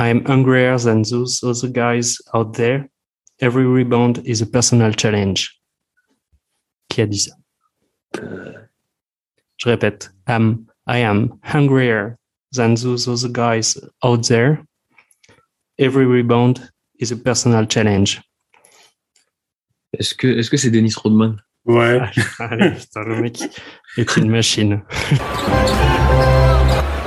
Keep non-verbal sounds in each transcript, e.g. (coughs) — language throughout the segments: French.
I am hungrier than those other guys out there. Every rebound is a personal challenge. Qui a dit ça? Je répète. Um, I am hungrier than those other guys out there. Every rebound is a personal challenge. Est-ce que est-ce que c'est Dennis Rodman Ouais. Allez, putain, le mec est une machine. (laughs)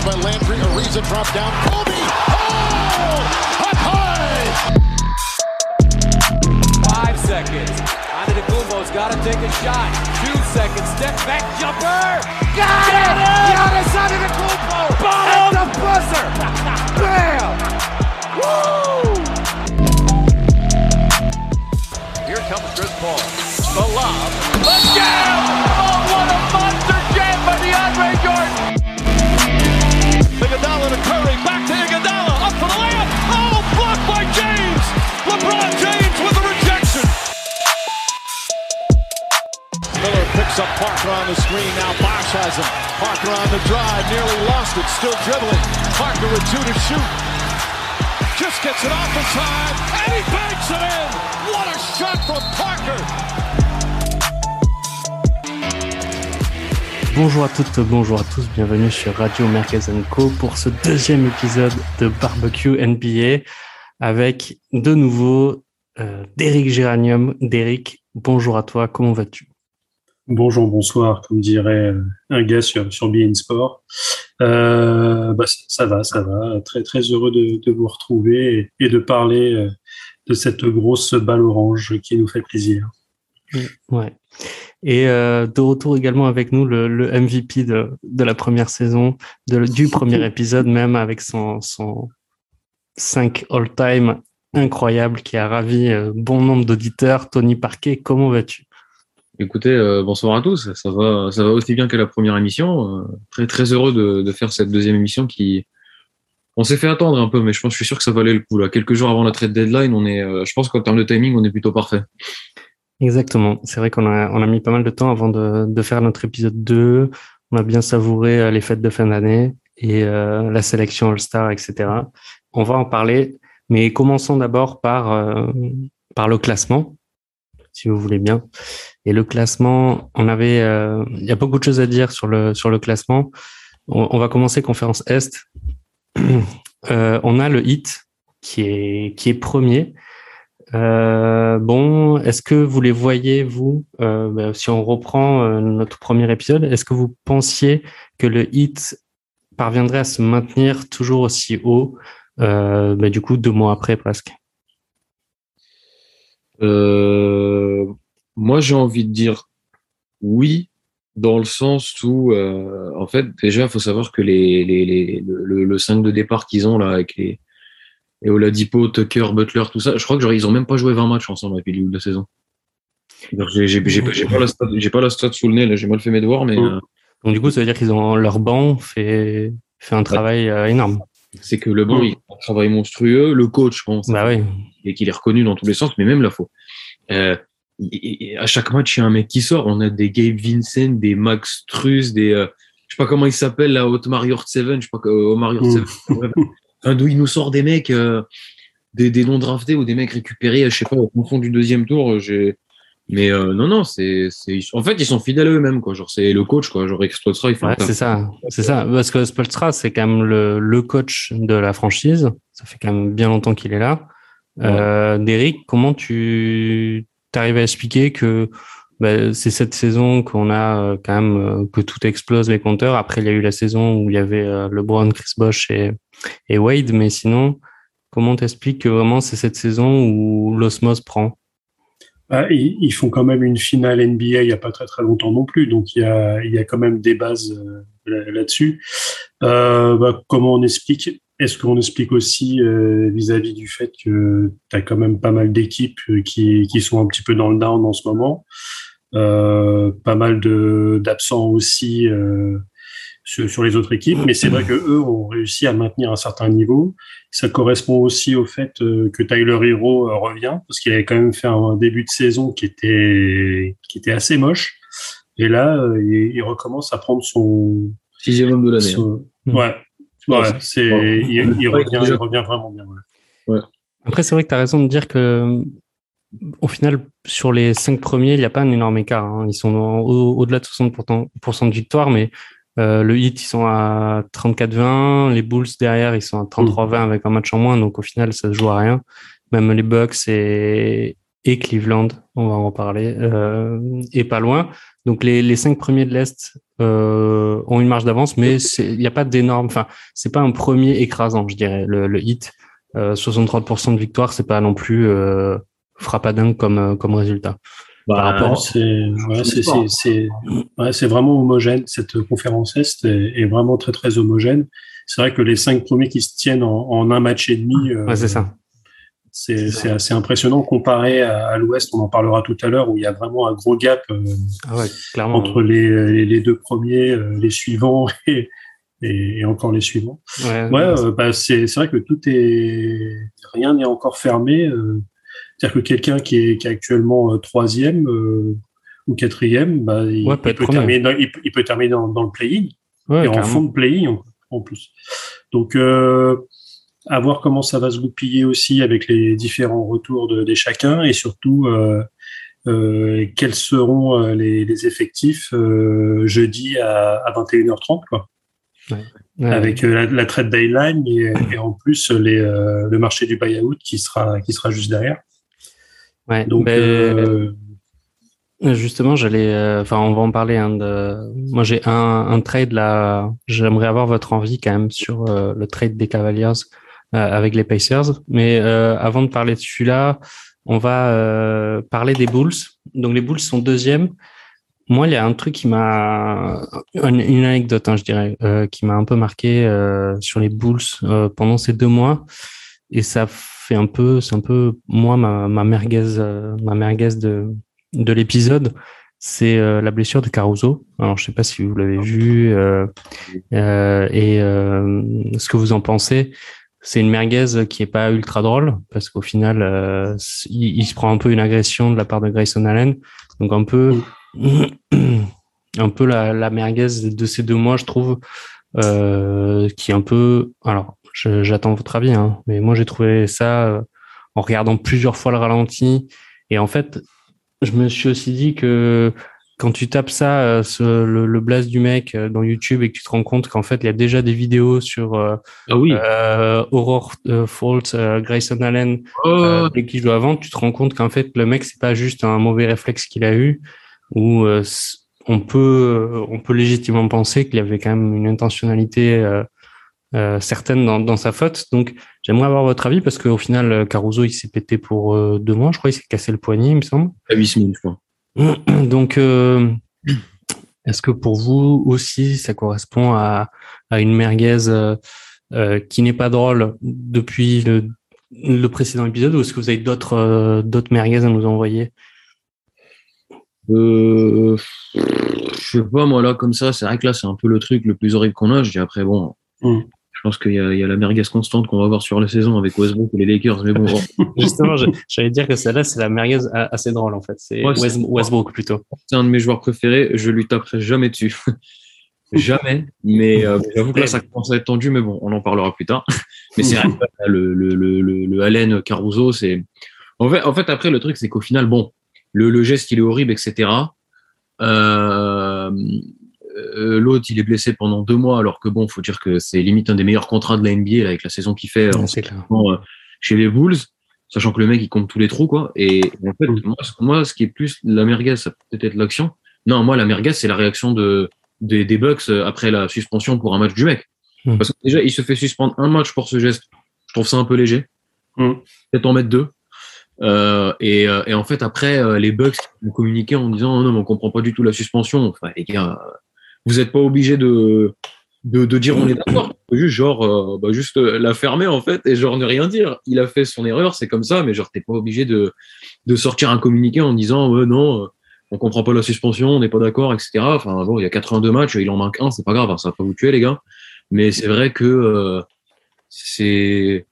coverage by Landry. Ariza drop down. Kobe. Oh! Up high. Five seconds. Antetokounmpo's got to take a shot. Two seconds. Step back jumper. Got it! Giannis Antetokounmpo at the buzzer. (laughs) Bam! Woo! Here comes Chris Paul. The lob. The jam! Oh, what a monster jam by DeAndre Jordan! Iguodala to Curry. Back to Iguodala. Up for the layup. Oh, blocked by James. LeBron James with the rejection. Miller picks up Parker on the screen. Now Bosch has him. Parker on the drive. Nearly lost it. Still dribbling. Parker with two to shoot. Just gets it off in time. And he banks it in. What a shot from Parker. Bonjour à toutes, bonjour à tous, bienvenue sur Radio Merguez Co pour ce deuxième épisode de Barbecue NBA avec de nouveau euh, Derek Géranium. Derek, bonjour à toi, comment vas-tu? Bonjour, bonsoir, comme dirait euh, un gars sur, sur BN Sport. Euh, bah, ça, va, ça va. Très, très heureux de, de vous retrouver et, et de parler euh, de cette grosse balle orange qui nous fait plaisir. Ouais. Et euh, de retour également avec nous le, MVP de, de la première saison, du premier épisode même avec son, son 5 all-time incroyable qui a ravi euh, bon nombre d'auditeurs. Tony Parquet, comment vas-tu? Écoutez, euh, bonsoir à tous. Ça va, ça va aussi bien que la première émission. Très très heureux de, de faire cette deuxième émission qui, on s'est fait attendre un peu, mais je pense, je suis sûr que ça valait le coup là. Quelques jours avant la trade deadline, on est, je pense qu'en termes de timing, on est plutôt parfait. Exactement. C'est vrai qu'on a, on a mis pas mal de temps avant de, de faire notre épisode 2. On a bien savouré euh, les fêtes de fin d'année et euh, la sélection All-Star, etc. On va en parler, mais commençons d'abord par, euh, par le classement, si vous voulez bien. Et le classement, on avait, euh, il y a beaucoup de choses à dire sur le, sur le classement. On, on va commencer conférence Est. (clears throat) Euh, on a le Hit qui est, qui est premier. Euh, bon, est-ce que vous les voyez, vous, euh, bah, si on reprend euh, notre premier épisode, est-ce que vous pensiez que le hit parviendrait à se maintenir toujours aussi haut, bah, du coup, deux mois après presque? Moi, j'ai envie de dire oui, dans le sens où, en fait, déjà, il faut savoir que le, le 5 de départ qu'ils ont là, avec les, les Oladipo, Tucker, Butler, tout ça, je crois que genre, ils ont même pas joué 20 matchs ensemble depuis le début de la saison. J'ai pas la stat- j'ai pas la stat sous le nez, là, j'ai mal fait mes devoirs, mais Mm. euh, Donc, du coup, ça veut dire qu'ils ont leur banc fait, fait un travail euh, énorme. c'est que le banc, Mm. il fait un travail monstrueux. Le coach, bon, Bah oui. et qu'il est reconnu dans tous les sens, mais même là, faut. Euh, et- et à chaque match, il y a un mec qui sort. On a des Gabe Vincent, des Max Truss, des. je sais pas comment il s'appelle, là, Otmar Yurtseven, je sais pas, Omar Yurtseven. (laughs) Enfin, d'où il nous sort des mecs, euh, des, des non draftés ou des mecs récupérés, je sais pas, au fond du deuxième tour. euh, J'ai. Mais euh, non, non, c'est, c'est. En fait, ils sont fidèles à eux-mêmes, quoi. Genre, c'est le coach, quoi. Genre, Extra il fait Ouais, c'est ça, c'est ça. Parce que Spolstra, c'est quand même le, le coach de la franchise. Ça fait quand même bien longtemps qu'il est là. Euh, Derek, comment tu t'arrives à expliquer que bah, c'est cette saison qu'on a euh, quand même euh, que tout explose les compteurs. Après, il y a eu la saison où il y avait euh, LeBron, Chris Bosh et, Wade, mais sinon, comment t'expliques que vraiment c'est cette saison où l'osmose prend? Ah, ils, font quand même une finale NBA il n'y a pas très très longtemps non plus, donc il y a, il y a quand même des bases là- là-dessus. Bah, comment on explique Est-ce qu'on explique aussi vis-à-vis du fait que tu as quand même pas mal d'équipes qui, qui sont un petit peu dans le down en ce moment, pas mal de d'absents aussi euh, sur, sur les autres équipes, mais c'est vrai que eux ont réussi à maintenir un certain niveau. Ça correspond aussi au fait euh, que Tyler Hero euh, revient, parce qu'il avait quand même fait un début de saison qui était qui était assez moche, et là euh, il, il recommence à prendre son Sixième homme de l'année. son- hein. ouais, ouais, c'est il, il il revient vraiment bien. ouais. Après, c'est vrai que tu as raison de dire que, au final, sur les cinq premiers, il n'y a pas un énorme écart. hein. Ils sont au-delà de 60% de victoire, mais euh, le Heat, ils sont à 34-20. Les Bulls, derrière, ils sont à 33-20 avec un match en moins. Donc, au final, ça se joue à rien. Même les Bucks et, et Cleveland, on va en parler, euh, et pas loin. Donc, les, les cinq premiers de l'Est euh, ont une marge d'avance, mais il n'y a pas d'énorme... Enfin, c'est pas un premier écrasant, je dirais, le, le. Euh, 63% de victoire, c'est pas non plus euh, frappadingue comme euh, comme résultat. Bah, c'est ouais, ouais, vraiment homogène. Cette conférence Est est, est vraiment très très homogène. C'est vrai que les cinq premiers qui se tiennent en, en un match et demi, euh, Ouais, c'est ça. c'est assez impressionnant comparé à, à l'Ouest. On en parlera tout à l'heure où il y a vraiment un gros gap euh, Ah clairement. entre les, les, deux premiers, euh, les suivants (laughs) et, et, encore les suivants. Ouais, Ouais, euh, bah, c'est vrai que tout est rien n'est encore fermé. euh, C'est-à-dire que quelqu'un qui est, qui est actuellement euh, troisième euh, ou quatrième, bah, il, Ouais, peut il terminer dans, il, peut- il peut terminer dans, dans le play-in ouais, et en fond de play-in en, en plus. Donc, euh, à voir comment ça va se goupiller aussi avec les différents retours de, des chacun et surtout euh, euh, quels seront euh, les, les effectifs euh, jeudi à, à 21h30 quoi Ouais. avec euh, la, la trade deadline et, et en plus les, euh, le marché du buyout qui sera qui sera juste derrière. Ouais, Donc ben, euh, Justement, j'allais, euh, enfin, on va en parler. Hein, de... Moi, j'ai un, un trade là. J'aimerais avoir votre envie quand même sur euh, le trade des Cavaliers euh, avec les Pacers. Mais euh, avant de parler de celui-là, on va euh, parler des Bulls. Donc, les Bulls sont deuxièmes. Moi, il y a un truc qui m'a, une, une anecdote, hein, je dirais, euh, qui m'a un peu marqué euh, sur les Bulls euh, pendant ces deux mois. Et ça un peu, c'est un peu moi ma, ma merguez, euh, ma merguez de de l'épisode, c'est euh, la blessure de Caruso. Alors, je sais pas si vous l'avez vu euh, euh, et ce que vous en pensez. C'est une merguez qui est pas ultra drôle parce qu'au final, il, il se prend un peu une agression de la part de Grayson Allen, donc un peu, (coughs) un peu la, la merguez de ces deux mois, je trouve, euh, qui est un peu. Alors, j'attends votre avis, hein, mais moi j'ai trouvé ça euh, en regardant plusieurs fois le ralenti. Et en fait je me suis aussi dit que quand tu tapes ça, euh, ce- le, le blast du mec euh, dans YouTube et que tu te rends compte qu'en fait, il y a déjà des vidéos sur euh, Ah oui. euh, Aurore euh, Fault, euh, Grayson Allen, Oh, euh, dès qu'il joue avant, tu te rends compte qu'en fait, le mec, c'est pas juste un mauvais réflexe qu'il a eu, ou euh, on peut, on peut légitimement penser qu'il y avait quand même une intentionnalité euh, euh, certaine dans, dans sa faute. Donc, j'aimerais avoir votre avis parce qu'au final, euh, Caruso, il s'est pété pour euh, deux mois, je crois, il s'est cassé le poignet, il me semble. à 8 semaines, je crois. (clears throat) Donc, euh, est-ce que pour vous aussi, ça correspond à, à une merguez euh, euh, qui n'est pas drôle depuis le, le précédent épisode ou est-ce que vous avez d'autres euh, d'autres merguez à nous envoyer? Euh, je sais pas, moi, là, comme ça, c'est vrai que là, c'est un peu le truc le plus horrible qu'on a. Je dis après, bon, Mm. Je pense qu'il y, a- il y a la merguez constante qu'on va avoir sur la saison avec Westbrook et les Lakers. Mais bon, (laughs) Justement, j'allais dire que celle-là, c'est la merguez assez drôle en fait. C'est Ouais, c'est- West- Westbrook plutôt. c'est un de mes joueurs préférés. Je lui taperai jamais dessus. (laughs) jamais. Mais euh, (laughs) j'avoue que là, ça commence à être tendu. Mais bon, on en parlera plus tard. Mais c'est le, le, le, le, le Allen Caruso, c'est. En fait, en fait, après, le truc, c'est qu'au final, bon, le, le geste, il est horrible, etc. Euh, euh, L'autre, il est blessé pendant deux mois, alors que bon, faut dire que c'est limite un des meilleurs contrats de la NBA là, avec la saison qu'il fait en Ouais, c'est clair. ce moment, euh, chez les Bulls, sachant que le mec il compte tous les trous quoi. Et en fait, moi, ce- moi, ce qui est plus la merguez, ça peut peut-être l'action. Non, moi la merguez, c'est la réaction de des, des Bucks euh, après la suspension pour un match du mec. Hmm. Parce que déjà, il se fait suspendre un match pour ce geste. Je trouve ça un peu léger. Hmm. Peut-être en mettre deux. Euh, et, euh, et en fait, après, euh, les Bucks ont communiqué en disant oh non, mais on comprend pas du tout la suspension. Enfin, les gars, euh, vous n'êtes pas obligés de, de, de dire on est d'accord. Juste genre, euh, bah, juste euh, la fermer en fait et genre ne rien dire. Il a fait son erreur, c'est comme ça, mais genre t'es pas obligé de, de sortir un communiqué en disant ouais, non, euh, on comprend pas la suspension, on n'est pas d'accord, etc. Enfin bon, il y a 82 matchs, il en manque un, c'est pas grave, hein, ça va pas vous tuer les gars. Mais c'est vrai que euh, c'est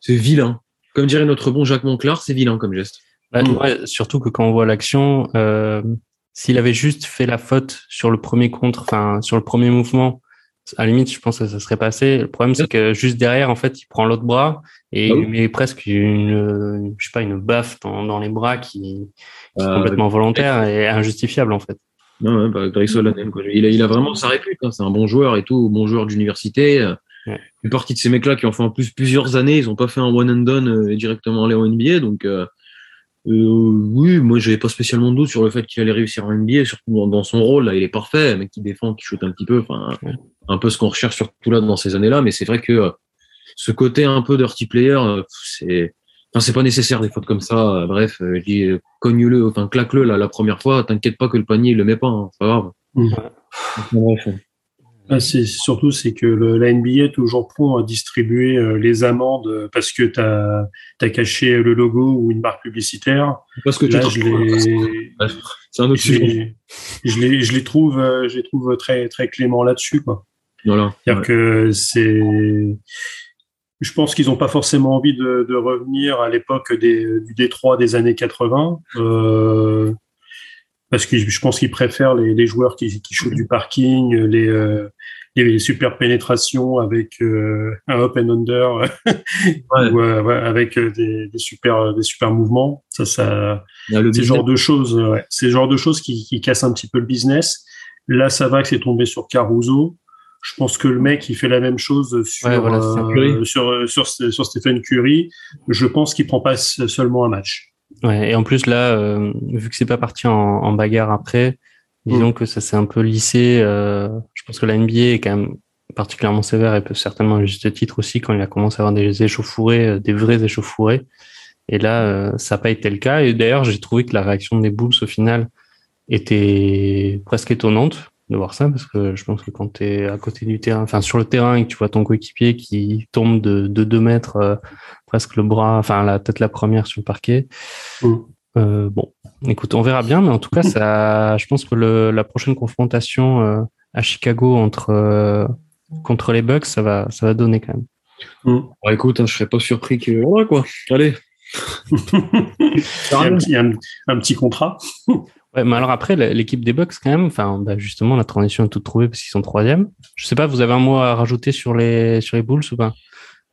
c'est vilain. Comme dirait notre bon Jacques Monclar, c'est vilain comme geste. Ouais, surtout que quand on voit l'action, euh, s'il avait juste fait la faute sur le premier contre, enfin sur le premier mouvement, à la limite, je pense que ça serait passé. Le problème, c'est que juste derrière, en fait, il prend l'autre bras et Ah il met presque une, je sais pas, une baffe dans, dans les bras qui, qui est Euh, complètement volontaire et injustifiable, en fait. Non, ouais, bah, Grayson Allen, quoi. Il a, il a vraiment sa répute. hein. C'est un bon joueur et tout, bon joueur d'université. Ouais. Une partie de ces mecs-là qui ont fait en plus plusieurs années, ils ont pas fait un one and done euh, et directement aller en NBA. Donc, euh, euh, oui, moi, j'avais pas spécialement de doute sur le fait qu'il allait réussir en NBA, surtout dans, dans son rôle. Là, il est parfait, un mec qui défend, qui shoot un petit peu. Enfin, Ouais. un peu ce qu'on recherche surtout là dans ces années-là. Mais c'est vrai que euh, ce côté un peu dirty player, euh, c'est, enfin, c'est pas nécessaire des fautes comme ça. Euh, Bref, cogne-le, enfin, claque-le là la première fois. T'inquiète pas que le panier il le met pas, hein, c'est pas grave. Enfin, bref. Ah, c'est surtout c'est que le, la NBA est toujours prompt à distribuer euh, les amendes euh, parce que tu as, caché le logo ou une marque publicitaire. Parce que tu Là, je les, c'est un autre je sujet. les, je les, je les trouve, euh, je les trouve très très clément là-dessus quoi. Voilà. C'est-à-dire Ouais. que c'est, je pense qu'ils n'ont pas forcément envie de, de revenir à l'époque du Détroit des années 80, euh, parce que je pense qu'ils préfèrent les, les joueurs qui, qui shootent du parking, les, euh, les super pénétrations avec euh, un up and under, (laughs) ou, euh, ouais, avec euh, des, des super des super mouvements. Ça, ça, c'est genre de choses, euh, ouais. c'est genre de choses qui, qui cassent un petit peu le business. Là, ça va que c'est tombé sur Caruso. Je pense que le mec, il fait la même chose sur, Ouais, voilà, euh, sur, sur, sur Stephen Curry. Je pense qu'il prend pas seulement un match. Ouais, et en plus là, euh, vu que c'est pas parti en, en bagarre après, disons que ça s'est un peu lissé. euh, je pense que la NBA est quand même particulièrement sévère et peut certainement à juste titre aussi quand il a commencé à avoir des échauffourées, euh, des vrais échauffourées. Et là, euh, ça n'a pas été le cas. Et d'ailleurs, j'ai trouvé que la réaction des Bulls au final était presque étonnante de voir ça parce que je pense que quand tu es à côté du terrain, enfin sur le terrain et que tu vois ton coéquipier qui tombe de, de deux mètres, euh, presque le bras, enfin la tête la première sur le parquet, Mm. euh, bon, écoute, on verra bien, mais en tout cas, ça, je pense que le, la prochaine confrontation euh, à Chicago entre euh, contre les Bucks, ça va, ça va donner quand même. Bon, écoute, hein, je serais pas surpris que. Voilà, quoi. Allez. (laughs) Il y a un- un petit contrat. (laughs) Ouais, mais alors après, l'équipe des Bucks quand même, enfin, bah, justement, la transition est toute trouvée parce qu'ils sont troisième. Je sais pas, vous avez un mot à rajouter sur les sur les Bulls ou pas?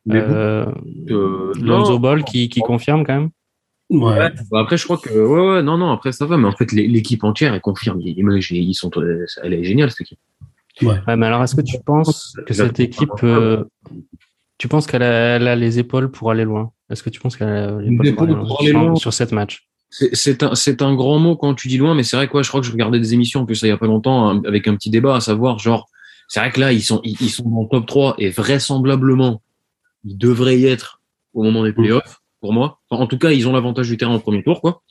Les euh, Euh, Lonzo non. Ball qui, qui confirme quand même? Ouais. Ouais. Bah, après, je crois que. Ouais, ouais, non, non, après, ça va. Mais en fait, l'é- l'équipe entière, elle confirme. Ils, sont, elle est géniale, cette équipe. Ouais, mais alors est-ce que tu penses que cette équipe, euh, tu penses qu'elle a, elle a les épaules pour aller loin? Est-ce que tu penses qu'elle a les Les épaules pour aller sur, loin. sur cette match? C'est- un, c'est un grand mot quand tu dis loin, mais c'est vrai quoi. Je crois que je regardais des émissions, en plus, ça, il y a pas longtemps, hein, avec un petit débat, à savoir, genre, c'est vrai que là, ils sont, ils, ils sont dans le top 3 et vraisemblablement, ils devraient y être au moment des playoffs, pour moi. Enfin, en tout cas, ils ont l'avantage du terrain au premier tour, quoi.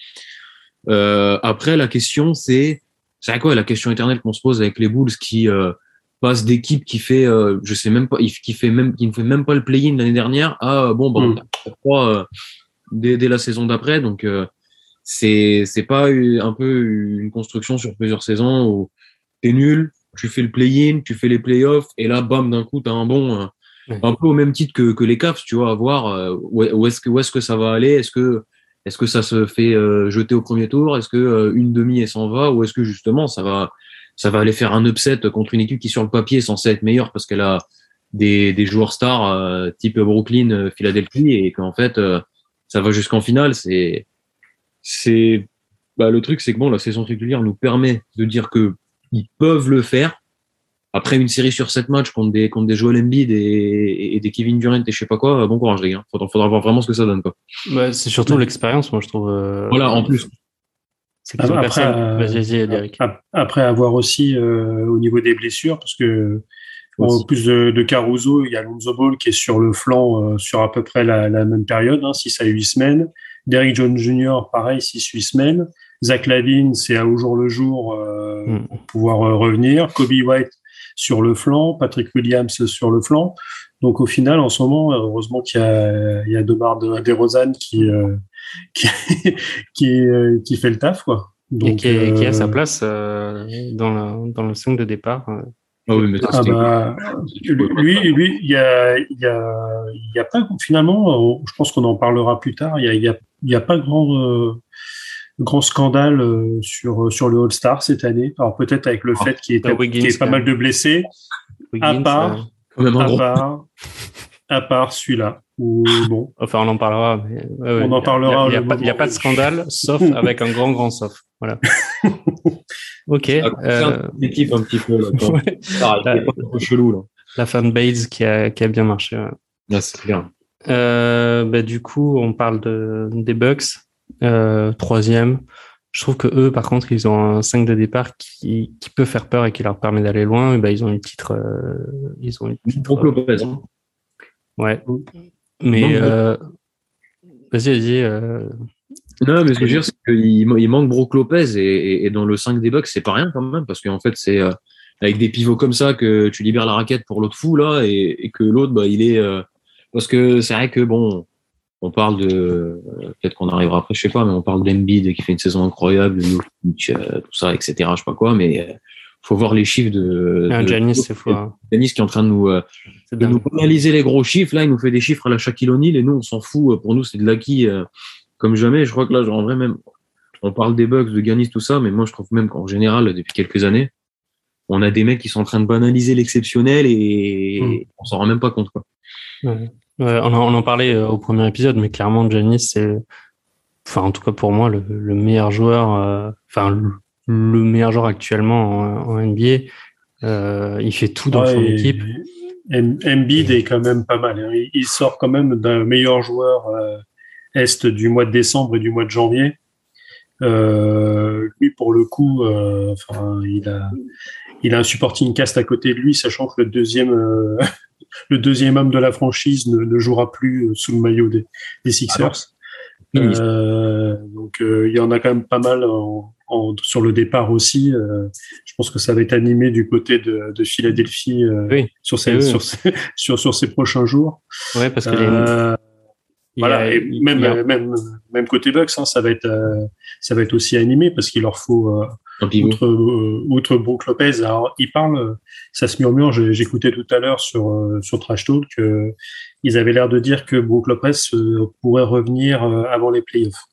Euh, après, la question, c'est, c'est vrai quoi, la question éternelle qu'on se pose avec les Bulls qui, euh, passe d'équipe qui fait, euh, je sais même pas, qui fait même, qui ne fait même pas le play-in l'année dernière à, bon, bah, on Mm. tape top 3, euh, dès, dès la saison d'après, donc, euh, c'est c'est pas un peu une construction sur plusieurs saisons où t'es nul, tu fais le play-in, tu fais les playoffs et là bam d'un coup t'as un bon Ouais. un peu au même titre que, que les Cavs, tu vois, à voir euh, où, est- où est-ce que où est-ce que ça va aller, est-ce que est-ce que ça se fait euh, jeter au premier tour, est-ce que euh, une demi et s'en va ou est-ce que justement ça va ça va aller faire un upset contre une équipe qui sur le papier est censée être meilleure parce qu'elle a des, des joueurs stars euh, type Brooklyn, Philadelphie et qu'en fait euh, ça va jusqu'en finale, c'est c'est bah, le truc, c'est que bon, la saison régulière nous permet de dire que ils peuvent le faire. Après une série sur sept matchs contre des contre des Joel Embiid et, et des Kevin Durant et je sais pas quoi, bon courage les gars. Faudra, faudra voir vraiment ce que ça donne quoi. ouais, C'est surtout l'expérience, moi je trouve. euh, Voilà, en plus. Après, personne. euh, Vas-y, vas-y, Derek. Ap- Après avoir aussi euh, au niveau des blessures, parce que en plus de, de Caruso, il y a Lonzo Ball qui est sur le flanc euh, sur à peu près la, la même période, hein, 6 à 8 semaines. Derrick Jones Jr., pareil, 6-8 semaines. Zach Lavine, c'est à au jour le jour euh, Mm. pour pouvoir euh, revenir. Kobe White sur le flanc, Patrick Williams sur le flanc. Donc au final, en ce moment, heureusement qu'il y a, il y a Demar de- DeRozan qui, euh, (laughs) qui, qui, euh, qui fait le taf, quoi. Donc, et qui, est, qui a sa place euh, dans, le, dans le 5 de départ. Ah oui, mais ah bah, lui, lui, il y a, il y a, il y a pas finalement. Je pense qu'on en parlera plus tard. Il y a, il y a, il y a pas grand, grand scandale sur sur le All Star cette année. Alors peut-être avec le fait qu'il y ait pas mal de blessés. à part, à part, à part celui-là. bon. Enfin, on en parlera. Mais, on en parlera. Il n'y a, pas de scandale, sauf avec un grand, grand sauf. Voilà. (laughs) ok. Euh... L'équipe un petit peu. Là, (laughs) ouais. ah, la, pas chelou là. La fanbase qui a, qui a bien marché. Ouais. Ah, c'est. Euh, bah, du coup, on parle de, des Bucks. Euh, troisième. Je trouve que eux, par contre, ils ont un 5 de départ qui, qui peut faire peur et qui leur permet d'aller loin. Et ben, ils ont une titre. Euh, ils ont une titre. Lopez. Ouais. Mais euh, vas-y, vas-y. Euh... Non, mais ce que je veux dire, c'est qu'il il manque Brook Lopez et, et, dans le 5 des Bucks, c'est pas rien quand même, parce qu'en fait, c'est euh, avec des pivots comme ça que tu libères la raquette pour l'autre fou là, et, et que l'autre, bah, il est. Euh, parce que c'est vrai que bon, on parle de. Peut-être qu'on arrivera après, je sais pas, mais on parle d'Embiid qui fait une saison incroyable, euh, tout ça, etc. Je sais pas quoi, mais faut voir les chiffres de. Ah, Janis, c'est fou. Hein. Janis qui est en train de nous, euh, de nous analyser les gros chiffres. Là, il nous fait des chiffres à la Shaquille O'Neal et nous, on s'en fout. Pour nous, c'est de l'acquis euh, comme jamais. Je crois que là, en vrai, même, on parle des bugs, de Janis, tout ça, mais moi, je trouve même qu'en général, depuis quelques années, on a des mecs qui sont en train de banaliser l'exceptionnel et mm. on s'en rend même pas compte. Quoi. Ouais. Ouais, on, en, on, en, parlait euh, au premier épisode, mais clairement, Janis, c'est, enfin, en tout cas pour moi, le, le meilleur joueur, euh, enfin, le meilleur joueur actuellement en, NBA. Euh, il fait tout dans ouais, son équipe. Embiid est quand même pas mal. Hein. Il sort quand même d'un meilleur joueur euh, est du mois de décembre et du mois de janvier. Euh, lui, pour le coup, euh, enfin, il a, il a un supporting cast à côté de lui, sachant que le deuxième, euh, (laughs) le deuxième homme de la franchise ne, ne jouera plus sous le maillot des, des Sixers. Euh, donc, il y en a quand même pas mal en, en, sur le départ aussi. Je pense que ça va être animé du côté de, de Philadelphie oui. sur, ces, oui, (laughs) sur, sur, sur, ces prochains jours. Ouais, parce que les... Voilà, et même, a... même, même côté Bucks, hein, ça va être, euh, ça va être aussi animé parce qu'il leur faut, euh, outre, euh, outre Brook Lopez. Alors, il parle, ça se murmure, j'écoutais tout à l'heure sur, sur Trash Talk, que ils avaient l'air de dire que Brook Lopez pourrait revenir avant les playoffs.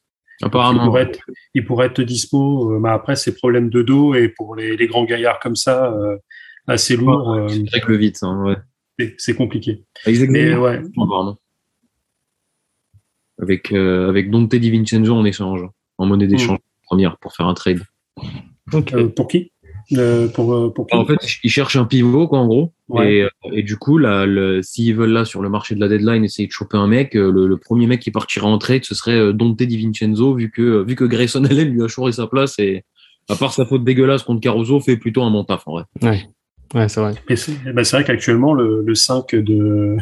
Apparemment. Il pourrait, être, il pourrait être dispo, euh, mais après, c'est problème de dos et pour les, les grands gaillards comme ça, euh, assez lourd. Euh, avec le vite, hein, ouais. C'est compliqué. Exactement. Mais, ouais. Avec, euh, avec Dante Di Vincenzo en échange, en monnaie d'échange mmh. première pour faire un trade. Okay. Euh, pour qui? Euh, pour, pour qui? En fait, ils cherchent un pivot, quoi, en gros. Ouais. Et, et, du coup, là, s'ils veulent là sur le marché de la deadline essayer de choper un mec, le, le premier mec qui partirait en trade, ce serait Dante Di Vincenzo, vu que vu que Grayson Allen lui a chouré sa place et à part sa faute dégueulasse contre Caruso, fait plutôt un bon taf en vrai. Ouais, ouais c'est vrai. Et c'est, ben c'est vrai qu'actuellement le, le 5 de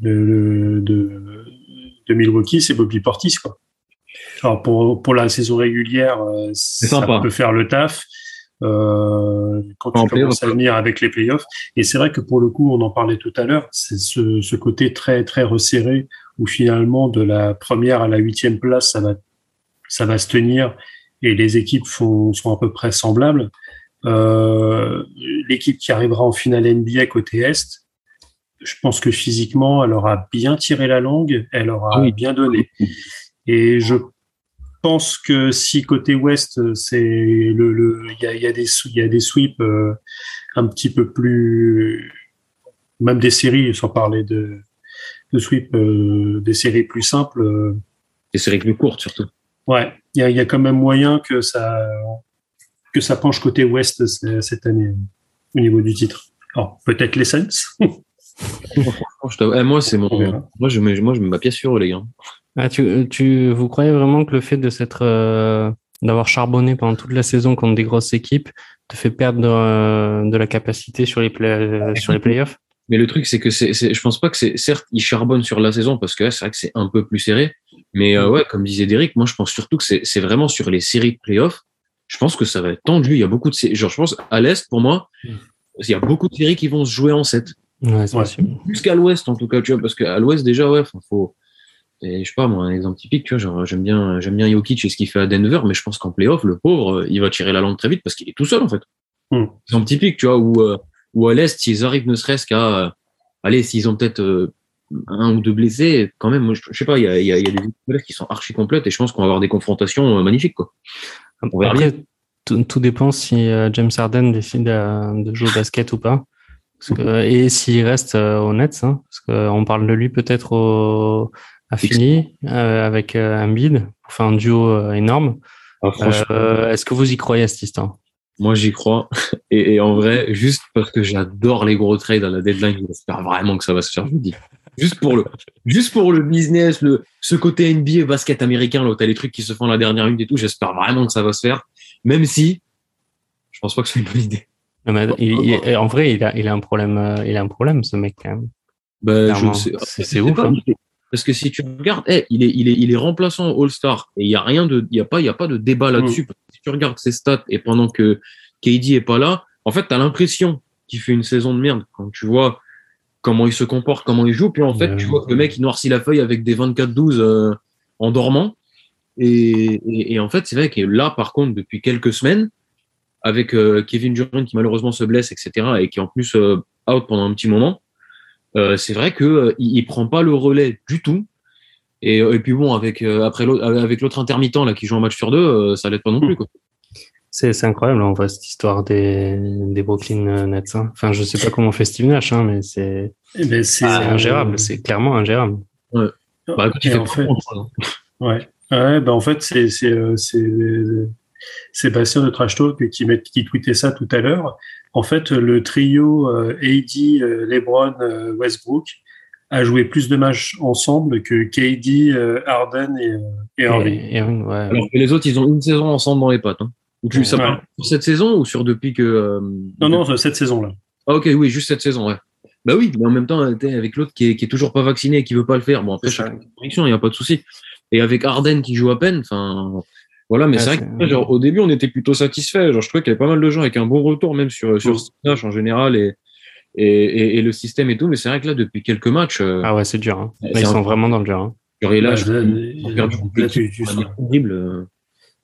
de, de, de Milwaukee, c'est Bobby Portis quoi. Alors pour pour la saison régulière, c'est ça sympa. peut faire le taf. Euh, quand tu commences à venir avec les playoffs. Et c'est vrai que pour le coup, on en parlait tout à l'heure, c'est ce, ce, côté très très resserré où finalement de la première à la huitième place, ça va ça va se tenir et les équipes font, sont à peu près semblables. Euh, L'équipe qui arrivera en finale NBA côté est, je pense que physiquement, elle aura bien tiré la langue, elle aura oui. bien donné. Et je pense que si côté ouest, c'est le, le, il y a, y a des, il y a des sweeps euh, un petit peu plus, même des séries, sans parler de, de sweep, euh, des séries plus simples. Euh, des séries plus courtes surtout. Ouais, il y a, y a quand même moyen que ça, que ça penche côté ouest cette année au niveau du titre. Alors peut-être les Suns. (laughs) Eh, moi, c'est mon, moi je mets, moi je mets ma pièce sur eux les gars. Ah, tu, tu, vous croyez vraiment que le fait de s'être, euh, d'avoir charbonné pendant toute la saison contre des grosses équipes te fait perdre de, de la capacité sur les, play, sur les playoffs? Mais le truc, c'est que c'est, je pense pas que c'est, certes, ils charbonnent sur la saison parce que c'est vrai que c'est un peu plus serré. Mais euh, ouais, comme disait Derek, moi je pense surtout que c'est, vraiment sur les séries de playoffs. Je pense que ça va être tendu. Il y a beaucoup de. Genre, je pense à l'Est, pour moi, il y a beaucoup de séries qui vont se jouer en 7. Ouais, c'est ouais. Plus qu'à l'Ouest, en tout cas, tu vois, parce qu'à l'Ouest, déjà, ouais, faut, Et je sais pas, moi, un exemple typique, tu vois, genre, j'aime bien, j'aime bien Jokic et ce qu'il fait à Denver, mais je pense qu'en playoff, le pauvre, il va tirer la langue très vite parce qu'il est tout seul, en fait. Hmm. Exemple typique, tu vois, où, euh, où à l'Est, s'ils arrivent ne serait-ce qu'à, euh, allez, s'ils ont peut-être euh, un ou deux blessés, quand même, moi, je, je sais pas, il y a, il y a, il y a des équipes qui sont archi complètes et je pense qu'on va avoir des confrontations euh, magnifiques, quoi. On verra bien. Tout, tout dépend si euh, James Harden décide euh, de jouer au basket ou pas. Parce que, et s'il reste euh, au Nets, hein, parce qu'on parle de lui peut-être au, à Philly euh, avec euh, Embiid pour faire un duo euh, énorme. Ah, Euh, Est-ce que vous y croyez à cette histoire? Moi, j'y crois. (laughs) Et, et en vrai, juste parce que j'adore les gros trades à la deadline, j'espère vraiment que ça va se faire, je vous dis. Juste pour le, juste pour le business, le, ce côté NBA basket américain, là, où t'as les trucs qui se font à la dernière minute et tout, j'espère vraiment que ça va se faire. Même si, je pense pas que c'est une bonne idée. Non, mais il- il- En vrai, il a, il a un problème. euh, Il a un problème, ce mec quand même. Ben, je Clairement. sais- C'est- ouf, pas, hein. Parce que si tu regardes, eh, il est, il est, il est remplaçant All-Star et il y a rien de, il y a pas, il y a pas de débat là-dessus. Parce que Si tu regardes ses stats et pendant que KD est pas là, en fait, t'as l'impression qu'il fait une saison de merde quand tu vois comment il se comporte, comment il joue. Puis en fait, tu vois que le mec, il noircit la feuille avec des 24-12 euh, en dormant. Et, et, et en fait, c'est vrai que là, par contre, depuis quelques semaines, avec euh, Kevin Durant qui malheureusement se blesse, etc., et qui est en plus euh, out pendant un petit moment, euh, c'est vrai que euh, il, il prend pas le relais du tout. Et, et puis bon, avec euh, après l'autre, avec l'autre intermittent là qui joue un match sur deux, euh, ça l'aide pas non plus. Quoi. C'est incroyable en vrai cette histoire des, des Brooklyn Nets. hein. Enfin, je sais pas comment fait Steve Nash, hein, mais c'est Eh ben, euh, ingérable. C'est clairement ingérable. Bah, quand il et fait en pas fait, contre, hein. Ouais. Ouais, bah en fait, c'est Sébastien de Trash Talk qui met, qui tweetait ça tout à l'heure. En fait, le trio euh, AD, euh, LeBron, euh, Westbrook a joué plus de matchs ensemble que KD, euh, Harden et, euh, et Irving. Et- ouais. Alors que les autres, ils ont une saison ensemble dans les pattes. Hein. Ou tu, ça Ouais. parle sur cette saison ou sur depuis que. euh, Non, non, cette saison-là. Ah, ok, oui, juste cette saison, ouais. Bah oui, mais en même temps, t'es avec l'autre qui est, qui est toujours pas vacciné et qui veut pas le faire. Bon, après, chacun il n'y a pas de souci. Et avec Arden qui joue à peine, enfin, voilà, mais Ouais, c'est vrai que, genre, au début, on était plutôt satisfait. Genre, je trouvais qu'il y avait pas mal de gens avec un bon retour, même sur, sur Mm. Steve en général et, et, et, et le système et tout. Mais c'est vrai que là, depuis quelques matchs, euh, Ah ouais, c'est dur. Hein. Là, c'est ils un- sont vraiment dans le dur. Hein. et là, je là, ils ont perdu là, beaucoup tu- tu sens- horrible. euh.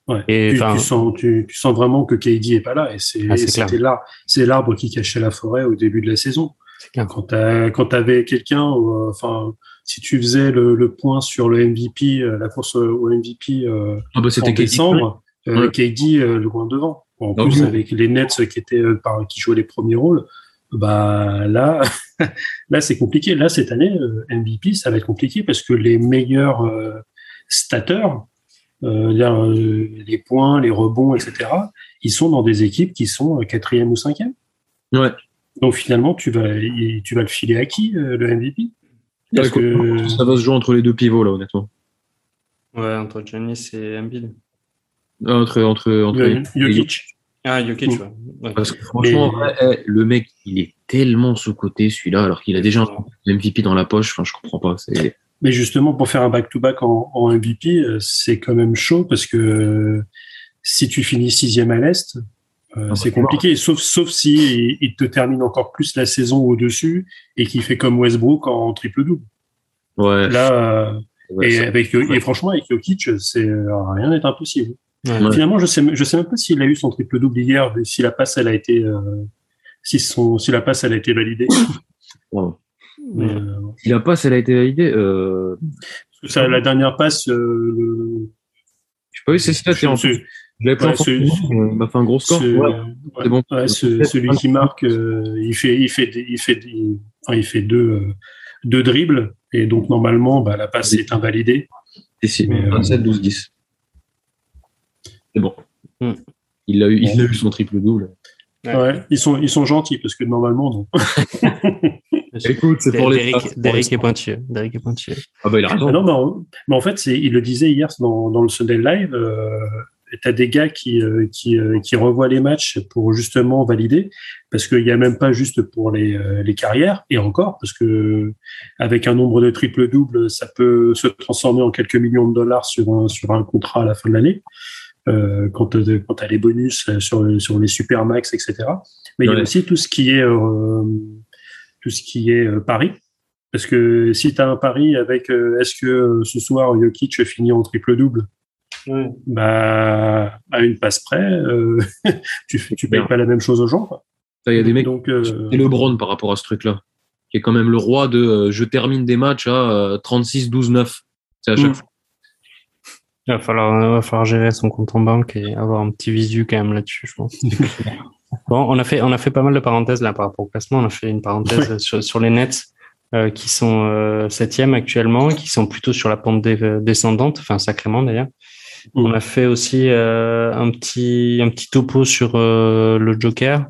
Ouais. Et tu, tu sens, tu, tu sens vraiment que KD est pas là et c'est Ah, c'est c'était l'arbre, c'est l'arbre qui cachait la forêt au début de la saison. C'est clair. Quand t'as, quand t'avais quelqu'un, euh, enfin, si tu faisais le, le point sur le MVP, euh, la course au MVP euh, Ah, bah, en décembre, euh, Ouais. KD loin devant. En plus, oui. avec les Nets qui étaient par, qui jouaient les premiers rôles, bah là, (laughs) là c'est compliqué. Là cette année, MVP, ça va être compliqué parce que les meilleurs euh, stateurs, euh, les points, les rebonds, etc., ils sont dans des équipes qui sont quatrième ou cinquième. Ouais. Donc finalement, tu vas, tu vas le filer à qui le MVP Parce que Ça va se jouer entre les deux pivots, là, honnêtement. Ouais, entre Giannis et Embiid. Ah, Entre, entre, entre euh, Jokic, Ah, Jokic, ouais. Ouais. Parce que franchement, Mais- eh, le mec, il est tellement sous-côté, celui-là, alors qu'il a déjà un MVP dans la poche. Enfin, je comprends pas. C'est... Mais justement, pour faire un back-to-back en, en MVP, euh, c'est quand même chaud parce que euh, si tu finis sixième à l'Est, euh, c'est compliqué, sauf, sauf si il, te termine encore plus la saison au-dessus et qu'il fait comme Westbrook en triple-double. Ouais. Là, euh, ouais, et, ça- avec, et franchement, avec Jokic, c'est, euh, rien n'est impossible. Ouais. Finalement, je sais, je sais même pas s'il a eu son triple-double hier, mais si la passe, elle a été, euh, si son, si la passe, elle a été validée. ouais. Mais, Ouais. euh, Il a pas, elle a été validée. Euh... parce que ça, la dernière passe, euh, le, Je sais pas ses stats. et en plus, Il m'a fait un gros score. Ce- Ouais. ouais, c'est bon. ouais, ce- celui qui marque, euh, il fait, il fait, il fait, enfin, il fait deux, euh, deux dribbles et donc normalement, bah, la passe est invalidée. Et si, Mais, euh, 27, 12, 10. C'est bon. Hmm. Il a eu, il a eu son triple double. Ouais. Ouais, ils sont, ils sont gentils parce que normalement, non. (laughs) Écoute, c'est pour les. Derrick est pointueux. Derrick est pointueux. Ah bah il a Ah raison. non, mais en, mais en fait, il le disait hier dans, dans le Sunday Live. Euh, T'as des gars qui, euh, qui, euh, qui revoient les matchs pour justement valider, parce qu'il n'y a même pas juste pour les, euh, les carrières, et encore, parce que avec un nombre de triple double, ça peut se transformer en quelques millions de dollars sur un, sur un contrat à la fin de l'année, euh, quand tu as les bonus sur, sur les super max, etc. Mais il y a aussi tout ce qui est euh, tout ce qui est euh, Paris. Parce que si tu as un pari avec est-ce que ce soir Jokic finit en triple-double bah, à une passe près, euh, (laughs) tu tu payes pas la même chose aux gens. Il y a des mecs Donc, euh, et LeBron par rapport à ce truc-là, qui est quand même le roi de euh, je termine des matchs à 36-12-9. C'est à chaque Mm. fois. Il va falloir, il va falloir gérer son compte en banque et avoir un petit visu quand même là-dessus, je pense. (laughs) bon, on a fait, on a fait pas mal de parenthèses là par rapport au classement. On a fait une parenthèse sur, sur les Nets euh, qui sont euh, septième actuellement, qui sont plutôt sur la pente dé- descendante, enfin sacrément d'ailleurs. On a fait aussi euh, un petit, un petit topo sur euh, le Joker,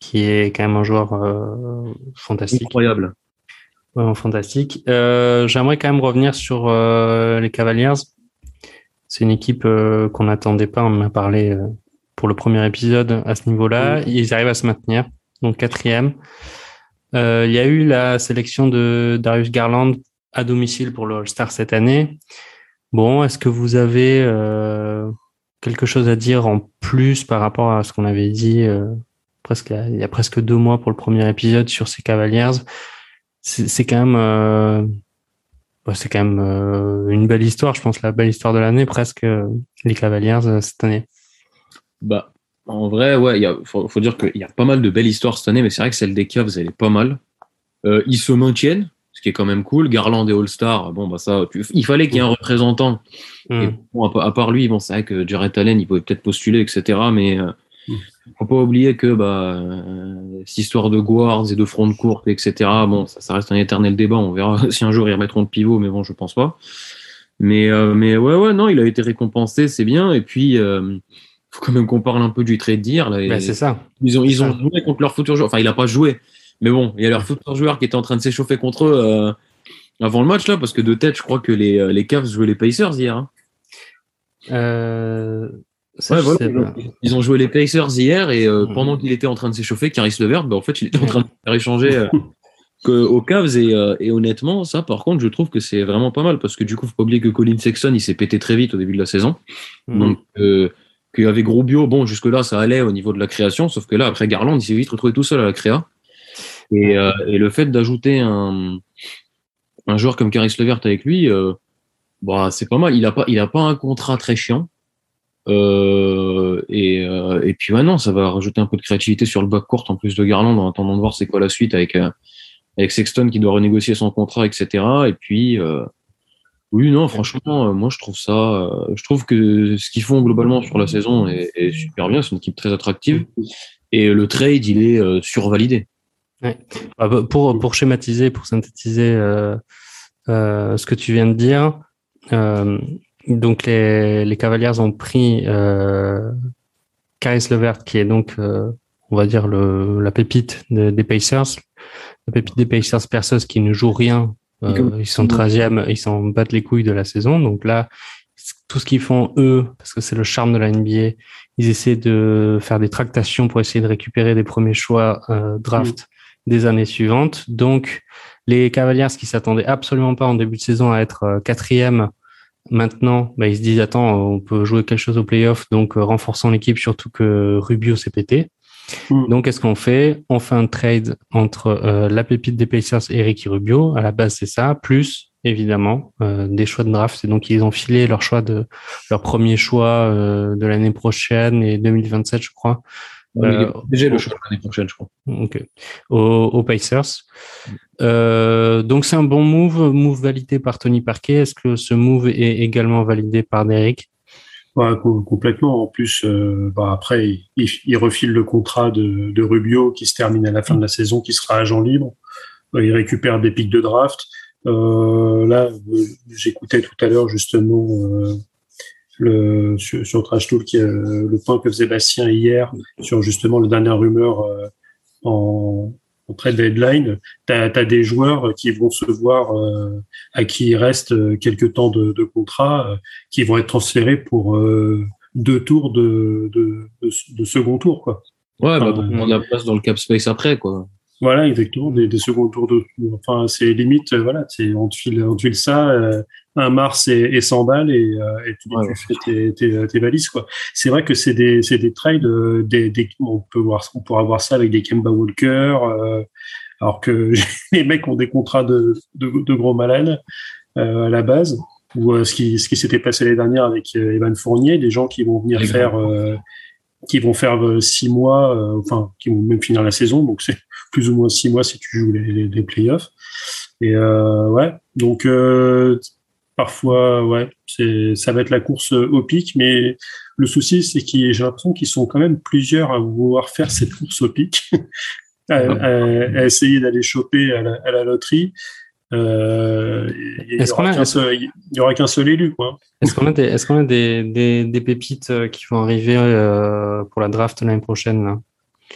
qui est quand même un joueur euh, fantastique. Incroyable. Vraiment fantastique. J'aimerais quand même revenir sur les Cavaliers. C'est une équipe qu'on n'attendait pas. On en a parlé pour le premier épisode à ce niveau-là. Ils arrivent à se maintenir. Donc quatrième. Il y a eu la sélection de Darius Garland à domicile pour le All-Star cette année. Bon, est-ce que vous avez euh, quelque chose à dire en plus par rapport à ce qu'on avait dit euh, presque il y a presque deux mois pour le premier épisode sur ces Cavaliers? C'est quand même bah, c'est quand même euh, une belle histoire je pense la belle histoire de l'année presque les Cavaliers cette année. Bah, en vrai, ouais, il faut, faut dire qu'il y a pas mal de belles histoires cette année, mais c'est vrai que celle des Cavs, elle est pas mal. Ils se maintiennent, ce qui est quand même cool. Garland et All-Star, bon, bah ça, tu- il fallait qu'il y ait un représentant. Hmm. Et bon, à, pa- à part lui, bon, c'est vrai que Jared Allen, il pouvait peut-être postuler, etc. Mais euh, Mm. faut pas oublier que bah, euh, cette histoire de guards et de front de courte, etc. Bon, ça, ça reste un éternel débat. On verra (laughs) si un jour ils remettront le pivot, mais bon, je pense pas. Mais, euh, mais ouais, ouais, non, il a été récompensé, c'est bien. Et puis, euh, faut quand même qu'on parle un peu du trade là. Et- Bah, c'est ça ils ont, ils ont ça. joué contre leur futur joueur. Enfin, il a pas joué. Mais bon, il y a leur futur joueur qui était en train de s'échauffer contre eux euh, avant le match, là, parce que de tête, je crois que les, euh, les Cavs jouaient les Pacers hier. hein. euh, ça, Ouais, voilà, ils, ont, pas. ils ont joué les Pacers hier et euh, Mhm. pendant qu'il était en train de s'échauffer, Caris Levert, bah, en fait, il était en train de faire échanger (laughs) aux Cavs et, et honnêtement, ça, par contre, je trouve que c'est vraiment pas mal parce que du coup, faut pas oublier que Colin Sexton, il s'est pété très vite au début de la saison. Hmm. Donc, euh, qu'avec Rubio, bon, jusque-là, ça allait au niveau de la création, sauf que là, après Garland, il s'est vite retrouvé tout seul à la créa. Et, euh, et le fait d'ajouter un, un joueur comme Caris Levert avec lui, euh, bah, c'est pas mal. Il a pas, il a pas un contrat très chiant. Euh, et, euh, et puis, non, ça va rajouter un peu de créativité sur le backcourt en plus de Garland en attendant de voir c'est quoi la suite avec, euh, avec Sexton qui doit renégocier son contrat, etc. Et puis, euh, oui, non, franchement, moi, je trouve ça, je trouve que ce qu'ils font globalement sur la saison est, est super bien. C'est une équipe très attractive. Et le trade, il est survalidé. Ouais. Ah bah, Pour, pour schématiser, pour synthétiser euh, euh, ce que tu viens de dire, euh, donc les, les Cavaliers ont pris euh, Caris Levert, qui est donc, euh, on va dire, le, la pépite de- des Pacers. La pépite des Pacers perceuse qui ne joue rien. Euh, ils sont 13e, ils s'en battent les couilles de la saison. Donc là, tout ce qu'ils font, eux, parce que c'est le charme de la NBA, ils essaient de faire des tractations pour essayer de récupérer des premiers choix euh, draft des années suivantes. Donc, les Cavaliers qui s'attendaient absolument pas en début de saison à être euh, quatrième, maintenant, bah, ils se disent attends, on peut jouer quelque chose au playoff, donc euh, renforçons l'équipe, surtout que Rubio s'est pété. Mm. Donc, qu'est-ce qu'on fait? On fait un trade entre euh, la pépite des Pacers et Ricky Rubio. À la base, c'est ça, plus évidemment euh, des choix de draft. Et donc, ils ont filé leur choix de leur premier choix euh, de l'année prochaine et 2027, je crois. Euh, Déjà le au- choix l'année prochaine, je crois. Ok. Aux, aux Pacers. Euh, donc c'est un bon move, move validé par Tony Parquet. Est-ce que ce move est également validé par Derek Ouais, co- complètement. En plus, euh, bah, après, il, il- il refile le contrat de, de Rubio qui se termine à la fin de la saison, qui sera agent libre. Euh, Il récupère des pics de draft. Euh, là, j'écoutais tout à l'heure justement euh, le, sur, sur Trash Talk euh, le point que faisait Bastien hier sur justement la dernière rumeur euh, en, en trade deadline. Tu as, des joueurs qui vont se voir, euh, à qui il reste euh, quelques temps de, de contrat, euh, qui vont être transférés pour euh, deux tours de, de, de, de second tour. Quoi. Ouais, bah, Ah, ouais. prendre la place dans le cap space après, quoi. Voilà, exactement, des, des seconds tours de Enfin, c'est limite, euh, voilà, on te file, on te file ça, euh, un mars et, et 100 balles et, euh, et tu, Ouais, tu fais tes, tes, tes valises, quoi. C'est vrai que c'est des, c'est des trades, euh, des, des, on peut voir, on pourra voir ça avec des Kemba Walker, euh, alors que (laughs) les mecs ont des contrats de, de, de gros malades euh, à la base. Ou euh, ce qui, ce qui s'était passé l'année dernière avec euh, Evan Fournier, des gens qui vont venir faire, euh, qui vont faire euh, six mois, euh, enfin, qui vont même finir la saison. Donc c'est plus ou moins six mois si tu joues les, les, les playoffs. Et euh, ouais, donc euh, parfois, ouais, ça va être la course au pic, mais le souci, c'est que j'ai l'impression qu'ils sont quand même plusieurs à vouloir faire cette course au pic, (laughs) à, à, à essayer d'aller choper à la, à la loterie. Euh, il Est-ce qu'on a- n'y aura qu'un seul élu, quoi. Est-ce qu'on a des, est-ce qu'on a des, des, des pépites euh, qui vont arriver euh, pour la draft l'année prochaine là?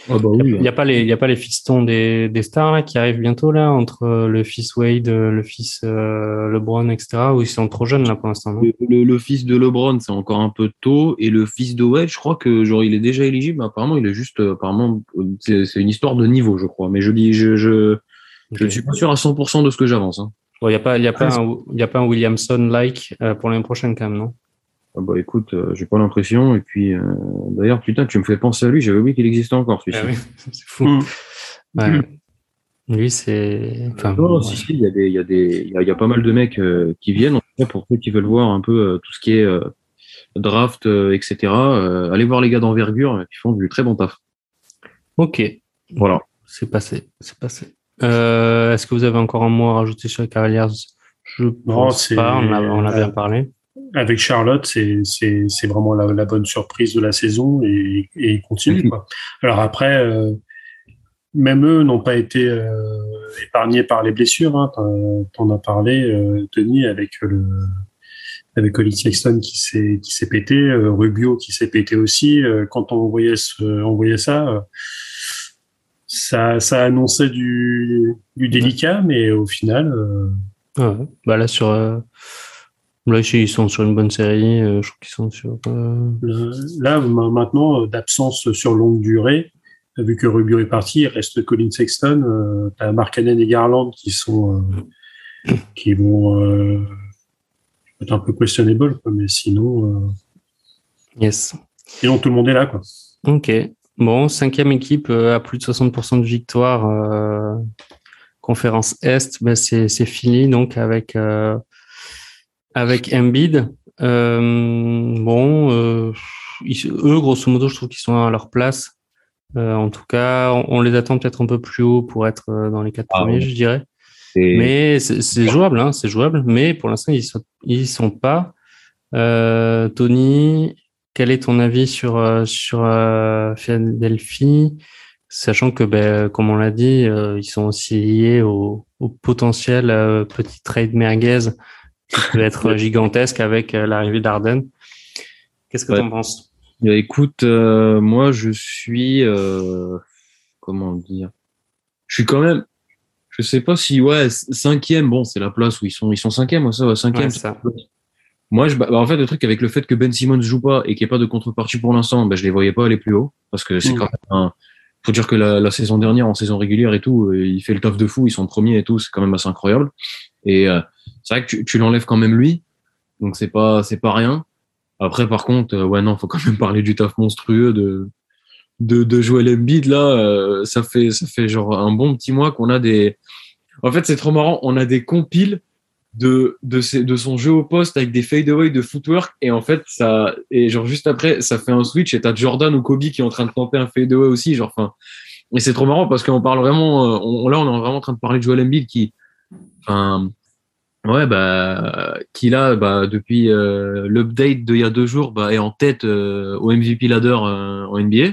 Ah bah Il oui. n'y a pas les, il y a pas les fistons des, des stars là qui arrivent bientôt là entre euh, le fils Wade, euh, le fils euh, LeBron, etc. Ou ils sont trop jeunes là pour l'instant. Le, le- le fils de LeBron, c'est encore un peu tôt, et le fils de Wade, je crois que genre il est déjà éligible. mais Apparemment, il est juste, apparemment, c'est c'est une histoire de niveau, je crois. Mais je dis, je, je, je ne suis pas sûr à 100% de ce que j'avance. Hein. Bon, il y a pas, il y a pas, un, il y a pas un Williamson like euh, pour l'année prochaine quand même, non? Ah bah écoute, euh, j'ai pas l'impression. Et puis, euh, d'ailleurs, putain, tu me fais penser à lui. J'avais oublié qu'il existait encore. celui-ci. Ah oui, (laughs) c'est fou. Mm. Ouais. Lui, c'est. Enfin, Non, ouais. si, si, il y a des, il y a des, il y a, il y a pas mal de mecs euh, qui viennent. En tout cas, pour ceux qui veulent voir un peu euh, tout ce qui est euh, draft, euh, etc. euh, allez voir les gars d'envergure qui font du très bon taf. Ok, Voilà. c'est passé, c'est passé. Euh, Est-ce que vous avez encore un mot à rajouter sur les Cavaliers? Je pense pas. On a, on a bien parlé. Avec Charlotte, c'est c'est c'est vraiment la, la bonne surprise de la saison et, et il continue Mhm. quoi. Alors après, euh, même eux n'ont pas été euh, épargnés par les blessures. Hein. T'en- as parlé, euh, Denis, avec le avec Colin Sexton qui s'est qui s'est pété, euh, Rubio qui s'est pété aussi. Euh, quand on voyait ce, on voyait ça, euh, ça ça annonçait du du délicat, mais au final. euh, Ouais. Bah là sur, euh, là ils sont sur une bonne série. euh, je trouve qu'ils sont sur. euh, Le- Là, ma- maintenant, euh, d'absence sur longue durée, vu que Rubio est parti, il reste Colin Sexton, euh, t'as Markkanen et Garland qui sont, euh, qui vont euh, être un peu questionable, quoi, mais sinon, euh, Yes. sinon tout le monde est là, quoi. Ok. Bon, cinquième équipe euh, à plus de 60% de victoire. euh, conférence Est, ben c'est c'est Philly donc avec euh, avec Embiid. Euh, bon, euh, ils- eux grosso modo, je trouve qu'ils sont à leur place. Euh, en tout cas, on, on les attend peut-être un peu plus haut pour être euh, dans les quatre Ah, premiers, ouais. je dirais. Mais c'est jouable, hein, c'est jouable. Mais pour l'instant, ils sont, ils sont pas. Euh, Tony, quel est ton avis sur euh, sur Philadelphie, sachant que, ben, comme on l'a dit, euh, ils sont aussi liés au, au potentiel euh, petit trade merguez peut être gigantesque avec euh, l'arrivée d'Arden. Qu'est-ce que Ouais. tu en penses? Bah, écoute, euh, moi je suis euh, comment dire? Je suis quand même, je sais pas si ouais cinquième. Bon, c'est la place où ils sont, ils sont cinquième. Ouais, ça, ouais, cinquième. Ouais, ça. Moi, je, bah, en fait, le truc avec le fait que Ben Simmons joue pas et qu'il n'y ait pas de contrepartie pour l'instant, bah, je les voyais pas aller plus haut parce que c'est Mm. quand même un. Faut dire que la, la saison dernière, en saison régulière et tout, euh, il fait le taf de fou. Ils sont premiers et tout, c'est quand même assez incroyable. Et euh, c'est vrai que tu, l'enlèves quand même lui, donc c'est pas, c'est pas rien. Après, par contre, euh, ouais, non, faut quand même (laughs) parler du taf monstrueux de, de, de Joel Embiid, là. euh, ça fait, ça fait genre un bon petit mois qu'on a des, en fait, c'est trop marrant. On a des compiles de, de, ses- de son jeu au poste avec des fadeaway de footwork. Et en fait, ça, et genre juste après, ça fait un switch et t'as Jordan ou Kobe qui est en train de tenter un fadeaway aussi. Genre, enfin, et c'est trop marrant parce qu'on parle vraiment, euh, là, on est vraiment en train de parler de Joel Embiid qui, enfin, Ouais, bah, qui là, bah, depuis euh, l'update d'il y a deux jours, bah, est en tête euh, au MVP ladder euh, en NBA,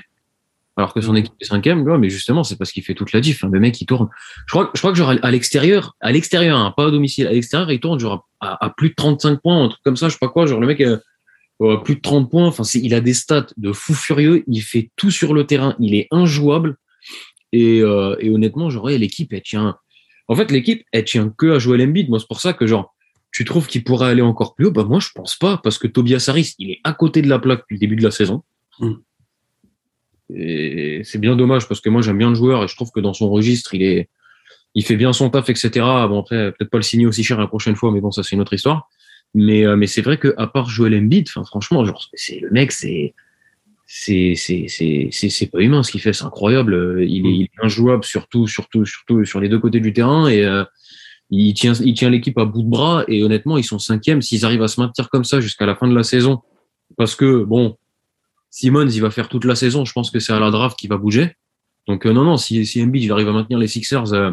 alors que son Mhm. équipe est cinquième. Ouais, mais justement, c'est parce qu'il fait toute la diff. Hein. Le mec, il tourne. Je crois, je crois que genre à l'extérieur, à l'extérieur, hein, pas au domicile, à l'extérieur, il tourne genre à, à plus de 35 points, un truc comme ça. Je sais pas quoi. Genre le mec, euh, plus de 30 points. Enfin, il a des stats de fou furieux. Il fait tout sur le terrain. Il est injouable. Et, euh, et honnêtement, genre ouais, l'équipe, elle tient. En fait, l'équipe, elle tient que à Joel Embiid. Moi, c'est pour ça que, genre, tu trouves qu'il pourrait aller encore plus haut? Bah, moi, je pense pas, parce que Tobias Harris, il est à côté de la plaque depuis le début de la saison. Mm. Et c'est bien dommage, parce que moi, j'aime bien le joueur et je trouve que dans son registre, il est, il fait bien son taf, etc. Bon, après, peut-être pas le signer aussi cher la prochaine fois, mais bon, ça, c'est une autre histoire. Mais, euh, mais c'est vrai que, à part Joel Embiid, franchement, genre, c'est le mec, c'est, c'est c'est c'est c'est pas humain ce qu'il fait, c'est incroyable. Il est, il est injouable surtout surtout surtout sur les deux côtés du terrain et euh, il tient il tient l'équipe à bout de bras et honnêtement ils sont cinquièmes s'ils arrivent à se maintenir comme ça jusqu'à la fin de la saison parce que bon Simmons il va faire toute la saison, je pense que c'est à la draft qui va bouger. Donc euh, non non si si Embiid il arrive à maintenir les Sixers euh,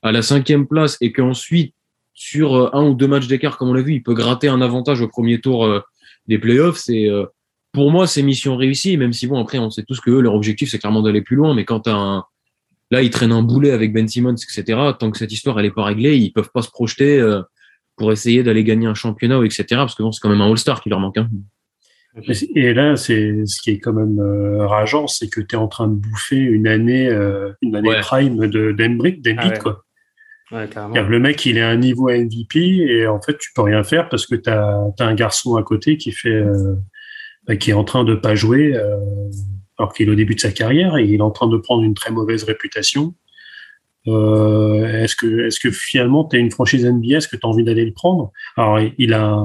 à la cinquième place et qu'ensuite sur un ou deux matchs d'écart comme on l'a vu il peut gratter un avantage au premier tour des playoffs c'est pour moi, c'est mission réussie, même si bon, après, on sait tous que eux, leur objectif, c'est clairement d'aller plus loin, mais quand un, là, ils traînent un boulet avec Ben Simmons, etc., tant que cette histoire, elle est pas réglée, ils peuvent pas se projeter euh, pour essayer d'aller gagner un championnat, etc., parce que bon, c'est quand même un All-Star qui leur manque. Hein. Et là, c'est ce qui est quand même euh, rageant, c'est que tu es en train de bouffer une année, euh, une année Ouais. prime de d'Embrick, Ah ouais. quoi. Ouais, Le mec, il est à un niveau MVP et en fait, tu peux rien faire parce que tu as, un garçon à côté qui fait, euh, bah, qui est en train de pas jouer euh, alors qu'il est au début de sa carrière et il est en train de prendre une très mauvaise réputation. Euh, est-ce que, est-ce que finalement, tu es une franchise NBA, est-ce que tu as envie d'aller le prendre? Alors, il a,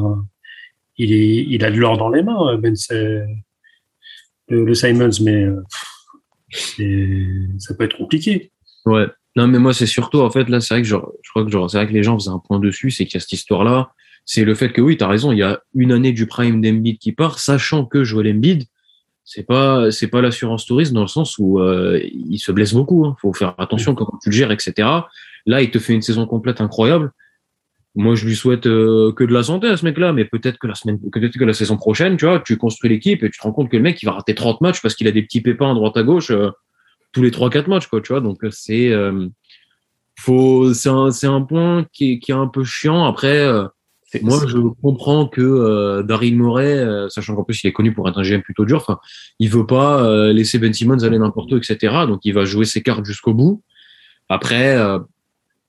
il est, il a de l'or dans les mains, Ben, c'est- le, le Simons, mais euh, pff, c'est- ça peut être compliqué. Ouais. Non, mais moi, c'est surtout, en fait, là, c'est vrai que genre, je crois que genre, c'est vrai que les gens faisaient un point dessus, c'est qu'il y a cette histoire-là. C'est le fait que oui, tu as raison, il y a une année du prime d'Embiid qui part, sachant que Joel Embiid, c'est pas, c'est pas l'assurance touriste dans le sens où euh, il se blesse beaucoup. Hein. Faut faire attention comment tu le gères, etc. Là, il te fait une saison complète incroyable. Moi, je lui souhaite euh, que de la santé à ce mec-là, mais peut-être que la semaine, peut-être que la saison prochaine, tu vois, tu construis l'équipe et tu te rends compte que le mec, il va rater 30 matchs parce qu'il a des petits pépins à droite à gauche euh, tous les 3-4 matchs, quoi, tu vois. Donc, euh, c'est, euh, faut, c'est un, c'est un point qui est, qui est un peu chiant. Après, euh, moi, je comprends que euh, Daryl Morey, euh, sachant qu'en plus il est connu pour être un GM plutôt dur, enfin, il veut pas euh, laisser Ben Simmons aller n'importe où, etc. Donc il va jouer ses cartes jusqu'au bout. Après, euh,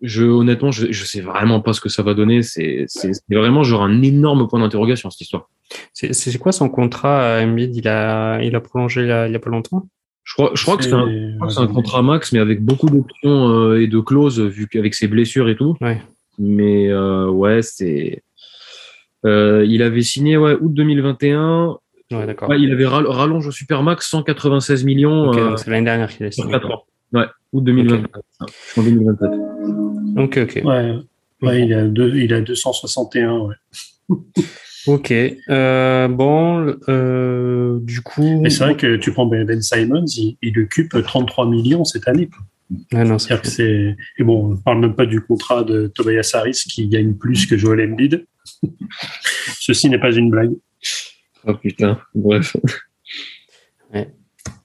je honnêtement, je, je sais vraiment pas ce que ça va donner. C'est, c'est, c'est vraiment genre un énorme point d'interrogation cette histoire. C'est c'est quoi son contrat à Embiid? Il a, il a prolongé il y a, il y a pas longtemps? Je crois, je crois que c'est un, je crois que c'est un contrat max, mais avec beaucoup d'options euh, et de clauses vu qu'avec ses blessures et tout. Ouais. Mais euh, ouais, c'est. Euh, il avait signé ouais, août 2021. Ouais, d'accord. Ouais, il avait ral- rallonge au Supermax 196 millions Ok, euh, c'est l'année dernière qu'il a sur signé. 4 ans. Ouais, août 2024. En 2027. Ok, ok. Ouais, ouais il, a deux, il a 261. Ouais. (laughs) Ok. Euh, bon, euh, du coup. Mais c'est vrai que tu prends Ben Ben Simons, il, il occupe 33 millions cette année. quoi. Ah non, c'est c'est et bon, on parle même pas du contrat de Tobias Harris qui gagne plus que Joel Embiid. (laughs) Ceci n'est pas une blague. Oh putain, bref.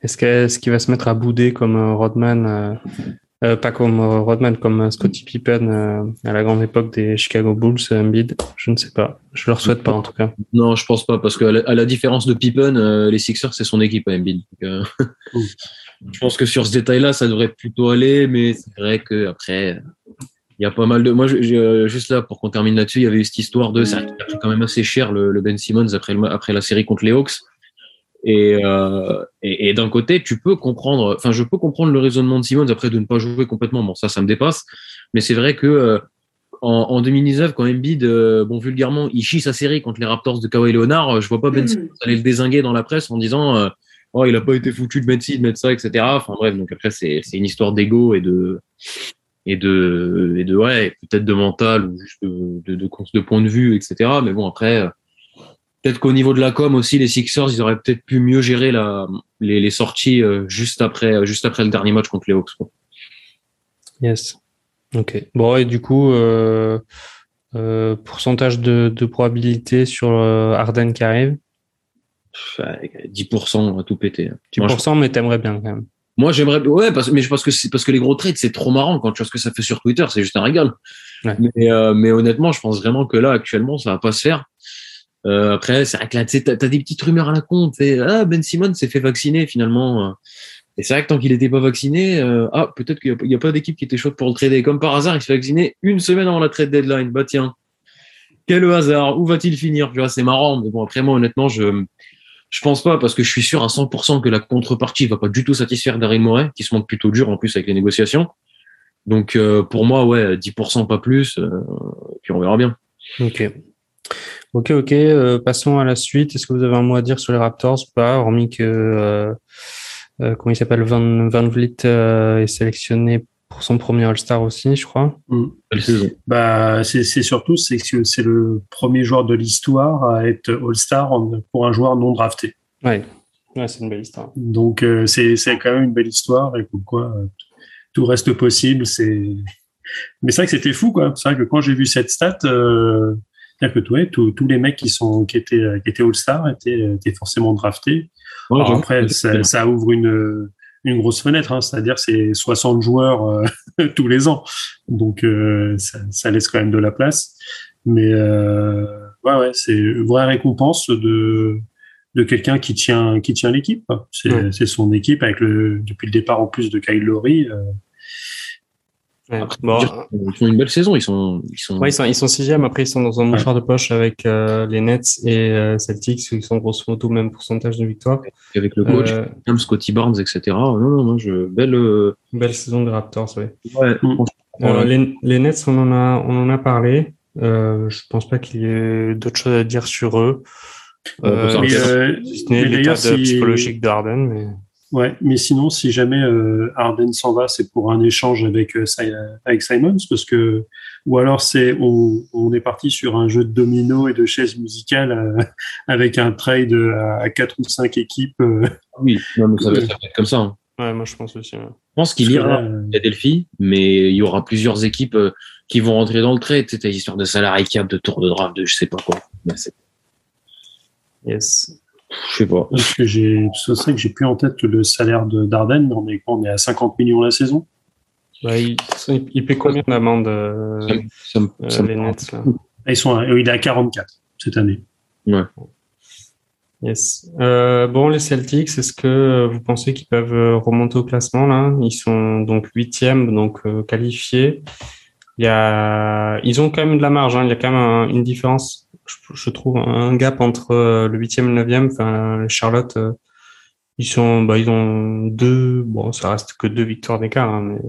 Est-ce que- est-ce qu'il va se mettre à bouder comme euh, Rodman, euh, euh, pas comme Rodman, comme Scottie Pippen euh, à la grande époque des Chicago Bulls, Embiid? Je ne sais pas. Je leur souhaite pas en tout cas. Non, je pense pas, parce qu'à la, à la différence de Pippen, euh, les Sixers, c'est son équipe à Embiid. Donc, euh, (laughs) je pense que sur ce détail-là, ça devrait plutôt aller, mais c'est vrai que après, il y a pas mal de. Moi, je- juste là, pour qu'on termine là-dessus, il y avait eu cette histoire de. Qu'il a pris quand même assez cher le, le Ben Simmons après, le- après la série contre les Hawks. Et, euh, et, et d'un côté, tu peux comprendre, enfin, je peux comprendre le raisonnement de Simmons après de ne pas jouer complètement. Bon, ça, ça me dépasse. Mais c'est vrai que euh, en, en 2019, quand Embiid, euh, bon, vulgairement, il chie sa série contre les Raptors de Kawhi Leonard, euh, je vois pas Ben Simmons aller le désinguer dans la presse en disant, euh, oh, il a pas été foutu de mettre ci, de mettre ça, etc. Enfin, bref, donc après, c'est, c'est une histoire d'ego et de, et de, et de, ouais, peut-être de mental ou juste de, de, de, de point de vue, etc. Mais bon, après, euh, peut-être qu'au niveau de la com aussi, les Sixers, ils auraient peut-être pu mieux gérer la, les, les sorties euh, juste après, euh, juste après le dernier match contre les Hawks. Quoi. Yes. Ok. Bon, et du coup, euh, euh, pourcentage de, de probabilité sur Harden qui arrive? Pff, ouais, 10%, on va tout péter. hein. Moi, je- 10%, mais t'aimerais bien quand même. Moi, j'aimerais, ouais, parce, mais je pense que c'est parce que les gros trades, c'est trop marrant quand tu vois ce que ça fait sur Twitter, c'est juste un régal. Ouais. Mais, euh, mais honnêtement, je pense vraiment que là, actuellement, ça va pas se faire. Euh, après, c'est vrai que là, tu t'as des petites rumeurs à la con. Ah, Ben Simon s'est fait vacciner finalement. euh. Et c'est vrai que tant qu'il n'était pas vacciné, euh, ah, peut-être qu'il n'y a, pas d'équipe qui était chaude pour le trader. Comme par hasard, il se fait vacciner une semaine avant la trade deadline. Bah tiens, quel hasard. Où va-t-il finir? Tu vois, c'est marrant. Mais bon, après moi, honnêtement, je je pense pas parce que je suis sûr à 100% que la contrepartie va pas du tout satisfaire Daryl Morey, qui se montre plutôt dur en plus avec les négociations. Donc euh, pour moi, ouais, 10% pas plus, euh, puis on verra bien. Ok. Ok, ok. euh, passons à la suite. Est-ce que vous avez un mot à dire sur les Raptors pas, hormis que euh, euh, comment il s'appelle Van, Van Vliet euh, est sélectionné pour son premier All-Star aussi, je crois. Saison. Bah, c'est surtout c'est que c'est le premier joueur de l'histoire à être All-Star pour un joueur non drafté. Ouais, ouais, c'est une belle histoire. Donc euh, c'est c'est quand même une belle histoire et comme quoi euh, tout reste possible. C'est mais c'est vrai que c'était fou quoi. C'est vrai que quand j'ai vu cette stat, euh, que ouais, tous tous les mecs qui sont qui étaient qui étaient All-Star étaient, étaient forcément draftés. Ouais, Alors après, ça, ça ouvre une, une grosse fenêtre, hein, c'est-à-dire c'est 60 joueurs euh, (laughs) tous les ans, donc euh, ça, ça laisse quand même de la place. Mais euh, ouais, ouais, c'est une vraie récompense de de quelqu'un qui tient qui tient l'équipe. C'est Ouais. son équipe avec le depuis le départ en plus de Kyle Lowry. Ouais. Après, Bon, dire, ils font une belle saison. Ils sont, ils sont. ouais, ils sont, ils sont sixième. Après, ils sont dans un mouchoir de poche avec euh, les Nets et euh, Celtics, qui sont grosso modo au même pourcentage de victoire. avec le coach, Euh, comme Scotty Barnes, etc. Non, non, non, je belle. euh, belle saison des Raptors, ouais. ouais, Mm. franchement, Euh, les, les Nets, on en a, on en a parlé. Euh, je pense pas qu'il y ait d'autres choses à dire sur eux. On peut Euh, s'en mais, euh, si ce n'est mais l'état d'ailleurs, de- si- psychologique de Harden, mais Ouais, mais sinon, si jamais euh, Harden s'en va, c'est pour un échange avec euh, Si- avec Simons, parce que ou alors c'est on, on est parti sur un jeu de domino et de chaises musicales euh, (laughs) avec un trade à, à quatre ou cinq équipes. euh, Oui, non, mais ça, va, être comme ça. hein. ouais, moi je pense aussi. ouais. Je pense qu'il ira euh, à Philadelphie, mais il y aura plusieurs équipes euh, qui vont rentrer dans le trade. C'était histoire de salarié cap, de tour de draft, de je sais pas quoi. Yes. Je sais pas. parce que j'ai, c'est vrai que j'ai plus en tête le salaire de d'Arden. On est on est à 50 millions la saison? Il, paie combien d'amende euh, euh, les Nets là? Ah, Ils sont, à- il est à 44 cette année. Yes. Euh, bon, les Celtics, est-ce que vous pensez qu'ils peuvent euh, remonter au classement là? Ils sont donc huitièmes, donc euh, qualifiés. Il y a, ils ont quand même de la marge. Hein. Il y a quand même un- une différence, je, trouve, un gap entre euh, le huitième et le neuvième. Enfin, les Charlotte, euh, ils sont, bah, ils ont deux. Bon, ça reste que deux victoires d'écart, hein, mais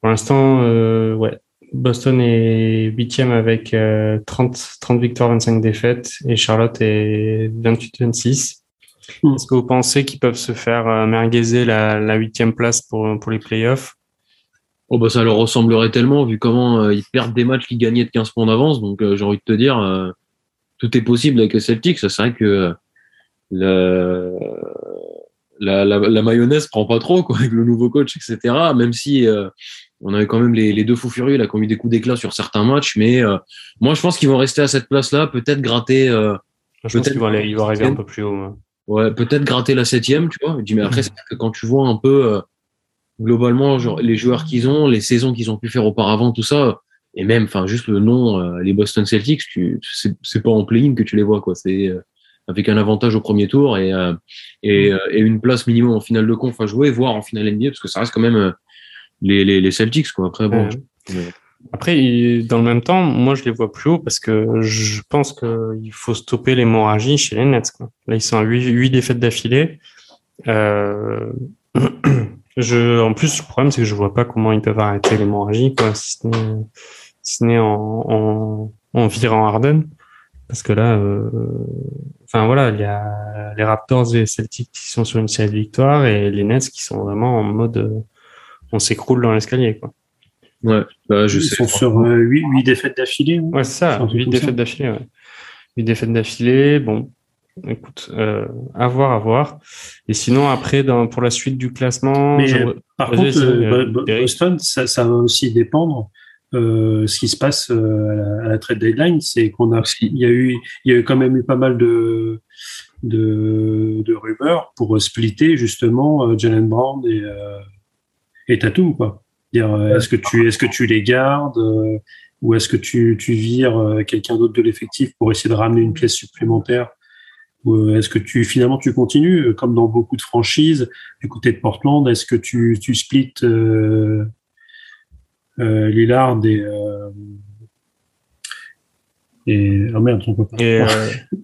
pour l'instant, euh, ouais. Boston est huitième avec euh, 30, 30 victoires, 25 défaites, et Charlotte est 28-26. Mm. Est-ce que vous pensez qu'ils peuvent se faire merguezer la, la huitième place pour, pour les playoffs? Oh bah ça leur ressemblerait tellement vu comment euh, ils perdent des matchs qu'ils gagnaient de 15 points d'avance. Donc euh, j'ai envie de te dire, euh, tout est possible avec les Celtics. C'est vrai que euh, le, la, la, la mayonnaise prend pas trop quoi avec le nouveau coach, etc. Même si euh, on avait quand même les, les deux fous furieux là qui ont eu des coups d'éclat sur certains matchs, mais euh, moi je pense qu'ils vont rester à cette place-là, peut-être gratter. euh, Je pense Peut-être qu'ils vont, aller- ils vont arriver un peu plus haut. ouais. Ouais, peut-être gratter la septième, tu vois. Je dis, mais après, c'est vrai que quand tu vois un peu euh, globalement genre, les joueurs qu'ils ont, les saisons qu'ils ont pu faire auparavant, tout ça, et même, enfin, juste le nom, euh, les Boston Celtics, tu, c'est, pas en play-in que tu les vois, quoi. C'est euh, avec un avantage au premier tour et euh, et, euh, et une place minimum en finale de conf à jouer, voire en finale NBA, parce que ça reste quand même les, les, les Celtics, quoi. Après, bon, Ouais. je- ouais. Après, il- dans le même temps, moi, je les vois plus haut parce que je pense qu'il faut stopper l'hémorragie chez les Nets. Quoi. Là, ils sont à 8, huit défaites d'affilée. Euh... (clears throat) je, en plus, le problème, c'est que je vois pas comment ils peuvent arrêter l'hémorragie, quoi, si ce n'est, si ce n'est en, en, en virant Harden. Parce que là, euh... enfin voilà, il y a les Raptors et les Celtics qui sont sur une série de victoires et les Nets qui sont vraiment en mode euh, on s'écroule dans l'escalier, quoi. ouais, bah, je Ils sais. sont sur euh, 8, huit défaites d'affilée. ouais. Ouais, c'est ça, C'est un truc huit comme défaites ça. d'affilée, ouais. Huit défaites d'affilée, bon, écoute, euh, à voir, à voir. Et sinon, après, dans, pour la suite du classement, Mais, j'aimerais- Par contre, euh, euh. Boston, ça, ça va aussi dépendre. Euh, ce qui se passe euh, à, la, à la trade deadline, c'est qu'on a, il y a eu, il y a eu quand même eu pas mal de de, de rumeurs pour euh, splitter justement euh, Jalen Brown et euh, et Tatum quoi. Dire, euh, est-ce que tu est-ce que tu les gardes euh, ou est-ce que tu tu vires euh, quelqu'un d'autre de l'effectif pour essayer de ramener une pièce supplémentaire ou euh, est-ce que tu finalement tu continues euh, comme dans beaucoup de franchises du côté de Portland, est-ce que tu, tu splits euh, euh, Lillard et, euh, et oh merde, son copain. et, euh, (laughs)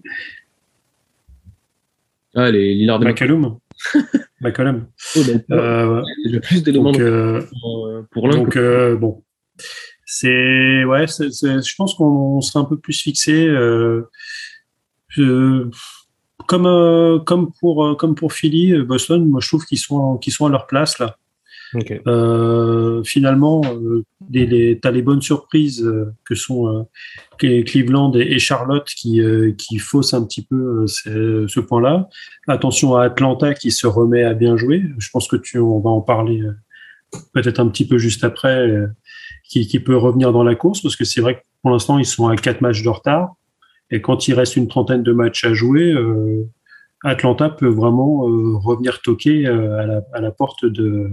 Ah, les Lillard et McCallum. (laughs) McCallum. McCollum, Euh, le plus d'éléments euh, pour, euh, pour l'un donc euh, bon. C'est ouais, c'est- c'est- je pense qu'on serait un peu plus fixé. Euh, je- comme euh, comme pour euh, comme pour Philly, Boston, moi je trouve qu'ils sont qu'ils sont à leur place là. Ok. Euh, finalement, euh, les, les, t'as les bonnes surprises euh, que sont euh, Cleveland et, et Charlotte qui, euh, qui faussent un petit peu euh, ce, point-là. Attention à Atlanta qui se remet à bien jouer. Je pense que tu, on va en parler euh, peut-être un petit peu juste après, euh, qui, qui peut revenir dans la course parce que c'est vrai que pour l'instant ils sont à quatre matchs de retard et quand il reste une trentaine de matchs à jouer, euh, Atlanta peut vraiment euh, revenir toquer euh, à, la, à la porte de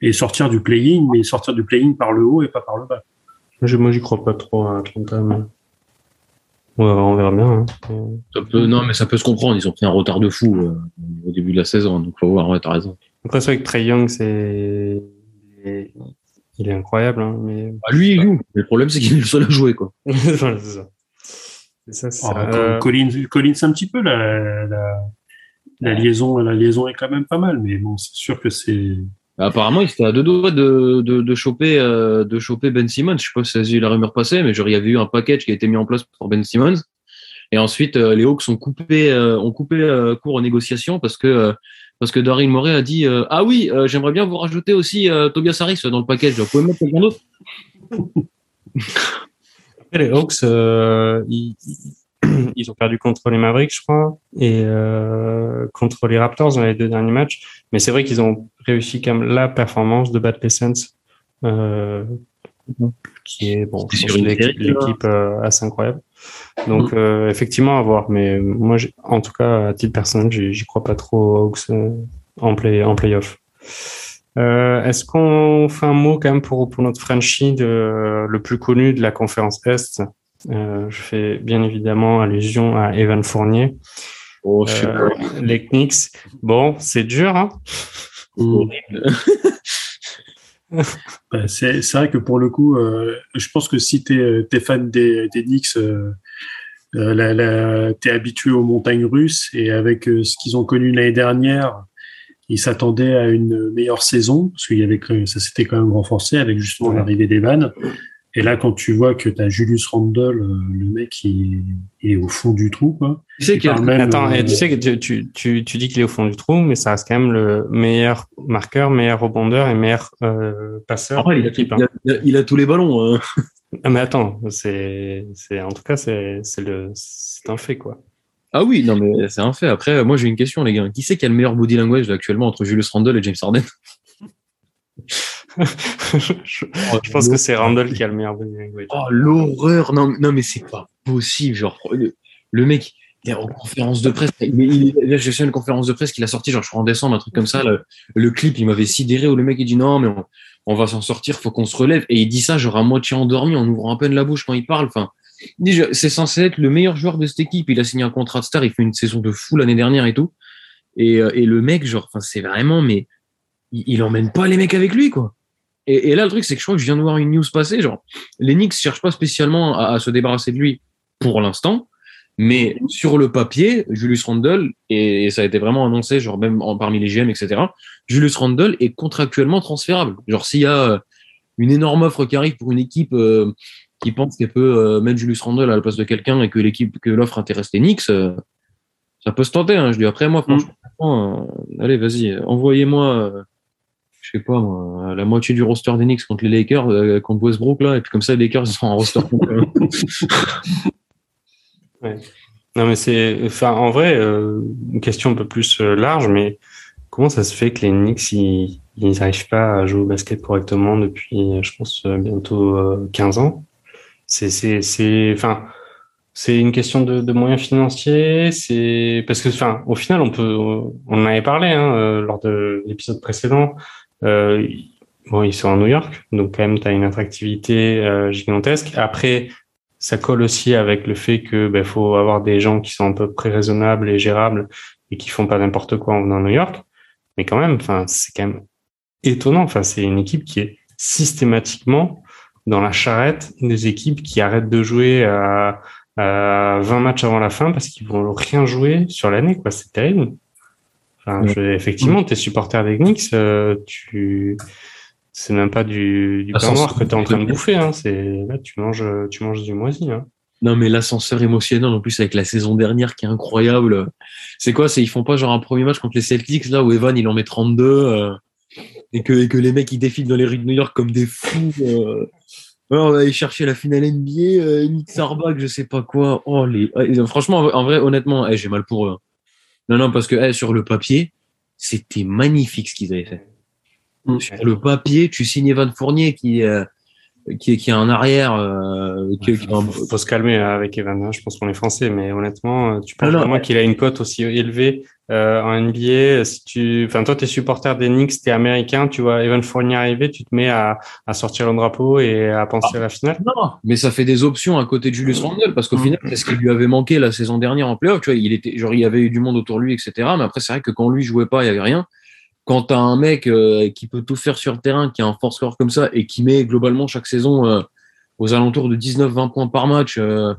et sortir du play-in, mais sortir du play-in par le haut et pas par le bas. Je- Moi, j'y crois pas trop à Atlanta, mais ouais, on verra bien. hein. Ça peut- non, mais ça peut se comprendre. Ils ont pris un retard de fou euh, au début de la saison. Donc, faut voir. Ouais, t'as raison. Après, c'est vrai que Trey Young, c'est il est incroyable, hein, mais Bah, lui, il joue. Mais le problème, c'est qu'il est le seul à jouer, quoi. (laughs) Voilà, c'est ça. C'est ça, Alors, ça. Euh, Collins, Collins un petit peu la, la, la liaison, la liaison est quand même pas mal, mais bon, c'est sûr que c'est Bah, apparemment, il était à deux doigts de, de, de choper, euh, de choper Ben Simmons. Je sais pas si c'est la rumeur passée, mais genre, il y avait eu un package qui a été mis en place pour Ben Simmons. Et ensuite, euh, les Hawks ont coupé, euh, ont coupé euh, court aux négociations parce que, euh, parce que Daryl Morey a dit euh, Ah oui, euh, j'aimerais bien vous rajouter aussi euh, Tobias Harris dans le package. Vous pouvez mettre quelqu'un d'autre les Hawks, euh, ils, ils ont perdu contre les Mavericks, je crois, et euh, contre les Raptors dans les deux derniers matchs. Mais c'est vrai qu'ils ont réussi quand même la performance de battre les euh, qui est bon, une l'équipe, euh, assez incroyable. Donc euh, effectivement à voir, mais moi, j'ai- en tout cas à titre personnel, j'y crois pas trop aux Hawks euh, en play en playoff. Euh, Est-ce qu'on fait un mot quand même pour, pour notre Frenchie de, le plus connu de la conférence Est? Euh, Je fais bien évidemment allusion à Evan Fournier. Oh, je sais Euh, pas. les Knicks, bon, c'est dur, hein? Horrible. (laughs) bah, c'est vrai que pour le coup, euh, je pense que si t'es es fan des, des Knicks, t'es habitué aux montagnes russes et avec euh, ce qu'ils ont connu l'année dernière, ils s'attendaient à une meilleure saison parce qu'il y avait que- ça s'était quand même renforcé avec justement Ouais. l'arrivée d'Evan. Et là, quand tu vois que tu as Julius Randle, euh, le mec, il, il est au fond du trou, quoi. Tu sais qu'il a- même, Attends, euh, et tu sais que tu, tu, tu, tu dis qu'il est au fond du trou, mais ça reste quand même le meilleur marqueur, meilleur rebondeur et meilleur euh, passeur Après, de il, a, l'équipe. il a- il a- il a tous les ballons. hein. Ah, mais attends, c'est, c'est, en tout cas, c'est, c'est le, c'est un fait, quoi. Ah oui, non, mais c'est un fait. Après, moi, j'ai une question, les gars. Qui c'est qui a le meilleur body language là, actuellement entre Julius Randle et James Harden? Je, (laughs) je pense que c'est Randall qui a le meilleur body language. Oh, l'horreur Non, non mais c'est pas possible. Genre, le, le mec, il est en conférence de presse. Il, il, là, j'ai fait une conférence de presse qu'il a sorti, genre, je crois en décembre, un truc comme ça. Le, le clip, il m'avait sidéré où le mec, il dit non, mais on, on va s'en sortir, faut qu'on se relève. Et il dit ça, genre, à moitié endormi, en ouvrant à peine la bouche quand il parle. Enfin, c'est censé être le meilleur joueur de cette équipe. Il a signé un contrat de star, il fait une saison de fou l'année dernière et tout. Et, euh, le mec, genre, c'est vraiment, mais il, il emmène pas les mecs avec lui, quoi. Et, là, le truc, c'est que je crois que je viens de voir une news passer, genre, les Knicks cherchent pas spécialement à, se débarrasser de lui pour l'instant, mais sur le papier, Julius Randle, et, ça a été vraiment annoncé, genre même parmi les GM, etc., Julius Randle est contractuellement transférable. Genre, s'il y a euh, une énorme offre qui arrive pour une équipe euh, qui pense qu'elle peut euh, mettre Julius Randle à la place de quelqu'un et que l'équipe, que l'offre intéresse les Knicks, euh, ça peut se tenter. Hein, je dis après, moi, franchement, euh, allez, vas-y, envoyez-moi. je sais pas moi, la moitié du roster des Knicks contre les Lakers, contre Westbrook là, et puis comme ça les Lakers ils sont en roster (laughs) eux. (laughs) Non, mais c'est, enfin, en vrai, euh, une question un peu plus large, mais comment ça se fait que les Knicks, ils, n'arrivent pas à jouer au basket correctement depuis, je pense, bientôt euh, 15 ans? C'est, c'est, c'est, enfin, c'est une question de, moyens financiers, c'est, parce que, enfin, au final, on peut, on en avait parlé, hein, euh, lors de l'épisode précédent, euh, bon, ils sont à New York, donc quand même, tu as une attractivité euh, gigantesque. Après, ça colle aussi avec le fait que ben, faut avoir des gens qui sont à peu près raisonnables et gérables et qui font pas n'importe quoi en venant à New York. Mais quand même, enfin, c'est quand même étonnant. Enfin, c'est une équipe qui est systématiquement dans la charrette des équipes qui arrêtent de jouer à, à 20 matchs avant la fin parce qu'ils vont rien jouer sur l'année, quoi. C'est terrible. Enfin, je, effectivement, t'es supporter des Knicks, euh, tu, c'est même pas du, du pain noir que tu es en train de bouffer. Hein. C'est là, tu manges, tu manges du moisi. Hein. Non, mais l'ascenseur émotionnel, en plus, avec la saison dernière qui est incroyable. C'est quoi? C'est, ils font pas genre un premier match contre les Celtics, là, où Evan, il en met 32, euh, et que, et que les mecs, ils défilent dans les rues de New York comme des fous, euh. On va aller chercher la finale NBA, euh, Nick Sarbach, je sais pas quoi. Oh, les, franchement, en vrai, honnêtement, eh, j'ai mal pour eux. hein. Non, non, parce que, eh, sur le papier, c'était magnifique ce qu'ils avaient fait. Mm. Sur le papier, tu signes Evan Fournier qui, euh, qui, qui a un arrière, euh, qui, qui faut, faut se calmer avec Evan. hein. Je pense qu'on est français, mais honnêtement, tu penses Ah vraiment qu'il a une cote aussi élevée euh, en NBA. Si tu, enfin, toi, t'es supporter des Knicks, t'es américain, tu vois Evan Fournier arriver, tu te mets à, à sortir le drapeau et à penser à la finale. Non, mais ça fait des options à côté de Julius Randle parce qu'au Mm. final, c'est ce qui lui avait manqué la saison dernière en playoff. Tu vois, il était, genre, il y avait eu du monde autour de lui, etc. Mais après, c'est vrai que quand lui jouait pas, il y avait rien. Quand t'as un mec euh, qui peut tout faire sur le terrain, qui a un fort score comme ça et qui met globalement chaque saison euh, aux alentours de 19-20 points par match, euh,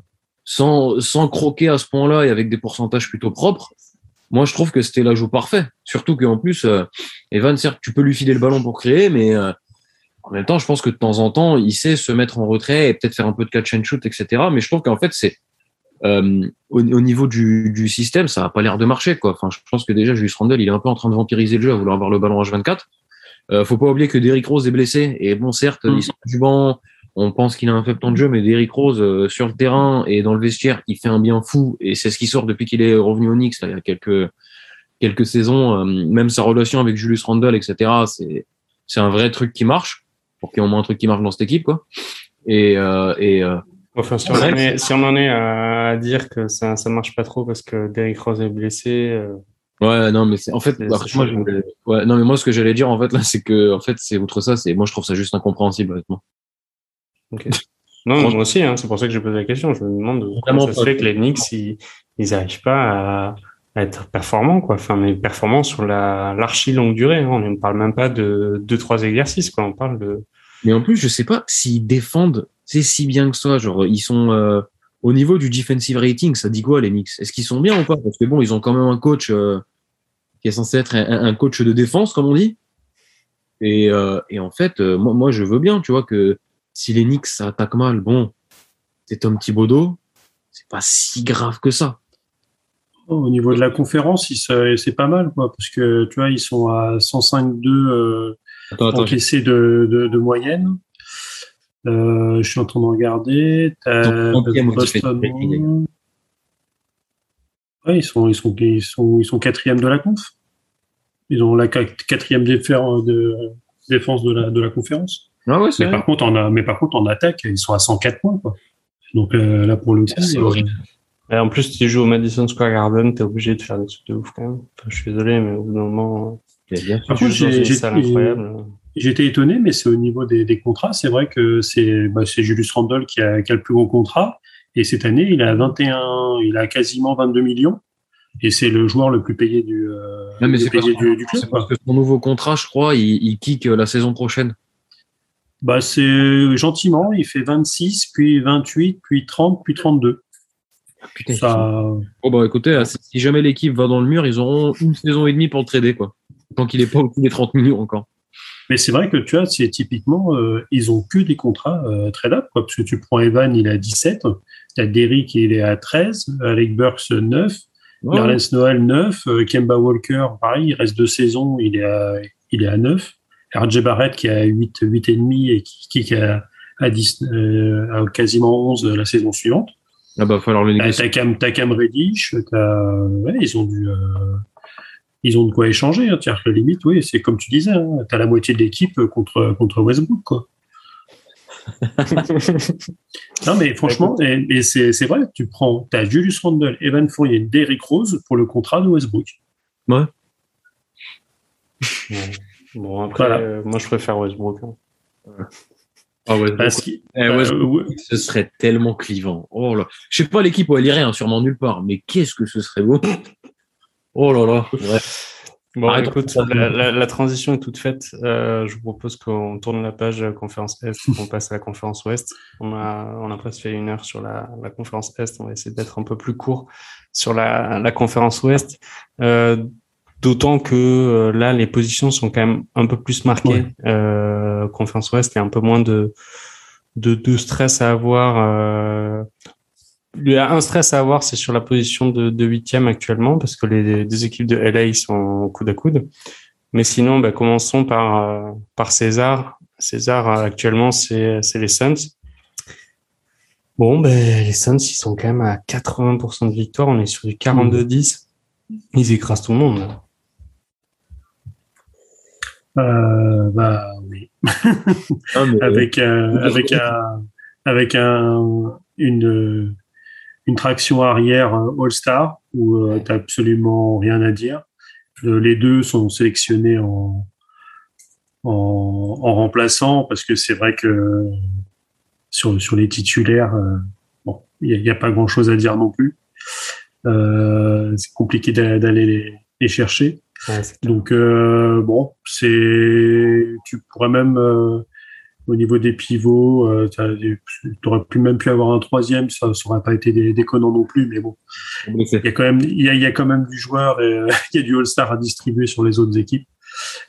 sans, sans croquer à ce point-là et avec des pourcentages plutôt propres, moi, je trouve que c'était l'ajout parfait. Surtout qu'en plus, euh, Evan, certes, tu peux lui filer le ballon pour créer, mais euh, en même temps, je pense que de temps en temps, il sait se mettre en retrait et peut-être faire un peu de catch and shoot, etc. Mais je trouve qu'en fait, c'est euh, au, au niveau du, du système, ça n'a pas l'air de marcher. Quoi. Enfin, je pense que déjà, Julius Randle, il est un peu en train de vampiriser le jeu à vouloir avoir le ballon H24. Euh, faut pas oublier que Derrick Rose est blessé. Et bon, certes, Mm. il sort du banc. On pense qu'il a un faible temps de jeu, mais Derrick Rose, euh, sur le terrain et dans le vestiaire, il fait un bien fou. Et c'est ce qui sort depuis qu'il est revenu au Knicks, là, il y a quelques, quelques saisons. Euh, même sa relation avec Julius Randle, etc., c'est, c'est un vrai truc qui marche. Pour qu'il y ait au moins un truc qui marche dans cette équipe, quoi. Et, euh, et euh, Enfin, si on, en est, si on en est à dire que ça ça marche pas trop parce que Derrick Rose est blessé, euh, Ouais, non, mais c'est en fait, C'est- bah, c'est moi, je- ouais, non, mais moi, ce que j'allais dire, en fait, là, c'est que, en fait, c'est outre ça, c'est, moi, je trouve ça juste incompréhensible, honnêtement. (laughs) Non, moi aussi, hein, c'est pour ça que je pose la question. Je me demande comment ça se fait que les Knicks, ils, ils arrivent pas à, à être performants, quoi. Enfin, mais performants sur la, l'archi longue durée. hein. On ne parle même pas de deux, trois exercices, quoi. On parle de, Mais en plus, je sais pas s'ils défendent, c'est si bien que ça, genre, ils sont, euh, au niveau du defensive rating, ça dit quoi, les Knicks? Est-ce qu'ils sont bien ou pas? Parce que bon, ils ont quand même un coach, euh, qui est censé être un, un coach de défense, comme on dit. Et, euh, et en fait, euh, moi, moi, je veux bien, tu vois, que si les Knicks ça attaque mal, bon, c'est Tom Thibodeau, c'est pas si grave que ça. Oh, Au niveau de la conférence, c'est pas mal, quoi, parce que tu vois, ils sont à 105-2 euh, encaissés de, de, de moyenne. Euh, je suis en train de regarder. Donc, Boston. Ouais, ils sont, ils sont, ils sont, ils sont quatrième de la conf. Ils ont la quat- quatrième défense de, défense de la, de la conférence. Ah ouais, Mais vrai. par contre, en, a- mais par contre, en attaque, ils sont à 104 points, quoi. Donc euh, là, pour le coup, C'est euh, horrible. Et en plus, tu joues au Madison Square Garden, t'es obligé de faire des trucs de ouf quand même. Enfin, je suis désolé, mais au bout d'un moment, Il y a bien Par contre. J'étais étonné, mais c'est au niveau des, des contrats. C'est vrai que c'est bah, Julius Randle qui a, qui a le plus gros contrat. Et cette année, il a 21, il a quasiment 22 millions. Et c'est le joueur le plus payé du, euh, Non, mais le c'est parce, payé du, club. c'est parce que son nouveau contrat, je crois, il, il kick euh, la saison prochaine. Bah, c'est gentiment, il fait 26, puis 28, puis 30, puis 32. Putain, Ça, Oh bah écoutez, euh, si jamais l'équipe va dans le mur, ils auront une saison et demie pour le trader, quoi. Tant qu'il est pas au-dessus des 30 millions encore. Mais c'est vrai que tu vois, c'est typiquement, euh, ils ont que des contrats euh, tradables, quoi, parce que tu prends Evan, il est à 17, t'as Derrick, il est à 13, Alec Burks 9, Ouais. Nerlens Noël 9, euh, Kemba Walker, pareil, il reste deux saisons, il est à, il est à 9, RJ Barrett qui à 8, 8 et demi et qui, qui est à, à 10, euh, à quasiment 11 la saison suivante. Ah bah falloir le négocier. t'as Cam, t'as Cam Reddish, ouais, ils ont du, euh, ils ont de quoi échanger. Hein. Que la limite, oui, c'est comme tu disais, hein, t'as la moitié de l'équipe contre contre Westbrook, quoi. (laughs) Non, mais franchement, et, et c'est c'est vrai, tu prends, t'as Julius Randle, Evan Fournier, Derrick Rose pour le contrat de Westbrook. Ouais. Bon, après, Voilà. euh, moi, je préfère Westbrook. hein. Ah ouais, Parce qu'il- Eh, bah, Westbrook, ouais, ce serait tellement clivant. Oh là. Je sais pas l'équipe où elle irait, hein, sûrement nulle part, mais qu'est-ce que ce serait beau. Oh là là. Ouais. Bon, Arrête, écoute, la, la- la transition est toute faite. Euh, je vous propose qu'on tourne la page euh, conférence Est, (laughs) qu'on passe à la conférence Ouest. On a, on a presque fait une heure sur la, la conférence Est. On va essayer d'être un peu plus court sur la, la conférence Ouest. Euh, D'autant que euh, là, les positions sont quand même un peu plus marquées. Ouais. Euh, Conference Ouest, il y a un peu moins de, de, de stress à avoir. Euh, il y a un stress à avoir, c'est sur la position de, huitième actuellement, parce que les, les équipes de LA sont coude à coude. Mais sinon, bah, commençons par, euh, par César. César, actuellement, c'est les Suns. Bon, ben, les Suns, ils sont quand même à 80% de victoire. On est sur du 42-10. Ils écrasent tout le monde. Euh, bah oui. Ah, mais- (laughs) avec un, avec un, avec un, une, une traction arrière euh, All-Star où euh, t'as absolument rien à dire. Euh, les deux sont sélectionnés en, en, en remplaçant parce que c'est vrai que sur, sur les titulaires, euh, bon, il n'y a, a pas grand chose à dire non plus. Euh, c'est compliqué d'a- d'aller les, les chercher. Ouais. Donc euh, bon, c'est tu pourrais même euh, au niveau des pivots, euh, tu aurais pu même pu avoir un troisième, ça ça aurait pas été dé- déconnant non plus, mais bon, il y a quand même il y a, il y a quand même du joueur et euh, (laughs) il y a du All-Star à distribuer sur les autres équipes,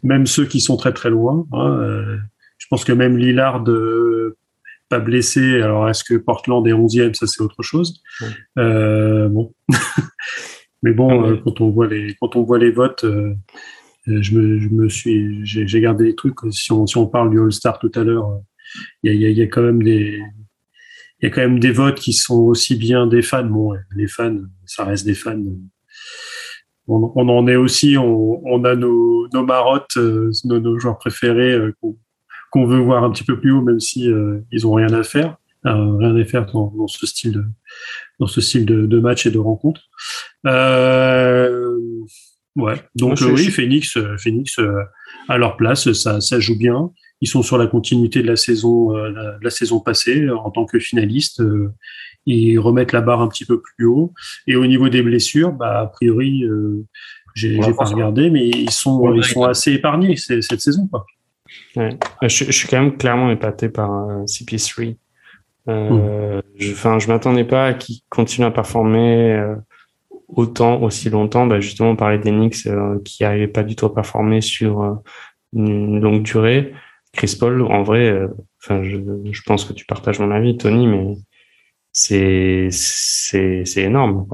même ceux qui sont très très loin. hein, euh, je pense que même Lillard euh, pas blessé. Alors est-ce que Portland est 11e, ça c'est autre chose. Ouais. Euh, bon. (laughs) Mais bon, Ah ouais. euh, quand on voit les quand on voit les votes, euh, euh, je me je me suis j'ai gardé les trucs. Si on si on parle du All Star tout à l'heure, il y a, y, a, il y a quand même des il y a quand même des votes qui sont aussi bien des fans. Bon, les fans, ça reste des fans. On, on en est aussi. On, on a nos nos marottes, nos, nos joueurs préférés qu'on veut voir un petit peu plus haut, même si euh, ils ont rien à faire, euh, rien à faire dans, dans ce style de dans ce style de, de match et de rencontre. Euh, ouais. Donc Moi, euh, oui, Phoenix, euh, Phoenix euh, à leur place, ça, ça joue bien. Ils sont sur la continuité de la saison, euh, la, de la saison passée en tant que finalistes. euh, ils remettent la barre un petit peu plus haut. Et au niveau des blessures, bah a priori, euh, j'ai Ouais, j'ai pas regardé, mais ils sont Ouais, ils sont assez épargnés cette saison. Quoi. Ouais. Euh, Je, je suis quand même clairement épaté par euh, CP3. Euh, je, m'attendais pas à qu'il continue à performer euh, autant, aussi longtemps. Bah, justement, on parlait d'Enix euh, qui n'arrivait pas du tout à performer sur une longue durée. Chris Paul, en vrai, je, pense que tu partages mon avis, Tony, mais c'est énorme.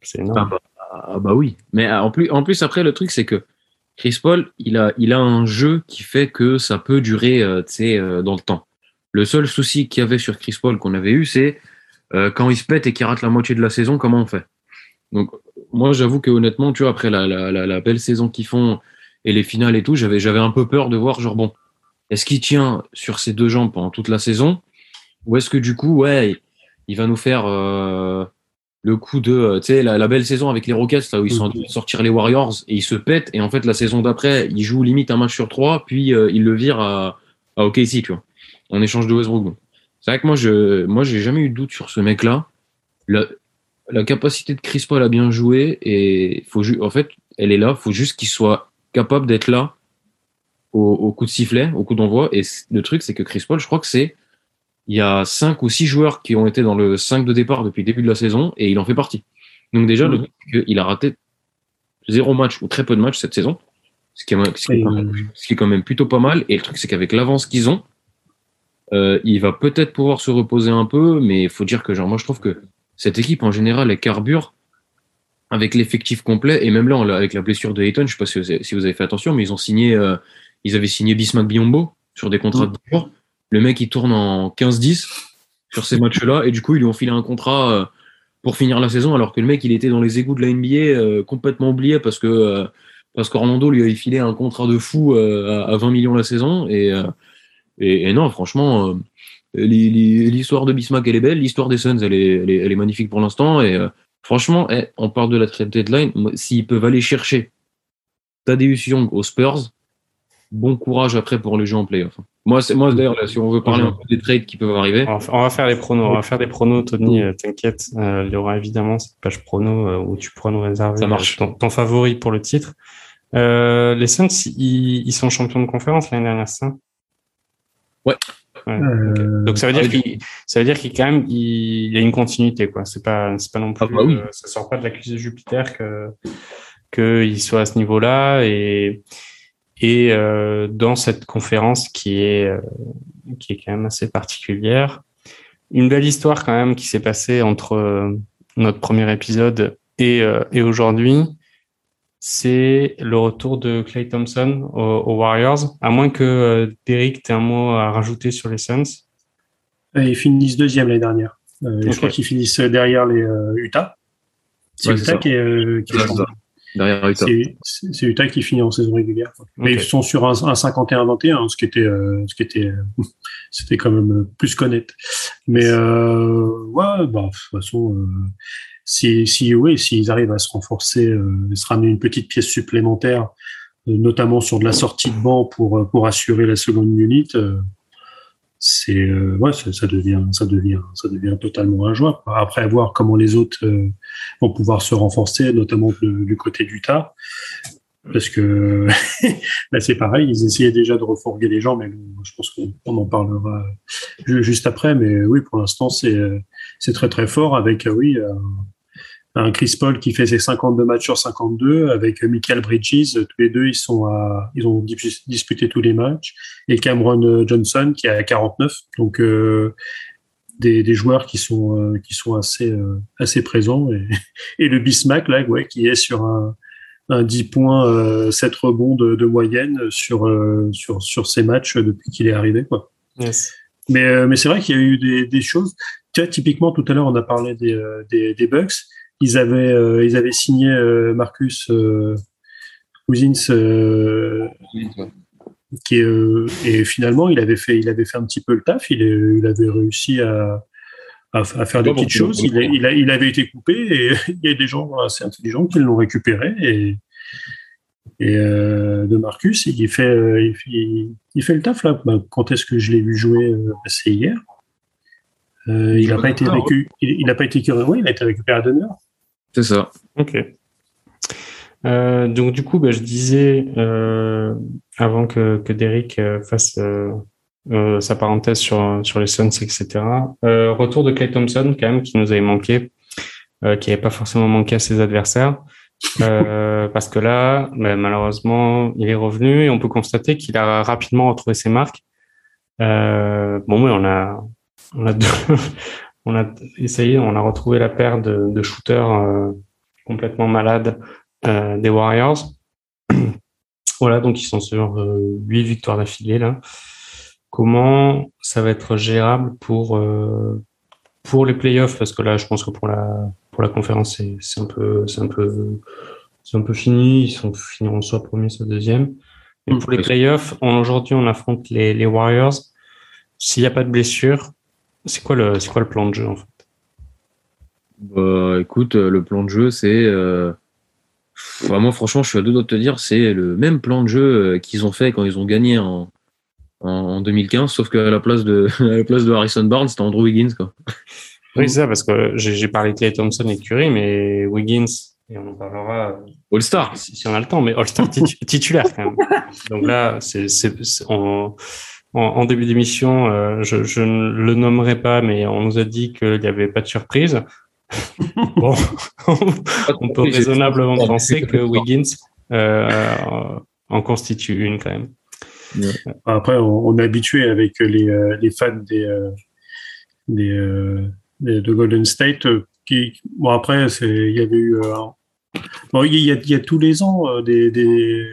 C'est énorme. Ah bah, ah bah oui. Mais en plus, après, le truc, c'est que Chris Paul, il a, un jeu qui fait que ça peut durer dans le temps. Le seul souci qu'il y avait sur Chris Paul qu'on avait eu, c'est euh, quand il se pète et qu'il rate la moitié de la saison, comment on fait? Donc, moi, j'avoue que honnêtement, tu vois, après la, belle saison qu'ils font et les finales et tout, j'avais, un peu peur de voir, genre, bon, est-ce qu'il tient sur ses deux jambes pendant toute la saison? Ou est-ce que du coup, ouais, il va nous faire euh, le coup de, euh, tu sais, la, belle saison avec les Rockets, là où ils sont en train de sortir les Warriors et ils se pètent, et en fait, la saison d'après, ils jouent limite un match sur trois, puis euh, ils le virent à, à OKC, tu vois, en échange de Westbrook. C'est vrai que moi, je, moi, j'ai jamais eu de doute sur ce mec-là. La, la capacité de Chris Paul à bien jouer, et faut en fait, elle est là, faut juste qu'il soit capable d'être là au, au coup de sifflet, au coup d'envoi. Et le truc, c'est que Chris Paul, je crois que c'est il y a cinq ou six joueurs qui ont été dans le 5 de départ depuis le début de la saison et il en fait partie. Donc déjà, le Mhm. truc, qu'il a raté zéro match ou très peu de matchs cette saison, ce qui est, ce qui est Et, quand même ce qui est quand même plutôt pas mal. Et le truc, c'est qu'avec l'avance qu'ils ont, euh, il va peut-être pouvoir se reposer un peu, mais il faut dire que, genre, moi, je trouve que cette équipe, en général, elle carbure avec l'effectif complet. Et même là, avec la blessure de Hayton, je sais pas si vous avez, fait attention, mais ils ont signé, euh, ils avaient signé Bismack Biombo sur des contrats de 10 jours. Le mec, il tourne en 15-10 sur ces matchs-là, et du coup, ils lui ont filé un contrat euh, pour finir la saison, alors que le mec, il était dans les égouts de la NBA, complètement oublié parce que parce qu'Orlando lui avait filé un contrat de fou à à 20 millions la saison. Et, et, et non, franchement, euh, l'histoire de Bismack, elle est belle. L'histoire des Suns, elle est, elle est, elle est magnifique pour l'instant. Et euh, franchement, eh, on parle de la trade deadline. S'ils peuvent aller chercher Tadeusz Young aux Spurs, bon courage après pour les jeux en playoff. Moi, moi d'ailleurs, si on veut parler un peu des trades qui peuvent arriver, On va, faire les pronos. On va faire des pronos, Tony. euh, T'inquiète. Euh, il y aura évidemment cette page prono euh, où tu pourras nous réserver Ça marche. ton, ton favori pour le titre. Euh, les Suns, ils, ils sont champions de conférence l'année dernière, c'est ça? Ouais. Ouais, Euh. Donc ça veut dire ah oui. qu'il, ça veut dire qu'il quand même, il, il y a une continuité, quoi. C'est pas, c'est pas non plus, Ah bah oui. euh, ça sort pas de la cuisse de Jupiter que qu'il soit à ce niveau-là et et euh, dans cette conférence qui est euh, qui est quand même assez particulière, une belle histoire quand même qui s'est passée entre euh, notre premier épisode et et aujourd'hui, c'est le retour de Clay Thompson aux, Warriors. À moins que Derek ait un mot à rajouter sur les Suns. Ils finissent deuxième l'année dernière. Je crois qu'ils finissent derrière les Utah. C'est Utah qui est, qui est derrière Utah. C'est Utah qui finit en saison régulière. Mais ils sont sur un, 51-21, ce qui était, euh, ce qui était, euh, (laughs) c'était quand même plus qu'honnête. Mais euh, ouais, bah, de toute façon, euh, si, si, oui, s'ils arrivent à se renforcer, euh, se ramener une petite pièce supplémentaire, notamment sur de la sortie de banc pour pour assurer la seconde unit c'est euh, ouais, ça, devient ça devient ça devient totalement injouable. Après voir comment les autres euh, vont pouvoir se renforcer, notamment du côté du tas, parce que là (laughs) c'est pareil, ils essayaient déjà de reforguer les gens, mais je pense qu'on en parlera juste après. Mais oui, pour l'instant c'est c'est très très fort avec oui un Chris Paul qui fait ses 52 matchs sur 52 avec Michael Bridges. Tous les deux, ils sont à, ils ont disputé tous les matchs. Et Cameron euh, Johnson qui est à 49. Donc, euh, des, des, joueurs qui sont, euh, qui sont assez, euh, assez présents. Et, (laughs) et le Bismack, là, ouais, qui est sur un, un 10 points, 7 rebonds de, de moyenne sur, sur, sur ces matchs depuis qu'il est arrivé, quoi. Yes. Mais, mais c'est vrai qu'il y a eu des, des choses. Tu vois, typiquement, tout à l'heure, on a parlé des, des, des Bucks ils avaient euh, ils avaient signé euh, Marcus euh, Cousins qui et finalement il avait fait il avait fait un petit peu le taf. Il, il avait réussi à, à, faire des petites choses. il, il, a, il, avait été coupé et (laughs) il y a des gens assez intelligents qui l'ont récupéré et et de Marcus il fait il, il, fait le taf là. Bah, quand est-ce que je l'ai vu jouer c'est hier il n'a pas, été récupéré il, a pas été oui, il a été récupéré à c'est ça. Ok. Euh, donc du coup, bah, je disais euh, avant que, que Derek euh, fasse euh, sa parenthèse sur sur les Suns, etc. retour de Clay Thompson quand même qui nous avait manqué, qui n'avait pas forcément manqué à ses adversaires. (laughs) parce que là, bah, malheureusement, il est revenu et on peut constater qu'il a rapidement retrouvé ses marques. bon, oui, on a, on a deux, (laughs) on a essayé, on a retrouvé la paire de, de shooters euh, complètement malades euh, des Warriors. (clears throat) voilà, donc ils sont sur euh, huit victoires d'affilée là. Comment ça va être gérable pour pour les playoffs? Parce que là, je pense que pour la pour la conférence, c'est un peu c'est un peu c'est un peu fini. Ils sont finiront soit premier, soit deuxième. Mais pour les playoffs, aujourd'hui, on affronte les, les Warriors. S'il n'y a pas de blessure, c'est quoi le c'est quoi le plan de jeu en fait? Bah, écoute, le plan de jeu, c'est euh... moi franchement, je suis à deux doigts de te dire, c'est le même plan de jeu euh, qu'ils ont fait quand ils ont gagné en, en, 2015, sauf qu'à la place de (laughs) à la place de Harrison Barnes, c'était Andrew Wiggins quoi. Oui, c'est ça, parce que j'ai parlé de Clay Thompson et Curry, mais Wiggins, et on en parlera All-Star si, si, on a le temps, mais All-Star titulaire quand même. (laughs) Donc là, c'est on en, début d'émission, euh, je, je, ne le nommerai pas, mais on nous a dit qu'il n'y avait pas de surprise. (laughs) bon, on peut raisonnablement penser que Wiggins euh, en constitue une quand même. Après, on, est habitué avec les, euh, les fans des, des, de Golden State. Qui, bon, après, il y avait eu. bon, il y, a, il y a tous les ans des, des,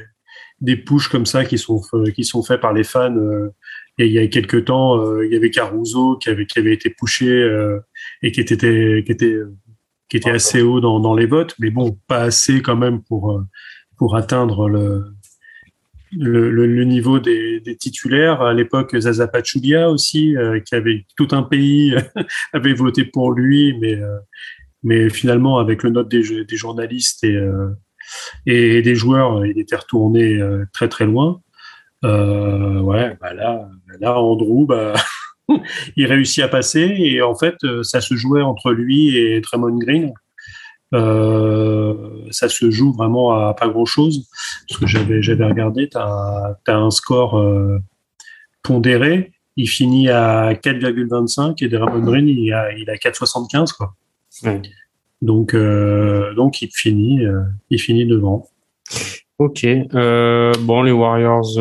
des pushes comme ça qui sont, qui sont faits par les fans il y a quelques temps, euh, il y avait Caruso qui avait, qui avait été poussé euh, et qui était, qui était, qui était assez haut dans, dans les votes, mais bon, pas assez quand même pour, euh, pour atteindre le, le, niveau des, des, titulaires. À l'époque, Zaza Pachulia aussi, qui avait tout un pays (laughs) avait voté pour lui, mais, mais finalement, avec le note des, des journalistes et, et des joueurs, il était retourné très très loin. Euh, ouais, bah là, là, Andrew, bah, (laughs) il réussit à passer et en fait, euh, ça se jouait entre lui et Draymond Green. Euh, ça se joue vraiment à pas grand chose parce que j'avais j'avais regardé tu as, un score euh, pondéré il finit à 4,25 et Draymond Green il a il a 4,75 quoi ouais. Donc, euh, donc il finit, il finit devant. Ok. Bon, les Warriors,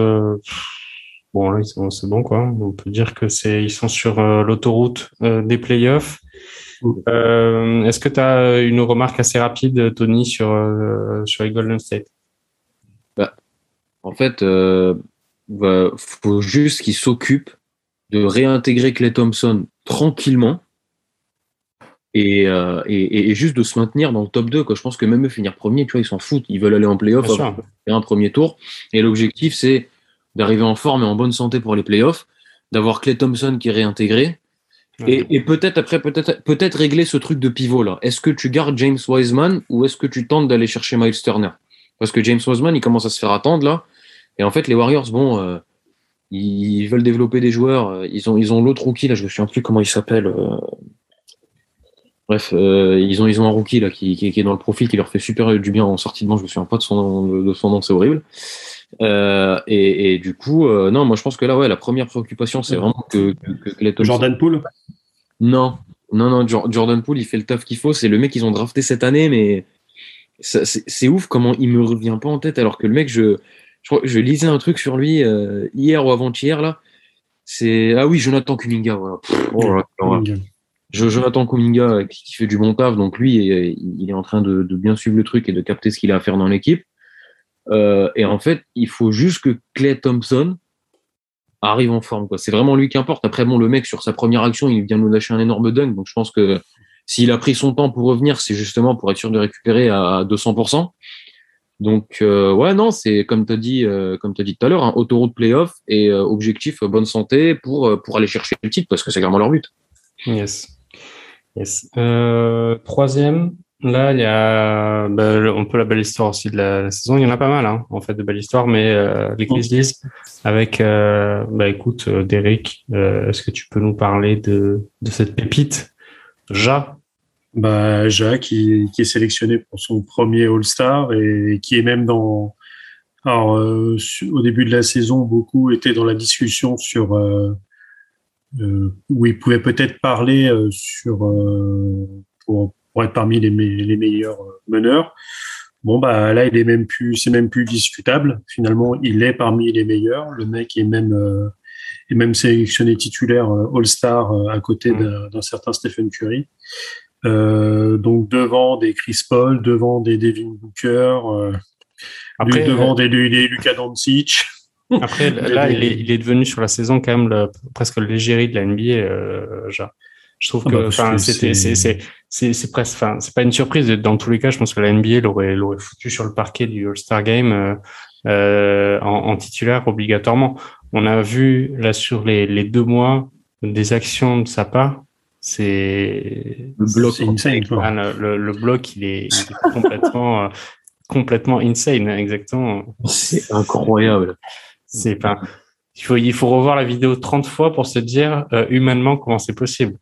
bon là, c'est bon quoi. On peut dire que c'est, ils sont sur euh, l'autoroute euh, des playoffs. Euh, Est-ce que tu as une remarque assez rapide, Tony, sur euh, sur les Golden State? En fait, euh, bah, faut juste qu'ils s'occupent de réintégrer Clay Thompson tranquillement et, et, et juste de se maintenir dans le top 2. Quoi. Je pense que même eux finir premier, tu vois, ils s'en foutent. Ils veulent aller en playoff faire un premier tour. Et l'objectif, c'est d'arriver en forme et en bonne santé pour les playoffs, d'avoir Clay Thompson qui est réintégré. Et, et peut-être après, peut-être peut-être régler ce truc de pivot là. Est-ce que tu gardes James Wiseman ou est-ce que tu tentes d'aller chercher Miles Turner? Parce que James Wiseman, il commence à se faire attendre là. Et en fait, les Warriors, bon, euh, ils veulent développer des joueurs. euh, Ils ont, ils ont l'autre rookie là, je me souviens plus comment il s'appelle. euh. Bref, euh, ils ont, ils ont un rookie là qui, qui, qui est dans le profil qui leur fait super du bien en sortie de banc. Je me souviens pas de son nom, de son nom, c'est horrible. Euh, et, et du coup, euh, non, moi je pense que là, ouais, la première préoccupation, c'est vraiment que, que, que Jordan Poole? Non, non, non, Jor- Jordan Poole, il fait le taf qu'il faut. C'est le mec qu'ils ont drafté cette année, mais c'est c'est ouf comment il me revient pas en tête alors que le mec, je, je, crois- je lisais un truc sur lui euh, hier ou avant-hier là. C'est ah oui, Jonathan Kuminga. Voilà. Pff, oh là là, voilà. Je- Jonathan Kuminga qui, qui fait du bon taf, donc lui, il est en train de, de bien suivre le truc et de capter ce qu'il a à faire dans l'équipe. Euh, et en fait, il faut juste que Clay Thompson arrive en forme. C'est vraiment lui qui importe. Après, bon, le mec, sur sa première action, il vient nous lâcher un énorme dunk. Donc, je pense que s'il a pris son temps pour revenir, c'est justement pour être sûr de récupérer à 200%. Donc, euh, ouais, non, c'est comme tu as dit, euh, dit tout à l'heure, hein, autoroute playoff et objectif bonne santé pour, pour aller chercher le titre parce que c'est vraiment leur but. Yes. Yes. Troisième, là, il y a bah, le- un peu la belle histoire aussi de la, la saison. Il y en a pas mal, hein, en fait, de belles histoires, mais euh, les Grizzlies avec, euh, bah écoute, euh, Derek, euh, est-ce que tu peux nous parler de, de cette pépite, Ja? bah, Jacques, qui, qui est sélectionné pour son premier All-Star et qui est même dans. Alors, euh, au début de la saison, beaucoup étaient dans la discussion sur euh, euh, où il pouvait peut-être parler euh, sur euh, pour, pour être parmi les, me- les meilleurs euh, meneurs. Bon bah là, il est même plus, c'est même plus discutable. Finalement, il est parmi les meilleurs. Le mec est même euh, est même sélectionné titulaire euh, All-Star euh, à côté Mm. d'un certain Stephen Curry. Donc devant des Chris Paul, devant des Devin Booker, Après, devant des, des, des Luka Doncic. Après, (laughs) là, il est, il est devenu sur la saison quand même le- presque légérie de la NBA, Ja. Je trouve Ah que, bah, parce enfin, que c'était, c'est- c'est, c'est, c'est, c'est presque, enfin, c'est pas une surprise. Dans tous les cas, je pense que la NBA l'aurait, l'aurait foutu sur le parquet du All-Star Game euh, euh, en, en titulaire obligatoirement. On a vu là sur les, les deux mois des actions de sa part. C'est Le bloc. Insane, quoi. ah, le, le, le bloc, il est, il est complètement, euh, complètement insane, exactement. C'est incroyable. C'est pas. Il faut, il faut revoir la vidéo 30 fois pour se dire euh, humainement comment c'est possible.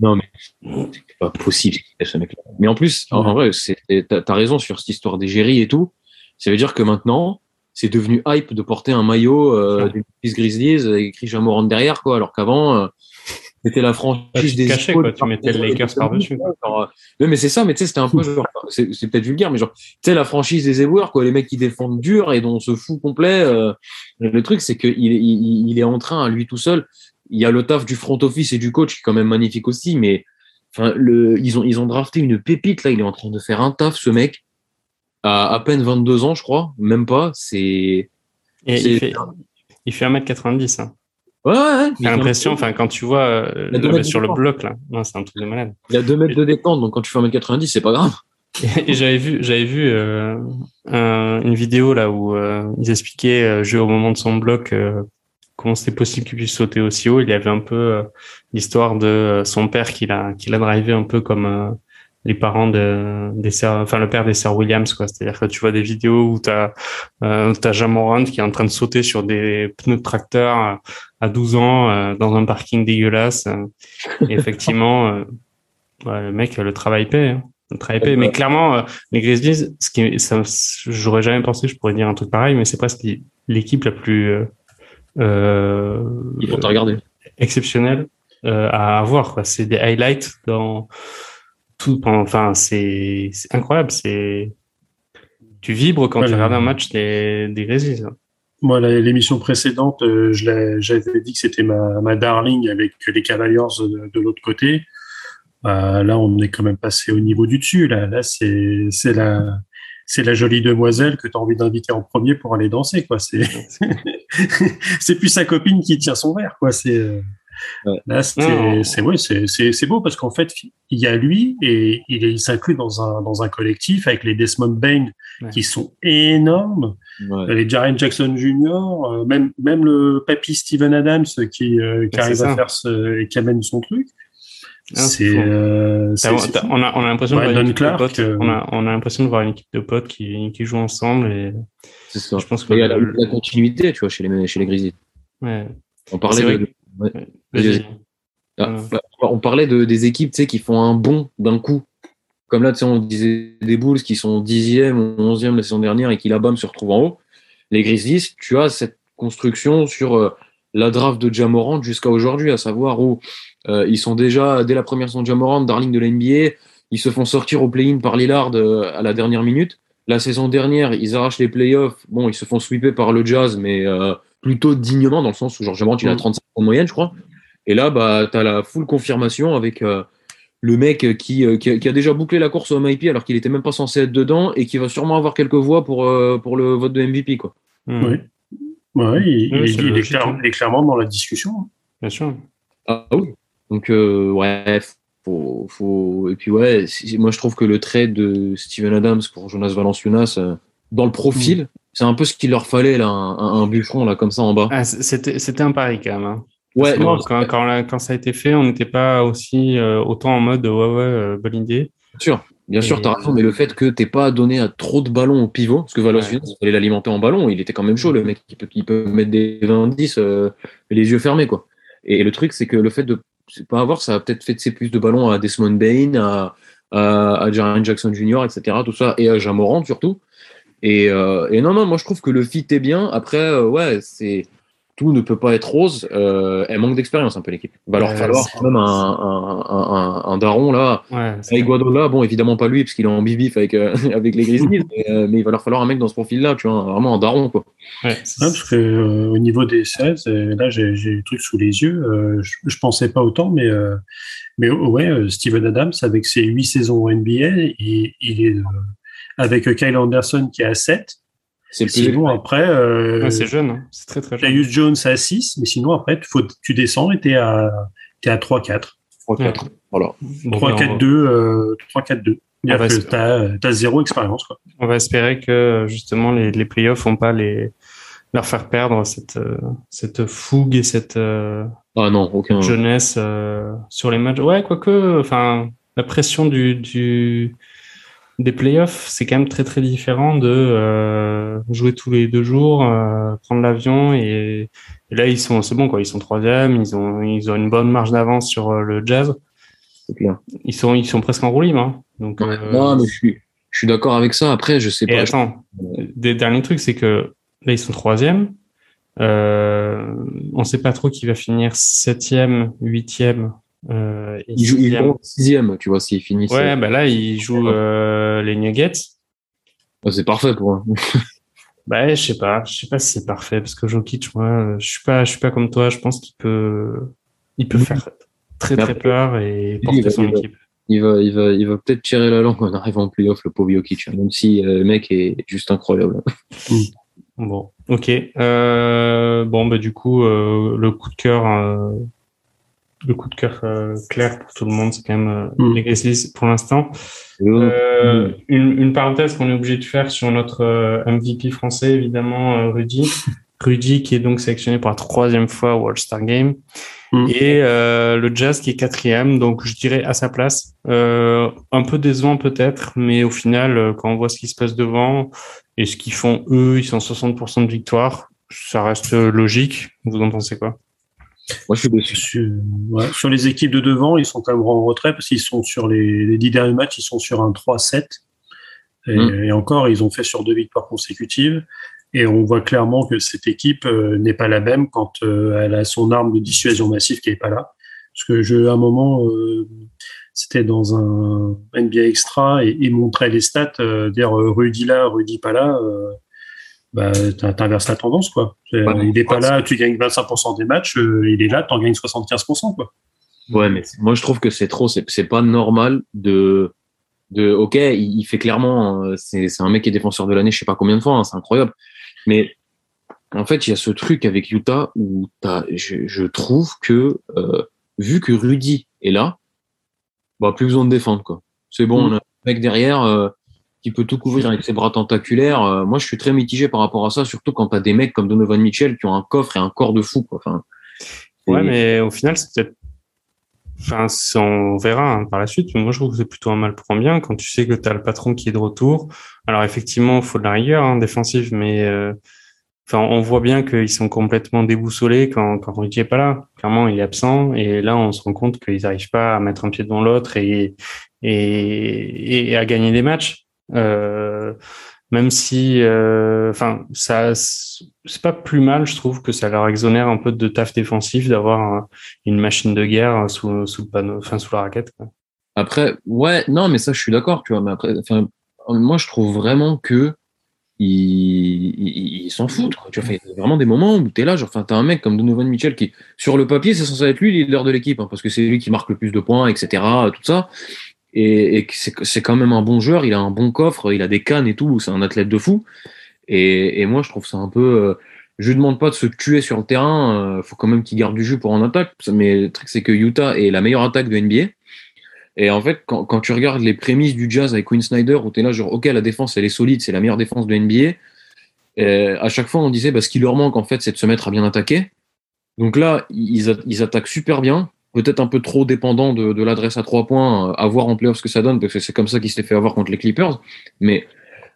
Non, mais c'est pas possible ce mec-là. Mais en plus, en, en vrai, t'as as raison sur cette histoire d'égérie et tout. Ça veut dire que maintenant, c'est devenu hype de porter un maillot euh, des Memphis Grizzlies avec écrit Jamorant derrière, quoi, alors qu'avant, euh, c'était la franchise tu des cachais, quoi, tu mettais le Lakers par-dessus, euh, mais c'est ça, mais tu sais, c'était un peu (laughs) genre, c'est peut-être vulgaire, mais genre, tu sais, la franchise des éboueurs, quoi, les mecs qui défendent dur et dont on se fout complet. euh, le truc, c'est qu'il il, est en train, lui tout seul. Il y a le taf du front office et du coach qui est quand même magnifique aussi, mais enfin, le, ils ont, ils ont drafté une pépite là. Il est en train de faire un taf, ce mec, à à peine 22 ans, je crois, même pas. C'est Et il fait, il fait 1m90. Hein. ouais, ouais. J'ai l'impression, enfin, quand tu vois euh, là, sur le bloc, là, c'est un truc de malade. Il a 2 mètres de détente, donc quand tu fais 1m90, c'est pas grave. (laughs) Et j'avais vu, j'avais vu euh, un- une vidéo là où euh, ils expliquaient jeu au moment de son bloc comment c'était possible qu'il puisse sauter aussi haut. Il y avait un peu euh, l'histoire de euh, son père qui l'a qui l'a drivé un peu comme euh, les parents de des sœurs, enfin le père des sœurs Williams quoi. C'est-à-dire que tu vois des vidéos où t'as euh, t'as Jamorant qui est en train de sauter sur des pneus de tracteur à 12 ans dans un parking dégueulasse. effectivement, le mec le travail paie. Hein. Le travail paie. Mais clairement, les Grizzlies, ce qui, ça, j'aurais jamais pensé je pourrais dire un truc pareil, mais c'est presque l'équipe la plus euh, Ils vont te regarder. exceptionnelle euh, à avoir. quoi. C'est des highlights dans tout, enfin, c'est incroyable. C'est tu vibres quand tu regardes un match des, des Grizzlies. Hein. Moi, l'émission précédente, euh, j'avais dit que c'était ma, ma, darling avec les Cavaliers de, de l'autre côté. Euh, là, on est quand même passé au niveau du dessus. Là, là c'est la c'est la jolie demoiselle que tu as envie d'inviter en premier pour aller danser. quoi. C'est (laughs) (laughs) c'est plus sa copine qui tient son verre. quoi. C'est euh, Là, c'est ouais, c'est beau parce qu'en fait, il y a lui et il, il s'inclut dans un, dans un collectif avec les Desmond Bain qui sont énormes, les Jaren Jackson Jr., euh, même, même le papy Steven Adams qui, euh, qui arrive à faire ce, et qui amène son truc. C'est, euh, on a, on a l'impression de voir une équipe de potes. On a, on a l'impression de voir une équipe de potes qui, qui joue ensemble et. C'est ça. Je pense y a la, continuité, tu vois, chez les, chez les Grizzlies. Ouais. On parlait de, ah, on parlait de, des équipes qui font un bond d'un coup. Comme là, on disait des Bulls qui sont 10e ou 11e la saison dernière et qui là-bas se retrouvent en haut. Les Grizzlies, tu as cette construction sur euh, la draft de Jamorant jusqu'à aujourd'hui, à savoir où euh, ils sont déjà, dès la première saison de Jamorant, darling de l'NBA, ils se font sortir au play-in par Lillard euh, à la dernière minute. La saison dernière, ils arrachent les playoffs. Bon, ils se font sweeper par le Jazz, mais plutôt dignement, dans le sens où, genre, Jamorant, il a 35 mm. en moyenne, je crois. Et là, bah, tu as la full confirmation avec euh, le mec euh, qui, qui, a, déjà bouclé la course au MIP alors qu'il n'était même pas censé être dedans et qui va sûrement avoir quelques voix pour, euh, pour le vote de MVP. Quoi. Hmm. Oui. Ouais, il, est, clairement dans la discussion. Hein. Bien sûr. Ah oui. Donc, ouais, faut, faut... Et puis, ouais, moi, je trouve que le trait de Steven Adams pour Jonas Valanciunas, dans le profil, hmm. c'est un peu ce qu'il leur fallait, là, un, un, bûcheron, là, comme ça, en bas. Ah, c'était un pari, quand même. Hein. Ouais, quand, quand, quand, ça a été fait, on n'était pas aussi euh, autant en mode ouais, ouais, euh, bonne idée. Bien sûr, bien sûr, tu as raison, mais le fait que tu pas donné à trop de ballons au pivot, parce que Valanciunas, il fallait l'alimenter en ballon, il était quand même chaud, le mec qui peut, qui peut mettre des 20-10 euh, les yeux fermés. quoi. Et, le truc, c'est que le fait de pas avoir, ça a peut-être fait de plus de ballons à Desmond Bain, à, à, à Jaren Jackson Jr., etc., tout ça, et à Jamorant surtout. Et, et, non, non, moi je trouve que le fit est bien. Après, ouais, c'est tout ne peut pas être rose. Euh, elle manque d'expérience un peu l'équipe. Il va leur falloir quand même un, un, un, un, daron là. Ouais, avec Guadola, bon évidemment pas lui parce qu'il est en bibif avec euh, (laughs) avec les Grizzlies, (laughs) euh, mais, il va leur falloir un mec dans ce profil-là, tu vois, vraiment un daron quoi. Ouais, parce que au niveau des 16, là j'ai le truc sous les yeux. je, je, pensais pas autant, mais mais ouais, Steven Adams avec ses 8 saisons au NBA, il, il est avec Kyle Anderson qui est à 7 c'est sinon, après. Euh, c'est jeune, hein. c'est très très jeune. Jones à 6, mais sinon, après, faut, tu descends et tu es à, es à 3-4. 3-4. Voilà. 3-4-2. 3-4-2. Tu as, zéro expérience. Quoi. On va espérer que justement les, les playoffs vont pas les, leur faire perdre cette, euh, cette fougue et cette euh, ah non, aucun... jeunesse sur les matchs. Ouais, quoique, enfin, la pression du, du, des playoffs, c'est quand même très très différent de euh, jouer tous les deux jours, euh, prendre l'avion et, là ils sont c'est bon quoi, ils sont troisième, ils ont ils ont une bonne marge d'avance sur euh, le Jazz. Ils sont ils sont presque en roue libre. Hein. Donc non, mais je suis je suis d'accord avec ça. Après je sais pas. Et attends, des derniers trucs c'est que là ils sont troisième. Euh, on sait pas trop qui va finir septième, huitième euh, il joue, il sixième, tu vois, s'il finit. Ouais, bah là, il joue euh, les Nuggets. Oh, c'est parfait pour eux. (laughs) bah, je sais pas, je sais pas si c'est parfait parce que Jokic, moi, je suis pas, je suis pas comme toi. Je pense qu'il peut, il peut faire très très peur et porter son équipe. Il va, il va, il va peut-être tirer la langue en arrivant en playoff, le pauvre Jokic, hein, même si euh, le mec est juste incroyable. (laughs) Bon, ok. Euh, bon, bah du coup, euh, le coup de cœur le coup de cœur euh, clair pour tout le monde, c'est quand même euh, mm. pour l'instant. Euh, une, une, parenthèse qu'on est obligé de faire sur notre euh, MVP français, évidemment, Rudy. Rudy qui est donc sélectionné pour la troisième fois au All-Star Game. Mm. Et le Jazz qui est quatrième, donc je dirais à sa place. un peu décevant peut-être, mais au final, quand on voit ce qui se passe devant et ce qu'ils font eux, ils sont 60% de victoire. Ça reste logique. Vous en pensez quoi? Moi, je suis Sur, ouais, sur, les équipes de devant, ils sont quand même en retrait parce qu'ils sont sur les, les, dix derniers matchs, ils sont sur un 3-7. Et, mm. et, encore, ils ont fait sur deux victoires consécutives. Et on voit clairement que cette équipe euh, n'est pas la même quand euh, elle a son arme de dissuasion massive qui n'est pas là. Parce que je, à un moment, euh, c'était dans un NBA Extra et, montrait les stats, dire Rudy là, Rudy pas là, bah, t'inverses la tendance, quoi. il est pas là, tu gagnes 25% des matchs, il est là, t'en gagnes 75%, quoi. Ouais, mais moi je trouve que c'est trop, c'est pas normal de, de, ok, il, fait clairement, c'est un mec qui est défenseur de l'année, je sais pas combien de fois, hein, c'est incroyable, mais en fait, il y a ce truc avec Utah où je, je, trouve que, vu que Rudy est là, bah, plus besoin de défendre. quoi. C'est bon, mm. on a un mec derrière euh, qui peut tout couvrir avec ses bras tentaculaires. Euh, moi, je suis très mitigé par rapport à ça, surtout quand tu as des mecs comme Donovan Mitchell qui ont un coffre et un corps de fou. Quoi. Ouais, mais au final, c'est peut-être. Enfin, on verra hein, par la suite. Mais moi, je trouve que c'est plutôt un mal pour un bien quand tu sais que tu as le patron qui est de retour. Alors, effectivement, il faut de la rigueur hein, défensive, mais euh, Enfin, on voit bien qu'ils sont complètement déboussolés quand, quand Rudy est pas là. Clairement, il est absent. Et là, on se rend compte qu'ils n'arrivent pas à mettre un pied devant l'autre et, et, à gagner des matchs. Euh, même si, euh, enfin, ça, c'est pas plus mal, je trouve, que ça leur exonère un peu de taf défensif d'avoir une machine de guerre sous, sous enfin, sous la raquette. Quoi. Après, ouais, non, mais ça, je suis d'accord, tu vois. Mais après, enfin, moi, je trouve vraiment que il, s'en fout. Tu vois, il y a vraiment des moments où tu es là, genre, enfin, t'as un mec comme Donovan Mitchell qui, sur le papier, c'est censé être lui, le leader de l'équipe, hein, parce que c'est lui qui marque le plus de points, etc., tout ça. Et, et c'est quand même un bon joueur, il a un bon coffre, il a des cannes et tout, c'est un athlète de fou. Et, et moi, je trouve ça un peu. Euh, je lui demande pas de se tuer sur le terrain, euh, faut quand même qu'il garde du jus pour en attaque. Mais le truc, c'est que Utah est la meilleure attaque de NBA. Et en fait, quand, quand, tu regardes les prémices du jazz avec Quinn Snyder, où tu es là, genre, OK, la défense, elle est solide, c'est la meilleure défense de NBA. Euh, à chaque fois, on disait, bah, ce qui leur manque, en fait, c'est de se mettre à bien attaquer. Donc là, ils, ils attaquent super bien. Peut-être un peu trop dépendant de, de l'adresse à trois points, à voir en playoff ce que ça donne, parce que c'est comme ça qu'il s'est fait avoir contre les Clippers. Mais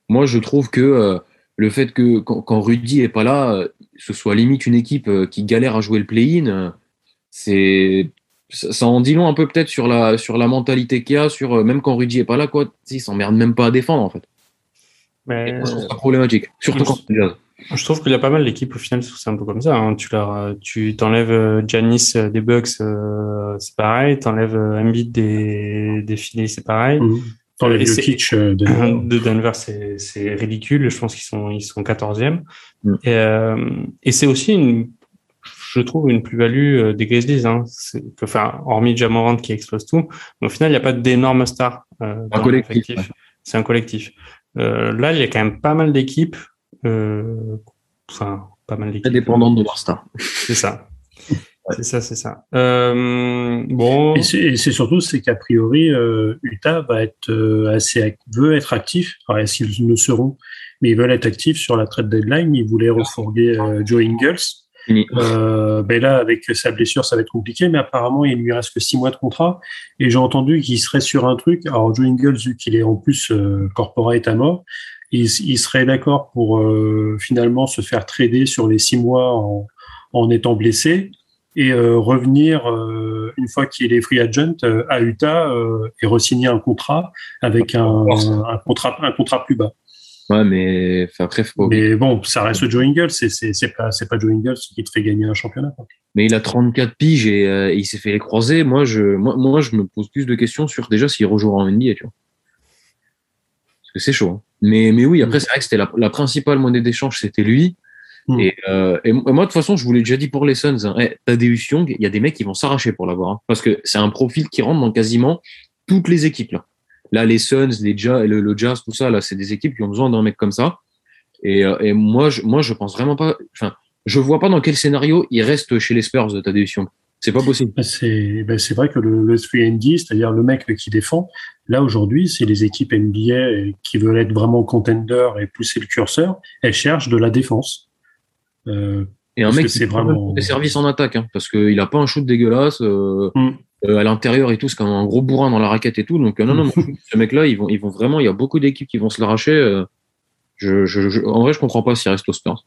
moi, je trouve que euh, le fait que quand, quand, Rudy est pas là, euh, ce soit limite une équipe euh, qui galère à jouer le play-in, c'est ça, en dit long un peu peut-être sur la, sur la mentalité qu'il y a, sur, euh, même quand Rudy est pas là, quoi, il s'emmerde même pas à défendre, en fait. Mais... C'est problématique, surtout quand Je trouve qu'il y a pas mal d'équipes au final, c'est un peu comme ça. Hein. Tu leur, tu t'enlèves Janis euh, des Bucks, euh, c'est pareil. T'enlèves Embiid des, des Phillies, c'est pareil. Mmh. T'enlèves Jokic de Denver, (coughs) de Denver c'est, c'est ridicule. Je pense qu'ils sont, ils sont 14e. Mmh. Et, et c'est aussi une je trouve, une plus-value euh, des Grizzlies. Hein. Que, enfin, hormis Jamorant qui explose tout, mais au final, il n'y a pas d'énormes stars. Euh, un collectif. C'est un collectif. Euh, là, il y a quand même pas mal d'équipes. Euh, enfin, pas mal d'équipes. Indépendantes de leur star. C'est ça. C'est ça, c'est ça. Euh, bon. Et c'est surtout, c'est qu'a priori, euh, Utah va être euh, assez veut être actif. Alors, s'ils le seront, mais ils veulent être actifs sur la trade deadline. Ils voulaient refourguer Joe Ingles. Euh, ben là, avec sa blessure, ça va être compliqué, mais apparemment, il lui reste que six mois de contrat. Et j'ai entendu qu'il serait sur un truc. Alors, Joe Ingles, vu qu'il est en plus euh, corporate à mort, il, il serait d'accord pour euh, finalement se faire trader sur les six mois en, en étant blessé et euh, revenir euh, une fois qu'il est free agent à Utah et re-signer un contrat avec un, un, contrat un contrat plus bas. Ouais, mais après, faut... Mais bon, ça reste Joe Ingles, c'est pas, pas Joe Ingles qui te fait gagner un championnat. Mais il a 34 piges euh, et, il s'est fait les croiser. Moi je, moi, moi, je me pose plus de questions sur déjà s'il rejouera en NBA, tu vois. Parce que c'est chaud. Hein. Mais, mais oui, après, c'est vrai que c'était la, la, principale monnaie d'échange, c'était lui. Mm. Et, euh, et, moi, de toute façon, je vous l'ai déjà dit pour les Suns, hein, hey, Tadeusz Young, il y a des mecs qui vont s'arracher pour l'avoir. Hein, parce que c'est un profil qui rentre dans quasiment toutes les équipes. Là. Là, les Suns, les Jazz, le, le Jazz, tout ça, là, c'est des équipes qui ont besoin d'un mec comme ça. Et, euh, et, moi, je, moi, je pense vraiment pas. Enfin, je vois pas dans quel scénario il reste chez les Spurs de ta décision. C'est pas possible. Bah, c'est ben vrai que le, le 3D, c'est-à-dire le mec qui défend, là aujourd'hui, c'est les équipes NBA qui veulent être vraiment contender et pousser le curseur. Elles cherchent de la défense. Euh, et un mec qui c'est vraiment des services en attaque, hein, parce qu'il a pas un shoot dégueulasse. Euh, mm. Euh, à l'intérieur et tout, c'est comme un gros bourrin dans la raquette et tout. Donc, euh, non, non, (laughs) ce mec-là, ils vont, ils vont vraiment, il y a beaucoup d'équipes qui vont se l'arracher. Euh, je, je, en vrai, je comprends pas s'il reste au Spurs.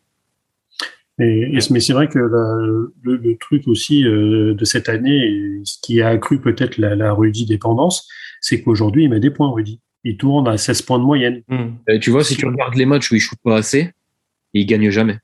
mais c'est vrai que le, le, truc aussi de cette année, ce qui a accru peut-être la, la Rudy dépendance, c'est qu'aujourd'hui, il met des points, Rudy. Il tourne à 16 points de moyenne. Hmm. tu vois, si tu regardes les matchs où il shoot pas assez, il gagne jamais.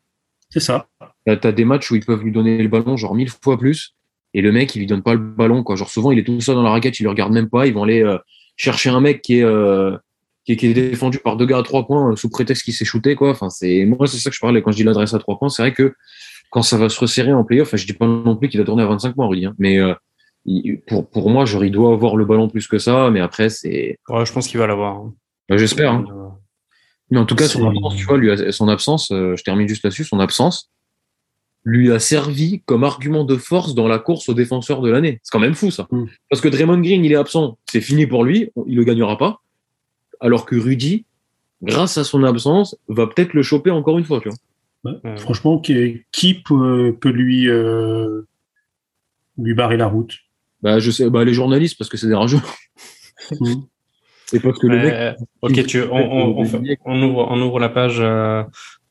C'est ça. Tu as des matchs où ils peuvent lui donner le ballon genre mille fois plus et le mec, il lui donne pas le ballon, quoi. Genre, souvent, il est tout seul dans la raquette, il le regarde même pas. Ils vont aller euh, chercher un mec qui est, euh, qui est, qui est défendu par deux gars à trois points euh, sous prétexte qu'il s'est shooté, quoi. Enfin, c'est, moi, c'est ça que je parlais quand je dis l'adresse à trois points. C'est vrai que quand ça va se resserrer en playoff, enfin, je dis pas non plus qu'il va tourner à 25 points, Rudy, hein, mais euh, il- pour, pour moi, genre, il doit avoir le ballon plus que ça, mais après, c'est, Ouais, je pense qu'il va l'avoir. bah, j'espère, hein. Mais en tout cas, son absence, tu vois, lui, son absence, je termine juste là-dessus, son absence lui a servi comme argument de force dans la course au défenseur de l'année. C'est quand même fou, ça. Mm. Parce que Draymond Green, il est absent, c'est fini pour lui, il le gagnera pas. Alors que Rudy, grâce à son absence, va peut-être le choper encore une fois, tu vois. Franchement, qui, qui peut, peut lui, euh, lui barrer la route? Bah, je sais, bah, les journalistes, parce que c'est des rageux. Mm. Et parce que le mec, ok, tu, on, on, on, fait- on ouvre, on ouvre la page euh,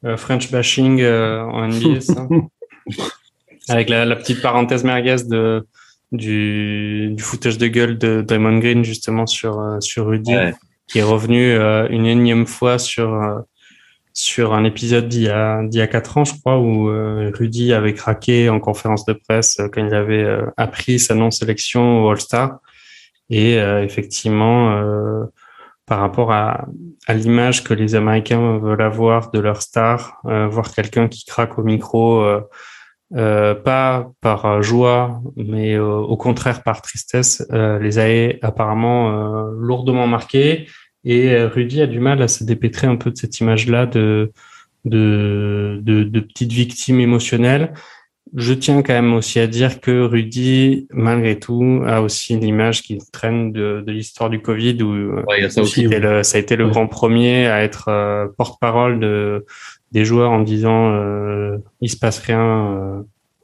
euh, French bashing euh, en NBA, ça? (laughs) Avec la, la petite parenthèse merguez de, du, du foutage de gueule de Draymond Green, justement, sur, euh, sur Rudy, Ouais. qui est revenu euh, une énième fois sur, euh, sur un épisode d'il y a, d'il y a quatre ans, je crois, où euh, Rudy avait craqué en conférence de presse quand il avait appris sa non-sélection au All-Star. Et effectivement, par rapport à, à l'image que les Américains veulent avoir de leur star, euh, voir quelqu'un qui craque au micro, euh, euh, pas par joie, mais euh, au contraire par tristesse, euh, les a apparemment euh, lourdement marqués. Et euh, Rudy a du mal à se dépêtrer un peu de cette image-là de, de, de, de petite victime émotionnelle. Je tiens quand même aussi à dire que Rudy, malgré tout, a aussi l'image qui traîne de, de l'histoire du Covid où euh, ouais, ça le- a été le Ouais. grand premier à être euh, porte-parole de, des joueurs en disant euh, il se passe rien, euh,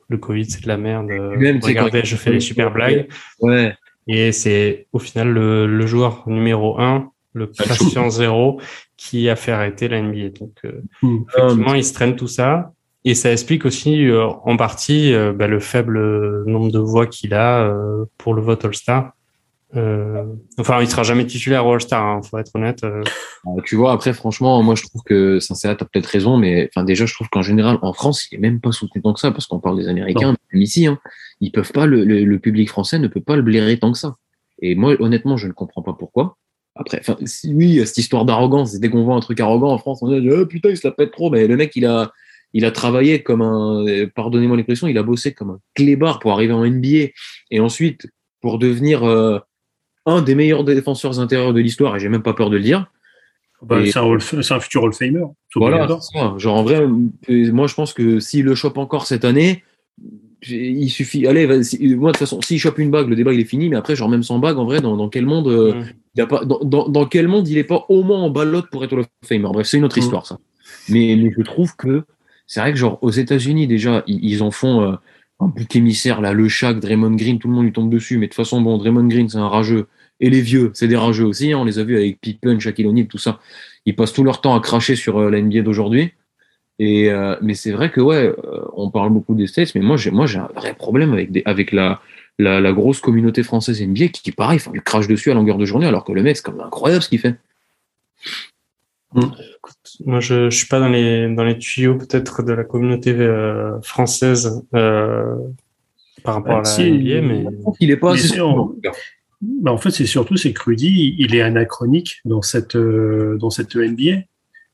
le Covid c'est de la merde. euh, Même, regardez, je fais des super blagues. Ouais. Et c'est au final le, le joueur numéro un, le patient zéro, qui a fait arrêter la NBA. Donc euh, Mm. effectivement, il se traîne tout ça. Et ça explique aussi euh, en partie euh, bah, le faible nombre de voix qu'il a pour le vote All-Star. Euh, enfin, il sera jamais titulaire au All-Star, hein, faut être honnête. euh. Euh, Tu vois, après, franchement, moi, je trouve que, sincèrement, t'as peut-être raison, mais, enfin, déjà, je trouve qu'en général, en France, il est même pas soutenu tant que ça, parce qu'on parle des Américains, même ici, hein, ils peuvent pas, le, le, le public français ne peut pas le blairer tant que ça. Et moi, honnêtement, je ne comprends pas pourquoi. Après, enfin, si, oui, il y a cette histoire d'arrogance, dès qu'on voit un truc arrogant en France, on dit, oh, putain, il se la pète trop, mais le mec, il a, il a travaillé comme un, pardonnez-moi l'expression, il a bossé comme un clébard pour arriver en NBA, et ensuite, pour devenir, euh, un des meilleurs défenseurs intérieurs de l'histoire, et j'ai même pas peur de le dire, Bah, c'est un, un futur Hall Famer. c'est voilà, ça. Genre en vrai, euh, moi je pense que s'il le chope encore cette année, il suffit. Allez, moi de toute façon, s'il chope une bague, le débat il est fini. Mais après, genre même sans bague, en vrai, dans, dans quel monde, euh, Mm. il y a pas, dans, dans, dans quel monde il est pas au moins en ballotte pour être le famer. Bref, c'est une autre Mm. histoire ça. Mais, mais je trouve que c'est vrai que genre aux États-Unis déjà, ils, ils en font euh, un bouc émissaire là, le Shaq, Draymond Green, tout le monde lui tombe dessus. Mais de toute façon, bon, Draymond Green c'est un rageux et les vieux, c'est des rageux aussi. hein, on les a vus avec Pippen, Shaquille O'Neal, tout ça. Ils passent tout leur temps à cracher sur euh, la NBA d'aujourd'hui. Et euh, mais c'est vrai que ouais, euh, on parle beaucoup des States, mais moi j'ai moi j'ai un vrai problème avec des, avec la, la la grosse communauté française NBA qui, qui pareil, enfin, crache dessus à longueur de journée, alors que le mec c'est quand même incroyable ce qu'il fait. Moi, je, je suis pas dans les dans les tuyaux peut-être de la communauté euh, française euh, par rapport à la Si. NBA, mais Il est pas assez. Bah, en fait, c'est surtout c'est que Rudy, il est anachronique dans cette euh, dans cette NBA.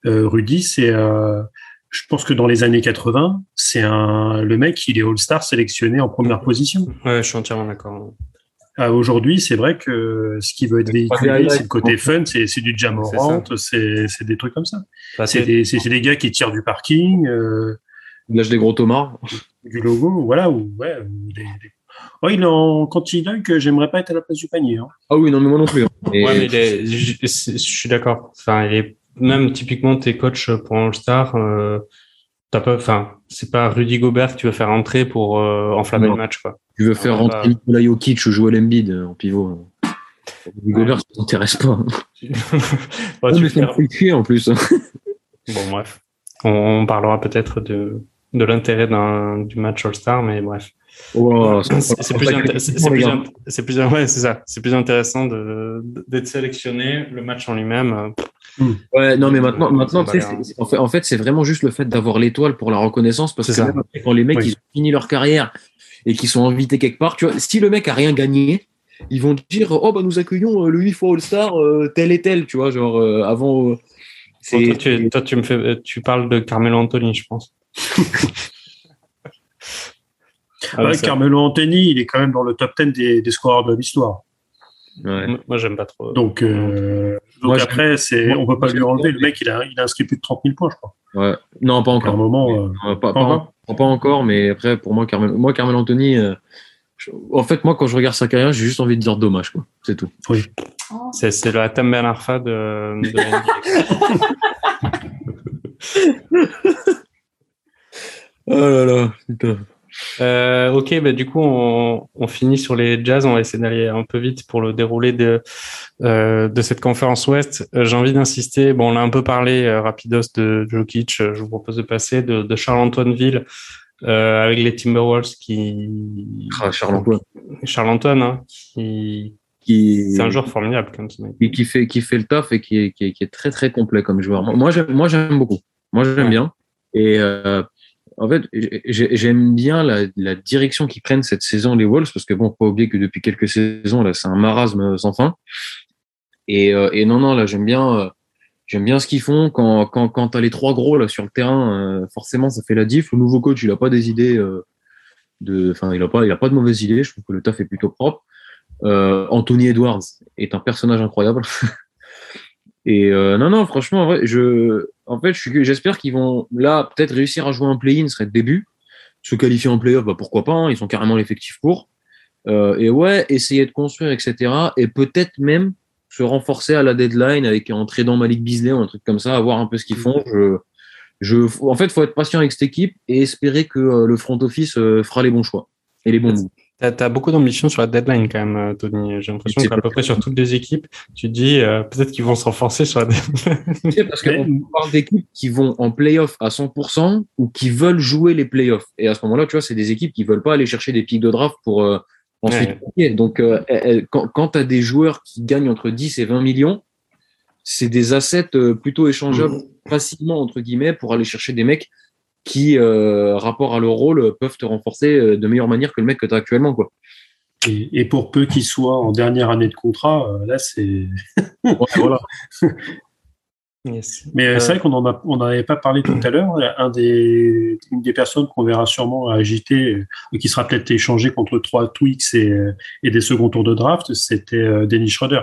Euh, Rudy, c'est, euh, je pense que dans les années 80, c'est un le mec, il est All-Star sélectionné en première position. ouais, je suis entièrement d'accord. Ah, Aujourd'hui, c'est vrai que ce qui veut être véhiculé, c'est le côté fun, c'est c'est du jamorant, c'est c'est des trucs comme ça. Bah, C'est des, c'est c'est des gars qui tirent du parking, euh, Il lâche des gros tomards. du logo, voilà, ou ouais, ou des, des- Oh, il en, quand il a que j'aimerais pas être à la place du panier. Hein. Ah oui, non, mais moi non plus. hein. Et- Ouais, mais est- je, suis d'accord. Enfin, il est même typiquement tes coachs pour All Star. Euh, t'as pas, enfin, c'est pas Rudy Gobert que tu veux faire entrer pour euh, enflammer Non. le match, quoi. tu veux faire rentrer bah. Nikola Jokic ou Joel Embiid euh, en pivot. euh. Gobert, (laughs) ça t'intéresse pas. Ouais, tu fait chier en plus. (laughs) Bon, bref. On, on parlera peut-être de, de l'intérêt d'un, du match All Star, mais bref. C'est plus, plus, ouais, ça. Intéressant de, d'être sélectionné. Le match en lui-même, euh, Ouais, non, mais maintenant, en fait, en fait, c'est vraiment juste le fait d'avoir l'étoile pour la reconnaissance, parce C'est que ça. même après, quand les mecs Oui. ils ont fini leur carrière, et qui sont invités quelque part, tu vois, si le mec a rien gagné, ils vont dire oh bah nous accueillons euh, le 8 fois All-Star euh, tel et tel, tu vois, genre euh, avant. euh, Bon, toi, tu, toi, tu me fais, tu parles de Carmelo Anthony, je pense. (laughs) Ah, Ouais, Carmelo Anthony, il est quand même dans le top 10 des, des scoreurs de l'histoire. Ouais. Moi, j'aime pas trop. Donc, euh, donc Moi, après, c'est, on peut pas moi, lui enlever. Le mec, il a, il a inscrit plus de 30 000 points, je crois. ouais. Non, pas Donc, à un encore. moment, euh, pas, Pas pas, encore en- pas encore, mais après, pour moi, Carmel, moi, Carmel Anthony, euh, je- en fait, moi, quand je regarde sa carrière, j'ai juste envie de dire dommage, quoi. C'est tout. C'est, c'est le Hatem Ben Arfa de, de la. (laughs) Oh là là, putain. Euh, ok, bah, du coup, on, on finit sur les Jazz. On va essayer d'aller un peu vite pour le déroulé de, euh, de cette conférence Ouest. Euh, J'ai envie d'insister. Bon, on a un peu parlé euh, rapidos de Jokic. Je vous propose de passer de, de Charles-Antoine-Ville euh, avec les Timberwolves qui Ah, Charles-Antoine. Charles-Antoine, hein, qui Qui, c'est un joueur formidable comme qui, fait, qui fait le taf et qui est, qui est, qui est très, très complet comme joueur. Moi, j'aime, moi, j'aime beaucoup. Moi, j'aime Ouais. bien. Et, en fait, j'ai- j'aime bien la, la direction qu'ils prennent cette saison, les Wolves, parce que bon, faut pas oublier que depuis quelques saisons, là, c'est un marasme sans fin. Et, euh, et non, non, là, j'aime bien, euh, j'aime bien ce qu'ils font quand, quand, quand t'as les trois gros, là, sur le terrain, euh, forcément, ça fait la diff. Le nouveau coach, il a pas des idées, euh, de, enfin, il a pas, il a pas de mauvaises idées. Je trouve que le taf est plutôt propre. Euh, Anthony Edwards est un personnage incroyable. (laughs) Et euh, non, non, franchement, en vrai, je, en fait, je j'espère qu'ils vont là peut-être réussir à jouer un play-in, ce serait le début. Se qualifier en play-off, bah, pourquoi pas hein, Ils ont carrément l'effectif pour. Euh, et ouais, essayer de construire, etc. Et peut-être même se renforcer à la deadline avec en tradant Malik Beasley ou un truc comme ça, à voir un peu ce qu'ils font. Je, je, en fait, faut être patient avec cette équipe et espérer que euh, le front office euh, fera les bons choix et les bons moves. T'as as beaucoup d'ambition sur la deadline quand même, euh, Tony. J'ai l'impression C'est qu'à peu près sur toutes les équipes, tu dis euh, peut-être qu'ils vont se renforcer sur la deadline. (laughs) Tu parce Mais- qu'on parle d'équipes qui vont en playoff à 100% ou qui veulent jouer les playoffs. Et à ce moment-là, tu vois, c'est des équipes qui veulent pas aller chercher des pics de draft pour euh, ensuite. Ouais. Donc, euh, elles- elles- quand, quand tu as des joueurs qui gagnent entre 10 et 20 millions, c'est des assets euh, plutôt échangeables facilement, entre guillemets, pour aller chercher des mecs qui, euh, rapport à leur rôle, peuvent te renforcer euh, de meilleure manière que le mec que tu as actuellement. Quoi. et, et pour peu qu'il soit en dernière année de contrat, euh, là, c'est. (laughs) Ouais, voilà. (laughs) Yes. Mais Euh, c'est vrai qu'on n'en avait pas parlé tout à l'heure. Un des, une des personnes qu'on verra sûrement agiter, qui sera peut-être échangé contre trois Twix et, et des seconds tours de draft, c'était Dennis Schroeder.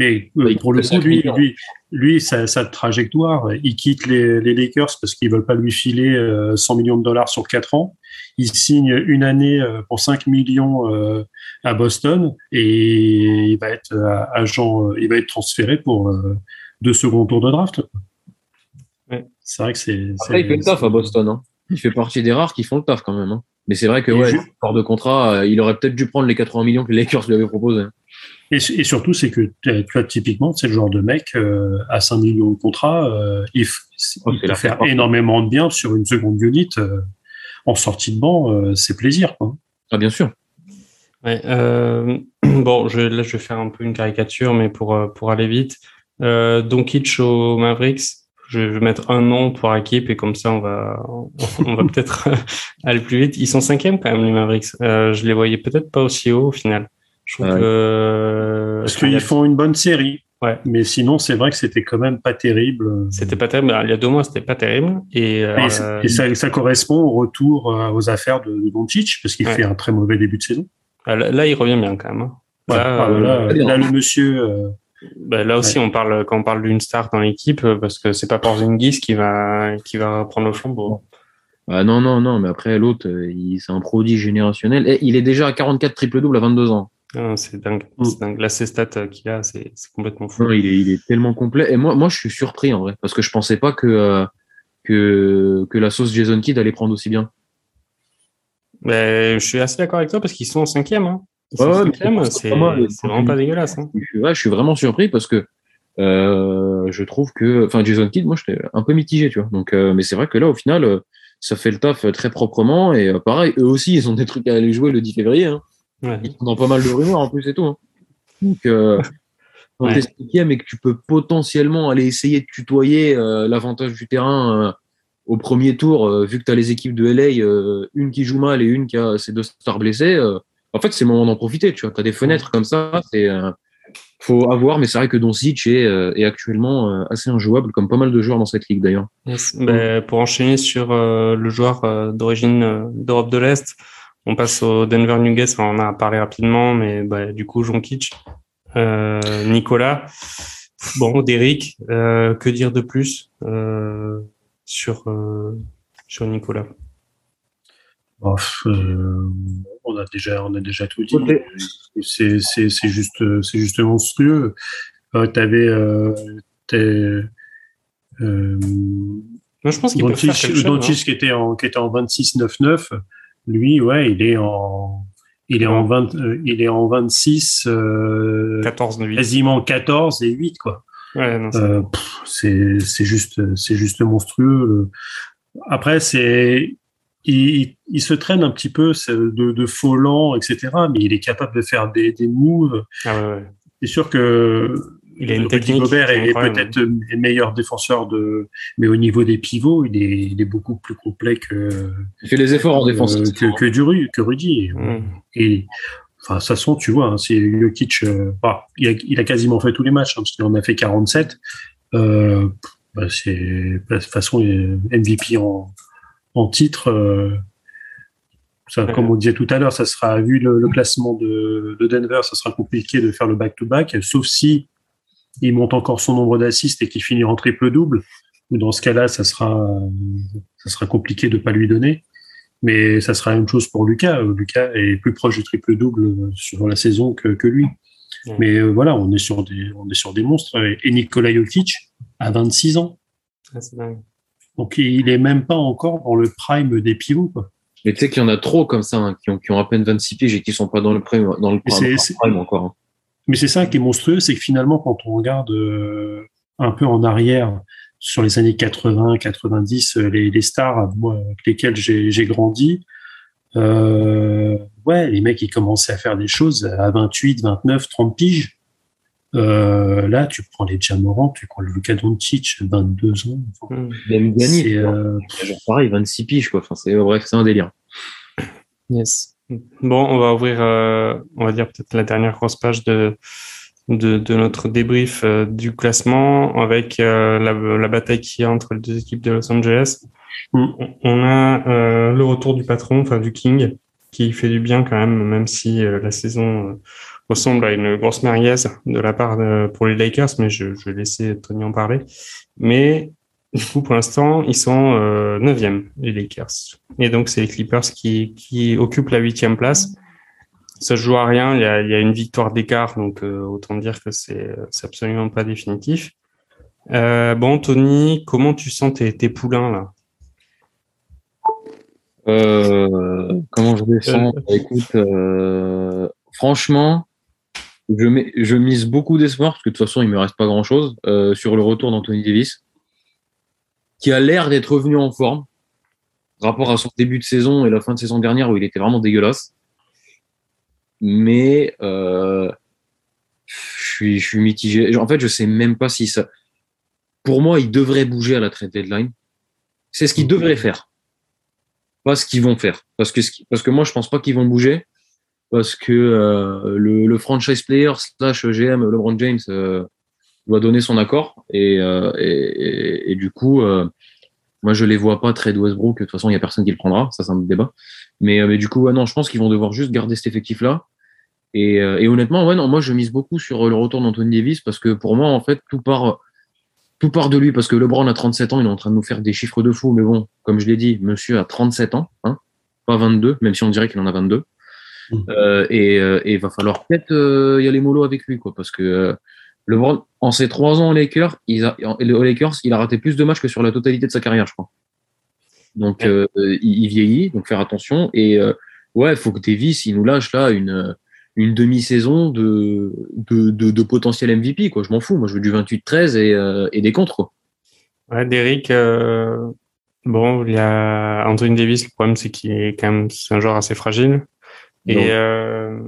Mais euh, pour le coup, lui, lui, lui, sa, sa trajectoire, il quitte les, les Lakers parce qu'ils veulent pas lui filer euh, 100 millions de dollars sur quatre ans. Il signe une année euh, pour 5 millions euh, à Boston et il va être euh, agent, euh, il va être transféré pour euh, deux seconds tours de draft. Ouais. C'est vrai que c'est. Après, il fait le taf à Boston. Hein. Il fait partie des rares qui font le taf quand même. Hein. Mais c'est vrai que, ouais, hors de contrat, euh, il aurait peut-être dû prendre les 80 millions que les Lakers lui avaient proposé. Et, et surtout, c'est que tu vois, typiquement, c'est le genre de mec euh, à 5 millions de contrat, euh, il, Oh, il peut faire énormément de bien sur une seconde unit euh, en sortie de banc, euh, c'est plaisir. Quoi. Ah, bien sûr. Ouais, euh, (clears throat) bon, je, là, je vais faire un peu une caricature, mais pour, euh, pour aller vite. Euh, Doncic aux Mavericks, je vais mettre un nom pour équipe et comme ça, on va, (laughs) on va peut-être (laughs) aller plus vite. Ils sont cinquièmes quand même, les Mavericks. Euh, je les voyais peut-être pas aussi haut au final. Je trouve Ouais. que Parce a- qu'ils font une bonne série. Ouais. Mais sinon, c'est vrai que c'était quand même pas terrible. c'était pas terrible. Il y a deux mois, c'était pas terrible. Et, euh, Et, ça- et ça, ça correspond au retour euh, aux affaires de, de Doncic, parce qu'il Ouais. fait un très mauvais début de saison. là, là, il revient bien quand même. hein. Ouais, Là, ah, là, euh, là, le monsieur, euh, bah, là aussi, on parle quand on parle d'une star dans l'équipe, euh, parce que c'est pas Porzingis qui va qui va prendre le flambeau. Ah, non, non, non, mais après, l'autre, euh, c'est un prodige générationnel. Et il est déjà à 44 triple-double à 22 ans. Ah, c'est dingue. Mm. C'est dingue. Là, ces stats euh, qu'il a, c'est c'est complètement fou. Non, il, est, il est tellement complet. Et moi, moi, je suis surpris, en vrai, parce que je pensais pas que, euh, que, que la sauce Jason Kidd allait prendre aussi bien. Mais je suis assez d'accord avec toi parce qu'ils sont en cinquième. Hein. Ouais, c'est vraiment pas dégueulasse. Hein. Je suis- ouais, je suis vraiment surpris parce que euh, je trouve que, enfin, Jason Kidd, moi, j'étais un peu mitigé, tu vois. Donc, euh, mais c'est vrai que là, au final, euh, ça fait le taf euh, très proprement. Et euh, pareil, eux aussi, ils ont des trucs à aller jouer le 10 février. Hein. Ouais. Ils sont dans pas mal de rumeurs en plus et tout. hein. Donc, euh, (laughs) quand Ouais. t'es cinquième et que tu peux potentiellement aller essayer de tutoyer l'avantage du terrain au premier tour, vu que tu as les équipes de LA, une qui joue mal et une qui a ses deux stars blessés, euh, en fait, c'est le moment d'en profiter. Tu vois, as des fenêtres comme ça, c'est faut avoir, mais c'est vrai que Doncic est, est actuellement assez injouable, comme pas mal de joueurs dans cette ligue d'ailleurs. Ben, pour enchaîner sur le joueur d'origine d'Europe de l'Est, on passe au Denver Nuggets. on en a parlé rapidement, mais bah, du coup, Jonkic, Nicolas. Bon, Derrick, que dire de plus sur, euh, sur Nicolas? Euh, on a déjà on a déjà tout dit. C'est juste c'est juste monstrueux. Euh, T'avais euh, Moi, je pense qu'il Doncic, qui était en qui était en 26 9 lui ouais il est en il est en 20 il est en 26 14 8. quasiment 14 et 8 quoi. Euh, c'est juste, c'est juste monstrueux. Après, c'est il, il, se traîne un petit peu de, de faux lent, etc. Mais il est capable de faire des, des moves. Ah ouais, C'est sûr que il a une technique. Gobert est, peut-être le meilleur défenseur de, mais au niveau des pivots, il est, il est beaucoup plus complet que. Il fait les efforts en défense que, que, du, que Rudy. Mm. Et Enfin, de toute façon, tu vois, hein, c'est Jokic, euh, bah, il, a, il, a, quasiment fait tous les matchs, hein, parce qu'il en a fait 47. Euh, bah, c'est bah, de toute façon MVP en, en titre. Euh, ça, comme on disait tout à l'heure, ça sera vu le, classement de, de, Denver, ça sera compliqué de faire le back-to-back, sauf si il monte encore son nombre d'assists et qu'il finit en triple double. Ou dans ce cas-là, ça sera ça sera compliqué de pas lui donner. Mais ça sera la même chose pour Lucas. Euh, Lucas est plus proche du triple-double euh, sur la saison que, que lui. Mais euh, voilà, on est sur des, on est sur des monstres. Et Nikola Jokic a 26 ans. Ah, Donc il est même pas encore dans le prime des pivots. Quoi. Mais tu sais qu'il y en a trop comme ça, hein, qui, ont, qui ont à peine 26 piges et qui sont pas dans le prime, dans le prime, encore. Hein. Mais c'est ça qui est monstrueux, c'est que finalement, quand on regarde un peu en arrière sur les années 80, 90, euh, les, les stars moi, avec lesquelles j'ai grandi, euh, ouais, les mecs, ils commençaient à faire des choses à 28, 29, 30 piges. Euh, là, tu prends les Jamorant, tu prends le Luka Doncic, 22 ans. Enfin, Même gagné. Euh... pareil, 26 piges, quoi. Enfin, c'est bref, c'est un délire. Yes. Bon, on va ouvrir, euh, on va dire peut-être la dernière grosse page de de, de notre débrief euh, du classement avec euh, la, la, bataille qui est entre les deux équipes de Los Angeles. Mm. On a euh, le retour du patron, enfin du King, qui fait du bien quand même, même si la saison ressemble à une grosse merguez de la part de, pour les Lakers, mais je, je vais laisser Tony en parler. Mais du coup, pour l'instant, ils sont neuvième, les Lakers. Et donc, c'est les Clippers qui, qui occupent la huitième place ça se joue à rien. Il y a, il y a une victoire d'écart, donc euh, autant dire que c'est absolument pas définitif. Euh, bon, Tony, comment tu sens tes, tes poulains là? Euh, Comment je les sens? Bah, Écoute, euh, franchement, je, mets, je mise beaucoup d'espoir parce que de toute façon, il me reste pas grand chose euh, sur le retour d'Anthony Davis, qui a l'air d'être revenu en forme, rapport à son début de saison et la fin de saison dernière où il était vraiment dégueulasse mais euh, je suis, je suis mitigé. En fait, je sais même pas si ça. Pour moi, ils devraient bouger à la trade deadline. C'est ce qu'ils devraient faire, pas ce qu'ils vont faire. Parce que parce que moi, je pense pas qu'ils vont bouger parce que euh, le, le, franchise player slash GM LeBron James euh, doit donner son accord. Et, euh, et, et, et, du coup euh, moi je les vois pas trade Westbrook. De toute façon il y a personne qui le prendra. Ça c'est un débat. Mais, mais du coup ouais, non je pense qu'ils vont devoir juste garder cet effectif là et, euh, et, honnêtement, ouais, non, moi je mise beaucoup sur le retour d'Anthony Davis parce que pour moi, en fait, tout part, tout part de lui parce que LeBron a 37 ans, il est en train de nous faire des chiffres de fou, mais bon, comme je l'ai dit, monsieur a 37 ans, hein, pas 22, même si on dirait qu'il en a 22. Mmh. Euh, et, euh, et, il va falloir peut-être euh, y aller mollo avec lui, quoi, parce que euh, LeBron, en ses trois ans aux Lakers, il a, aux Lakers, il a raté plus de matchs que sur la totalité de sa carrière, je crois. Donc, ouais. il, il, vieillit, donc faire attention. Et ouais, il faut que Davis, il nous lâche là une une demi-saison de, de, de, de, potentiel MVP. Quoi. Je m'en fous. Moi, je veux du 28-13 et, euh, et des contres. Quoi. Ouais, Derrick, euh, bon, il y a Anthony Davis. Le problème, c'est qu'il est quand même c'est un joueur assez fragile. Et euh,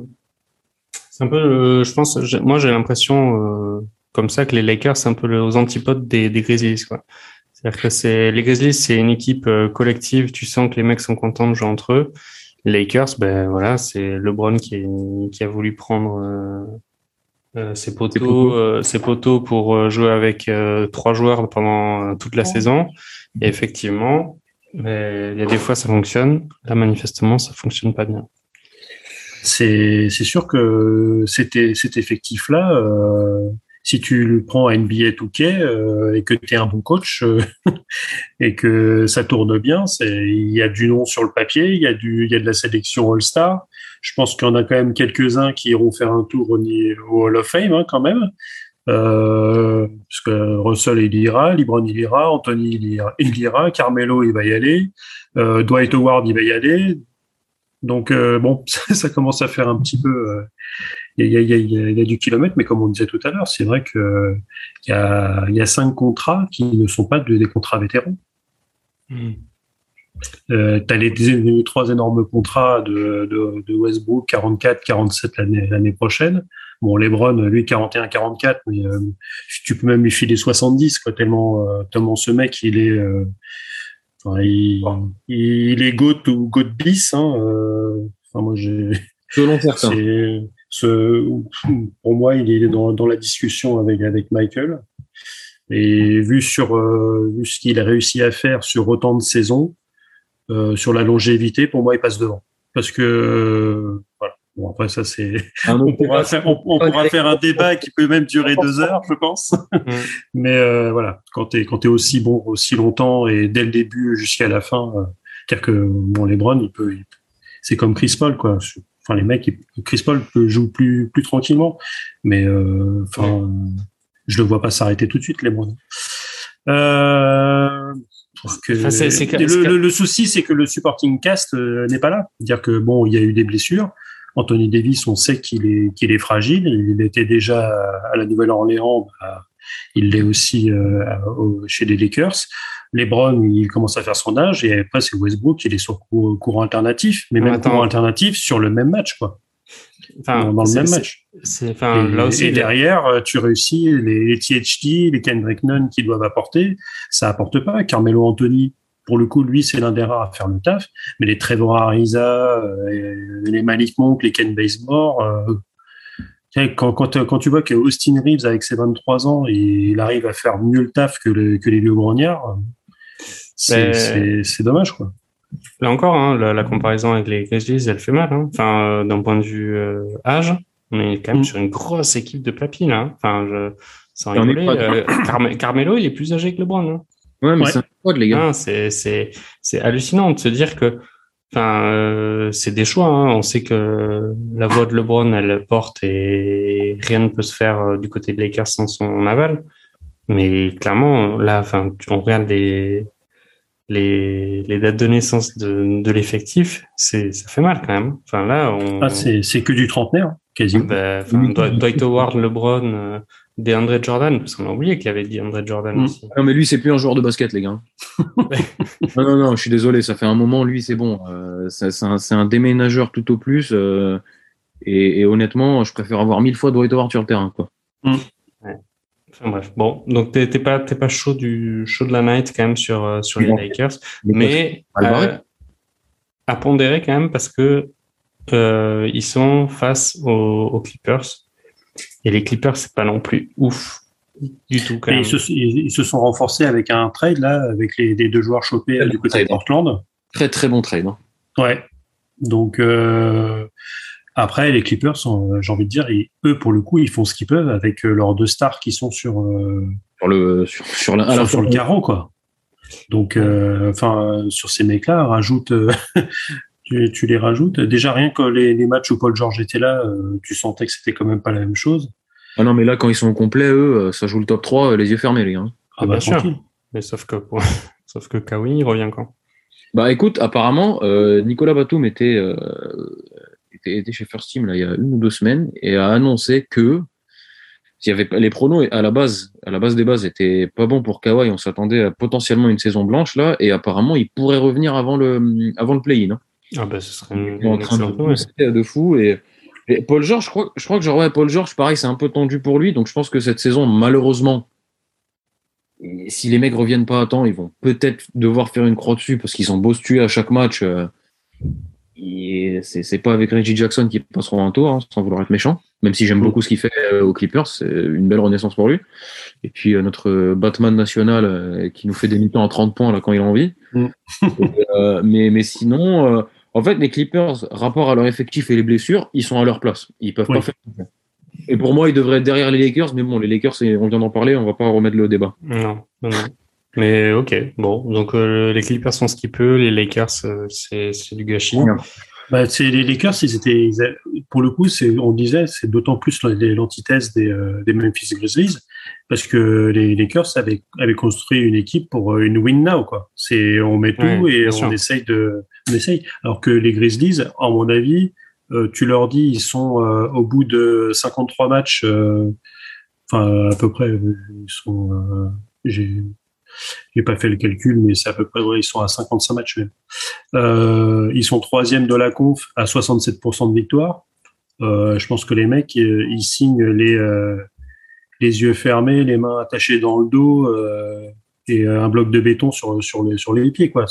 c'est un peu, je pense, moi, j'ai l'impression euh, comme ça que les Lakers, c'est un peu aux antipodes des, des Grizzlies. Quoi. C'est-à-dire que c'est les Grizzlies, c'est une équipe euh, collective. Tu sens que les mecs sont contents de jouer entre eux. Les Lakers, ben voilà, c'est LeBron qui, qui a voulu prendre euh, euh, ses poteaux, euh, ses poteaux pour euh, jouer avec euh, trois joueurs pendant euh, toute la saison. Et effectivement, ben, il y a des fois ça fonctionne. Là, manifestement, ça fonctionne pas bien. C'est sûr que c'était cet effectif-là, euh, si tu le prends à NBA 2K euh, et que tu es un bon coach euh, (laughs) et que ça tourne bien, il y a du nom sur le papier, il y a du y a de la sélection All-Star. Je pense qu'il y en a quand même quelques-uns qui iront faire un tour au, Hall of Fame hein, quand même. Euh, parce que Russell il ira, LeBron il ira, Anthony il ira, il ira, Carmelo il va y aller, euh, Dwight Howard il va y aller. Donc euh, bon, (laughs) ça, ça commence à faire un petit peu. euh, Il y, a, y, a, y, a, y a du kilomètre, mais comme on disait tout à l'heure, c'est vrai que il y a, il y a cinq contrats qui ne sont pas de- des contrats vétérans. Euh, tu as les, les trois énormes contrats de, de, de Westbrook, 44, 47 l'année l'année prochaine. Bon, LeBron, lui, 41, 44, mais euh, tu peux même lui filer 70, quoi, tellement, euh, tellement ce mec, il est, euh, enfin, il, il est GOAT ou GOAT bis. Hein, euh, enfin, moi, j'ai, Selon certains. ce, pour moi, il est dans, dans la discussion avec, avec Michael. Et vu sur euh, vu ce qu'il a réussi à faire sur autant de saisons, euh, sur la longévité, pour moi, il passe devant. Parce que euh, voilà. Bon, après ça, c'est (laughs) on pourra faire on, on pourra faire un débat qui peut même durer deux heures, je pense. (laughs) Mais euh, voilà, quand t'es quand t'es aussi bon aussi longtemps et dès le début jusqu'à la fin, euh, c'est-à-dire que bon, LeBron, il peut, il- c'est comme Chris Paul, quoi. Enfin, les mecs, ils- Chris Paul peut jouer plus plus tranquillement, mais euh, enfin, je le vois pas s'arrêter tout de suite, LeBron. Euh, que Enfin, le, le- le souci, c'est que le supporting cast euh, n'est pas là. C'est-à-dire que bon, il y a eu des blessures. Anthony Davis, on sait qu'il est qu'il est fragile. Il était déjà à la Nouvelle-Orléans. bah, il l'est aussi euh, chez les Lakers. LeBron, il commence à faire son âge et après c'est Westbrook, il est sur cou- courant alternatif, mais même Attends. courant alternatif sur le même match, quoi, Enfin, dans, le même match. Enfin, et, là aussi, et derrière, euh, tu réussis les, les THT, les Kendrick Nunn qui doivent apporter, ça apporte pas. Carmelo Anthony, pour le coup, lui, c'est l'un des rares à faire le taf, mais les Trevor Ariza, euh, les Malik Monk, les Ken Bazemore, euh, quand, quand, quand tu vois que Austin Reeves, avec ses 23 ans, il arrive à faire mieux le taf que, le- que les vieux grognards, c'est Ben- c'est- dommage, quoi. Là encore, hein, la, la comparaison avec les Grizzlies, elle fait mal. Hein. Enfin, euh, d'un point de vue euh, âge, on est quand même Mm. sur une grosse équipe de papy là. hein. Enfin, je, sans rigoler, euh, Carme- Carmelo, il est plus âgé que LeBron. Hein. Ouais, mais Ouais. c'est un squad, les gars. Hein, c'est, c'est, c'est hallucinant de se dire que, enfin, euh, c'est des choix. Hein. On sait que la voix de LeBron, elle porte et rien ne peut se faire euh, du côté de Lakers sans son aval. Mais clairement, là, enfin, on regarde les, les, les dates de naissance de, de l'effectif, c'est, ça fait mal quand même. Enfin, là, on, Ah, c'est c'est que du trentenaire, quasiment. bah, enfin, Dwight Dwight Howard, LeBron, euh, DeAndre Jordan, parce qu'on a oublié qu'il y avait DeAndre Jordan Mm. aussi. Non, mais lui, c'est plus un joueur de basket, les gars. (laughs) non, non, non, je suis désolé, ça fait un moment, lui, c'est bon. Euh, ça- c'est un, déménageur tout au plus. euh, et, et honnêtement, je préfère avoir mille fois Dwight Howard sur le terrain. Quoi. Enfin bref, bon, donc t'es pas t'es pas chaud du chaud de la night quand même sur euh, sur les. Lakers, mais euh, à pondérer quand même parce que euh, ils sont face aux, aux Clippers et les Clippers c'est pas non plus ouf du tout quand Et même. ils se, ils, ils se sont renforcés avec un trade là, avec les, les deux joueurs chopés euh, du côté de. Portland. Très, très bon trade. hein. Ouais. Donc euh, après les Clippers, sont, euh, j'ai envie de dire, ils- eux pour le coup, ils font ce qu'ils peuvent avec leurs deux stars qui sont sur euh, Sur le, sur, sur la, à la sur, sur fois- le carreau quoi. Donc enfin euh, sur ces mecs-là, rajoute euh, tu, tu les rajoutes. Déjà rien que les, les matchs où Paul George était là, euh, tu sentais que c'était quand même pas la même chose. Ah non, mais là, quand ils sont au complet, eux, euh, ça joue le top 3, euh, les yeux fermés, les gars. Ah bah bien sûr. tranquille. Mais sauf que (laughs) sauf que Kawhi il revient quand? Bah écoute, apparemment, euh, Nicolas Batum était, euh, était, était chez First Team là, il y a une ou deux semaines et a annoncé que s'il y avait les pronos à la base, à la base des bases étaient pas bons pour Kawhi, on s'attendait à potentiellement une saison blanche là et apparemment il pourrait revenir avant le avant le play-in. hein. Ah bah ce serait une, en train de booster de fou et, et Paul George, je crois, je crois que genre ouais, Paul George, pareil, c'est un peu tendu pour lui, donc je pense que cette saison malheureusement et si les mecs reviennent pas à temps, ils vont peut-être devoir faire une croix dessus parce qu'ils ont beau se tuer à chaque match. Euh, et c'est pas avec Reggie Jackson qui passeront un tour, hein, sans vouloir être méchant. Même si j'aime Mm. beaucoup ce qu'il fait euh, aux Clippers, c'est une belle renaissance pour lui. Et puis euh, notre Batman national euh, qui nous fait des mi-temps à 30 points là quand il a envie. Mm. (laughs) Mais mais sinon, en fait, les Clippers, rapport à leur effectif et les blessures, ils sont à leur place. Ils peuvent Oui. pas faire. Et pour moi, ils devraient être derrière les Lakers, mais bon, les Lakers, on vient d'en parler, on va pas remettre le débat. Non, non, non. Mais ok, bon, donc euh, les Clippers sont ce qu'ils peuvent, les Lakers euh, c'est du gâchis. Ouais. Bah, c'est les Lakers, ils étaient, ils a- pour le coup, c'est, on disait, c'est d'autant plus la- l'antithèse des, euh, des Memphis Grizzlies, parce que les Lakers avaient, avaient construit une équipe pour une win now, quoi. C'est, on met tout Ouais, et on sûr. essaye de, on essaye. Alors que les Grizzlies, à mon avis, euh, tu leur dis, ils sont euh, au bout de 53 matchs, euh, enfin à peu près, ils sont, j'ai, pas fait le calcul, mais c'est à peu près, ouais, ils sont à 55 matchs même. Ils sont troisième de la conf à 67% de victoire. Je pense que les mecs, ils signent les, les yeux fermés, les mains attachées dans le dos et un bloc de béton sur, sur, les, sur les pieds. Quoi.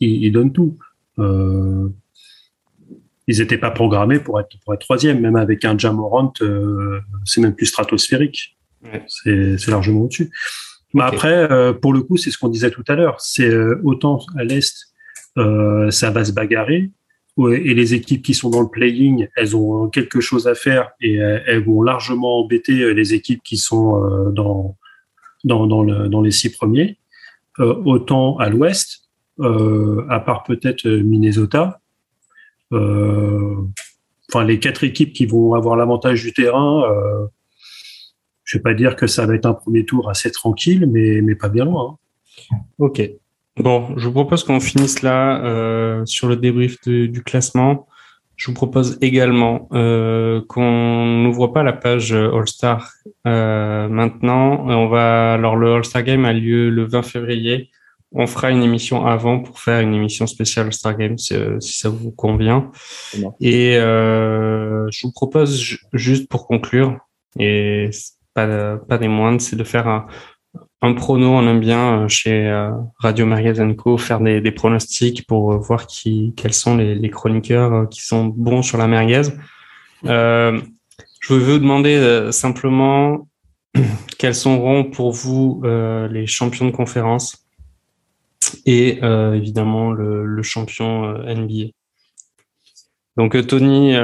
Ils, ils donnent tout. Euh, ils n'étaient pas programmés pour être, pour être troisième, même avec un Jamorant, euh, c'est même plus stratosphérique. Ouais. C'est largement au-dessus. Mais après, euh, pour le coup, c'est ce qu'on disait tout à l'heure. C'est autant à l'est, ça va se bagarrer. Et les équipes qui sont dans le playing, elles ont quelque chose à faire et elles vont largement embêter les équipes qui sont dans, dans, dans, le- dans les six premiers. Autant à l'ouest, à part peut-être euh, Minnesota, euh, enfin les quatre équipes qui vont avoir l'avantage du terrain, euh, je vais pas dire que ça va être un premier tour assez tranquille, mais, mais pas bien loin. hein. Ok. Bon, je vous propose qu'on finisse là euh, sur le débrief du classement. Je vous propose également euh, qu'on n'ouvre pas la page euh, All-Star euh, maintenant. On va alors le All-Star Game a lieu le 20 février. On fera une émission avant pour faire une émission spéciale All-Star Game si, euh, si ça vous convient. Bon. Et euh, je vous propose ju- juste pour conclure et pas pas des moindres, c'est de faire un un prono, on aime bien euh, chez Radio Merguez Co faire des, des pronostics pour voir qui, quels sont les, les chroniqueurs qui sont bons sur la merguez. Euh, je veux vous demander simplement (clears throat) quels seront pour vous euh, les champions de conférence et euh, évidemment le, le champion euh, NBA. Donc euh, Tony,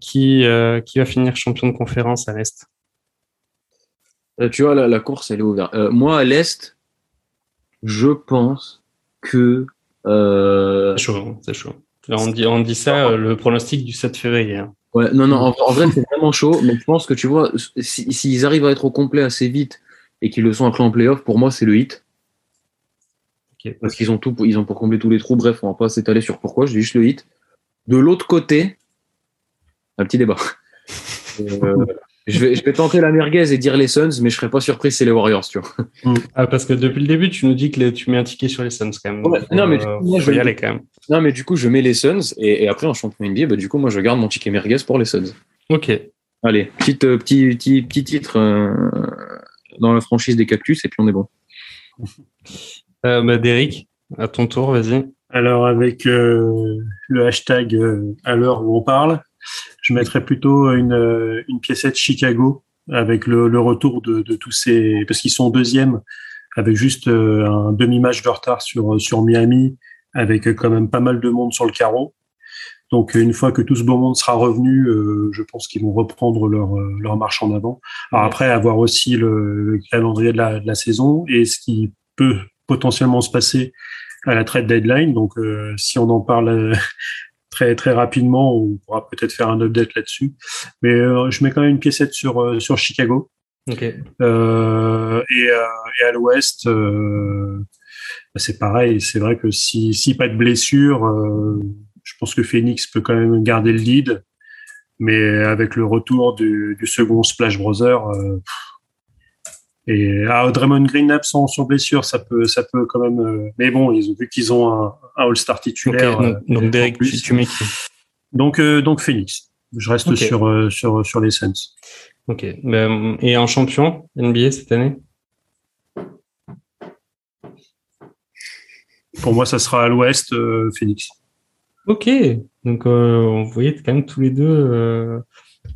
qui, qui va finir champion de conférence à l'Est? Tu vois, la, la course, elle est ouverte. Moi, à l'Est, je pense que. C'est chaud, hein, c'est chaud. On dit, on dit ça, le pronostic du 7 février. hein. ouais, non, non, en, en vrai, c'est vraiment chaud, mais je pense que tu vois, si- s'ils arrivent à être au complet assez vite et qu'ils le sont après en playoff, pour moi, c'est le hit. Parce qu'ils ont tout, pour- ils ont pour combler tous les trous. Bref, on va pas s'étaler sur pourquoi, je dis juste le hit. De l'autre côté, un petit débat. (laughs) Euh, je, vais, je vais tenter la merguez et dire les Suns, mais je serais pas surpris si c'est les Warriors, tu vois. Ah, parce que depuis le début, tu nous dis que les- tu mets un ticket sur les Suns quand même. Ouais, non, mais euh, du coup, moi, je- y aller quand même. Non, mais du coup, je mets les Suns et, et après en champion NBA, bah, du coup, moi, je garde mon ticket merguez pour les Suns. Ok. Allez, petite, euh, petit, petit, petit titre euh, dans la franchise des Cactus et puis on est bon. (laughs) Euh, bah, à ton tour, vas-y. Alors avec euh, le hashtag euh, à l'heure où on parle, je mettrais plutôt une, euh, une piécette Chicago avec le, le retour de, de tous ces parce qu'ils sont deuxième avec juste euh, un demi-match de retard sur sur Miami avec euh, quand même pas mal de monde sur le carreau. Donc une fois que tout ce beau monde sera revenu, euh, je pense qu'ils vont reprendre leur euh, leur marche en avant. Alors après avoir aussi le, le calendrier de la, de la saison et ce qui peut potentiellement se passer à la trade deadline. Donc, euh, si on en parle euh, (laughs) très très rapidement, on pourra peut-être faire un update là-dessus. Mais euh, je mets quand même une piécette sur sur Chicago. Ok. Et, et à l'Ouest, bah, c'est pareil. C'est vrai que si si pas de blessure, je pense que Phoenix peut quand même garder le lead. Mais avec le retour du, du second Splash Brother, et ah, Draymond Green absent sur blessure, ça peut, ça peut quand même. Euh, mais bon, vu qu'ils ont un, All-Star titulaire. Donc, euh, donc Derek, tu, tu, mets Donc, donc Phoenix. Je reste sur, sur, sur les Suns. Ok. Ben, et un champion NBA cette année? Pour moi, ça sera à l'ouest, Phoenix. Ok. Donc, euh, on voyait quand même tous les deux euh,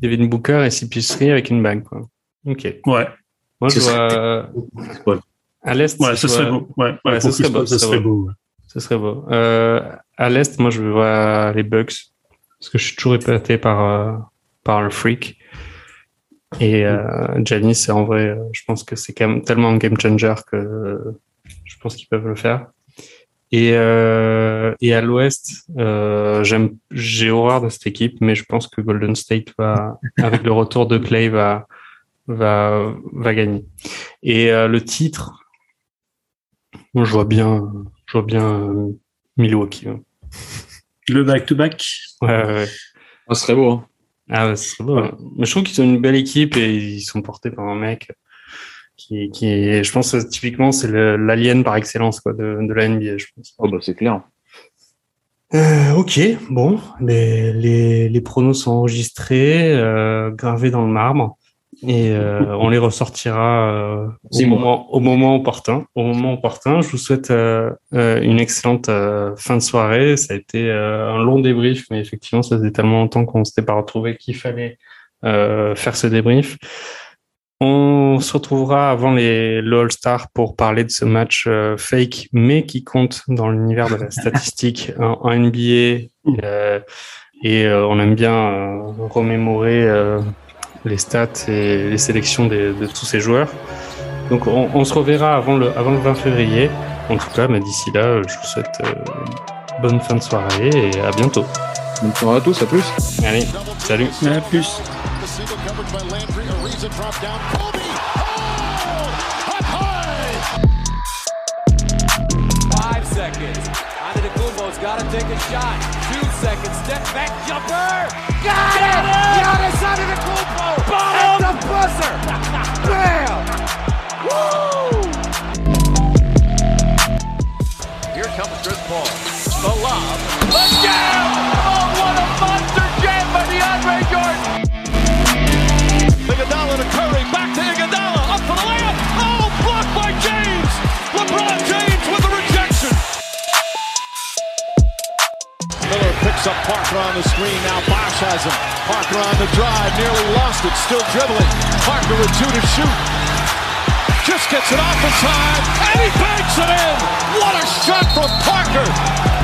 Devin Booker et Cipisserie avec une bague. Quoi. Ok. Ouais. Moi, je Ce vois Ouais. à l'est. Ouais, vois- serait beau. Ouais, pour serait beau, serait. Ce serait beau. Euh, à l'est, moi, je vois les Bucks parce que je suis toujours épaté par euh, par le freak. Et euh, c'est en vrai, euh, je pense que c'est quand même tellement un game changer que je pense qu'ils peuvent le faire. Et euh, et à l'Ouest, euh, j'ai horreur de cette équipe, mais je pense que Golden State va, avec le retour de Clay, va va va gagner. Et euh, le titre, moi, je vois bien, je vois bien euh, Milwaukee. Ouais, Le back-to-back? ouais, ouais. Ah, ce serait beau. Hein. Ah ouais, ce serait beau. hein. Mais je trouve qu'ils ont une belle équipe et ils sont portés par un mec qui, qui est, je pense, que typiquement, c'est l'alien par excellence quoi, de, de la NBA, je pense. Oh, bah, c'est clair. Euh, ok, bon, les, les, les pronos sont enregistrés, euh, gravés dans le marbre, et euh, on les ressortira euh, au, moment, au moment opportun. Au moment opportun, je vous souhaite euh, euh, une excellente euh, fin de soirée. Ça a été euh, un long débrief, mais effectivement, ça faisait tellement longtemps qu'on s'était pas retrouvé qu'il fallait euh, faire ce débrief. On se retrouvera avant les le All-Star pour parler de ce match euh, fake, mais qui compte dans l'univers de la (laughs) statistique en, en NBA. euh, et euh, on aime bien euh, remémorer euh, les stats et les sélections des- de tous ces joueurs. Donc on, on se reverra avant le, avant le 20 février. En tout cas, mais d'ici là, euh, je vous souhaite euh, bonne fin de soirée et à bientôt. Bonne soirée à tous, à plus. Allez, salut. À plus. Five seconds. Antetokounmpo's got to take a shot. Two seconds. Step back jumper. Got it! Giannis Antetokounmpo. At the buzzer. (laughs) Bam! Woo! Here comes Chris Paul. The lob. The jam! Parker on the screen. Now Bosch has him. Parker on the drive. Nearly lost it. Still dribbling. Parker with two to shoot. Just gets it off in time, and he banks it in. What a shot from Parker.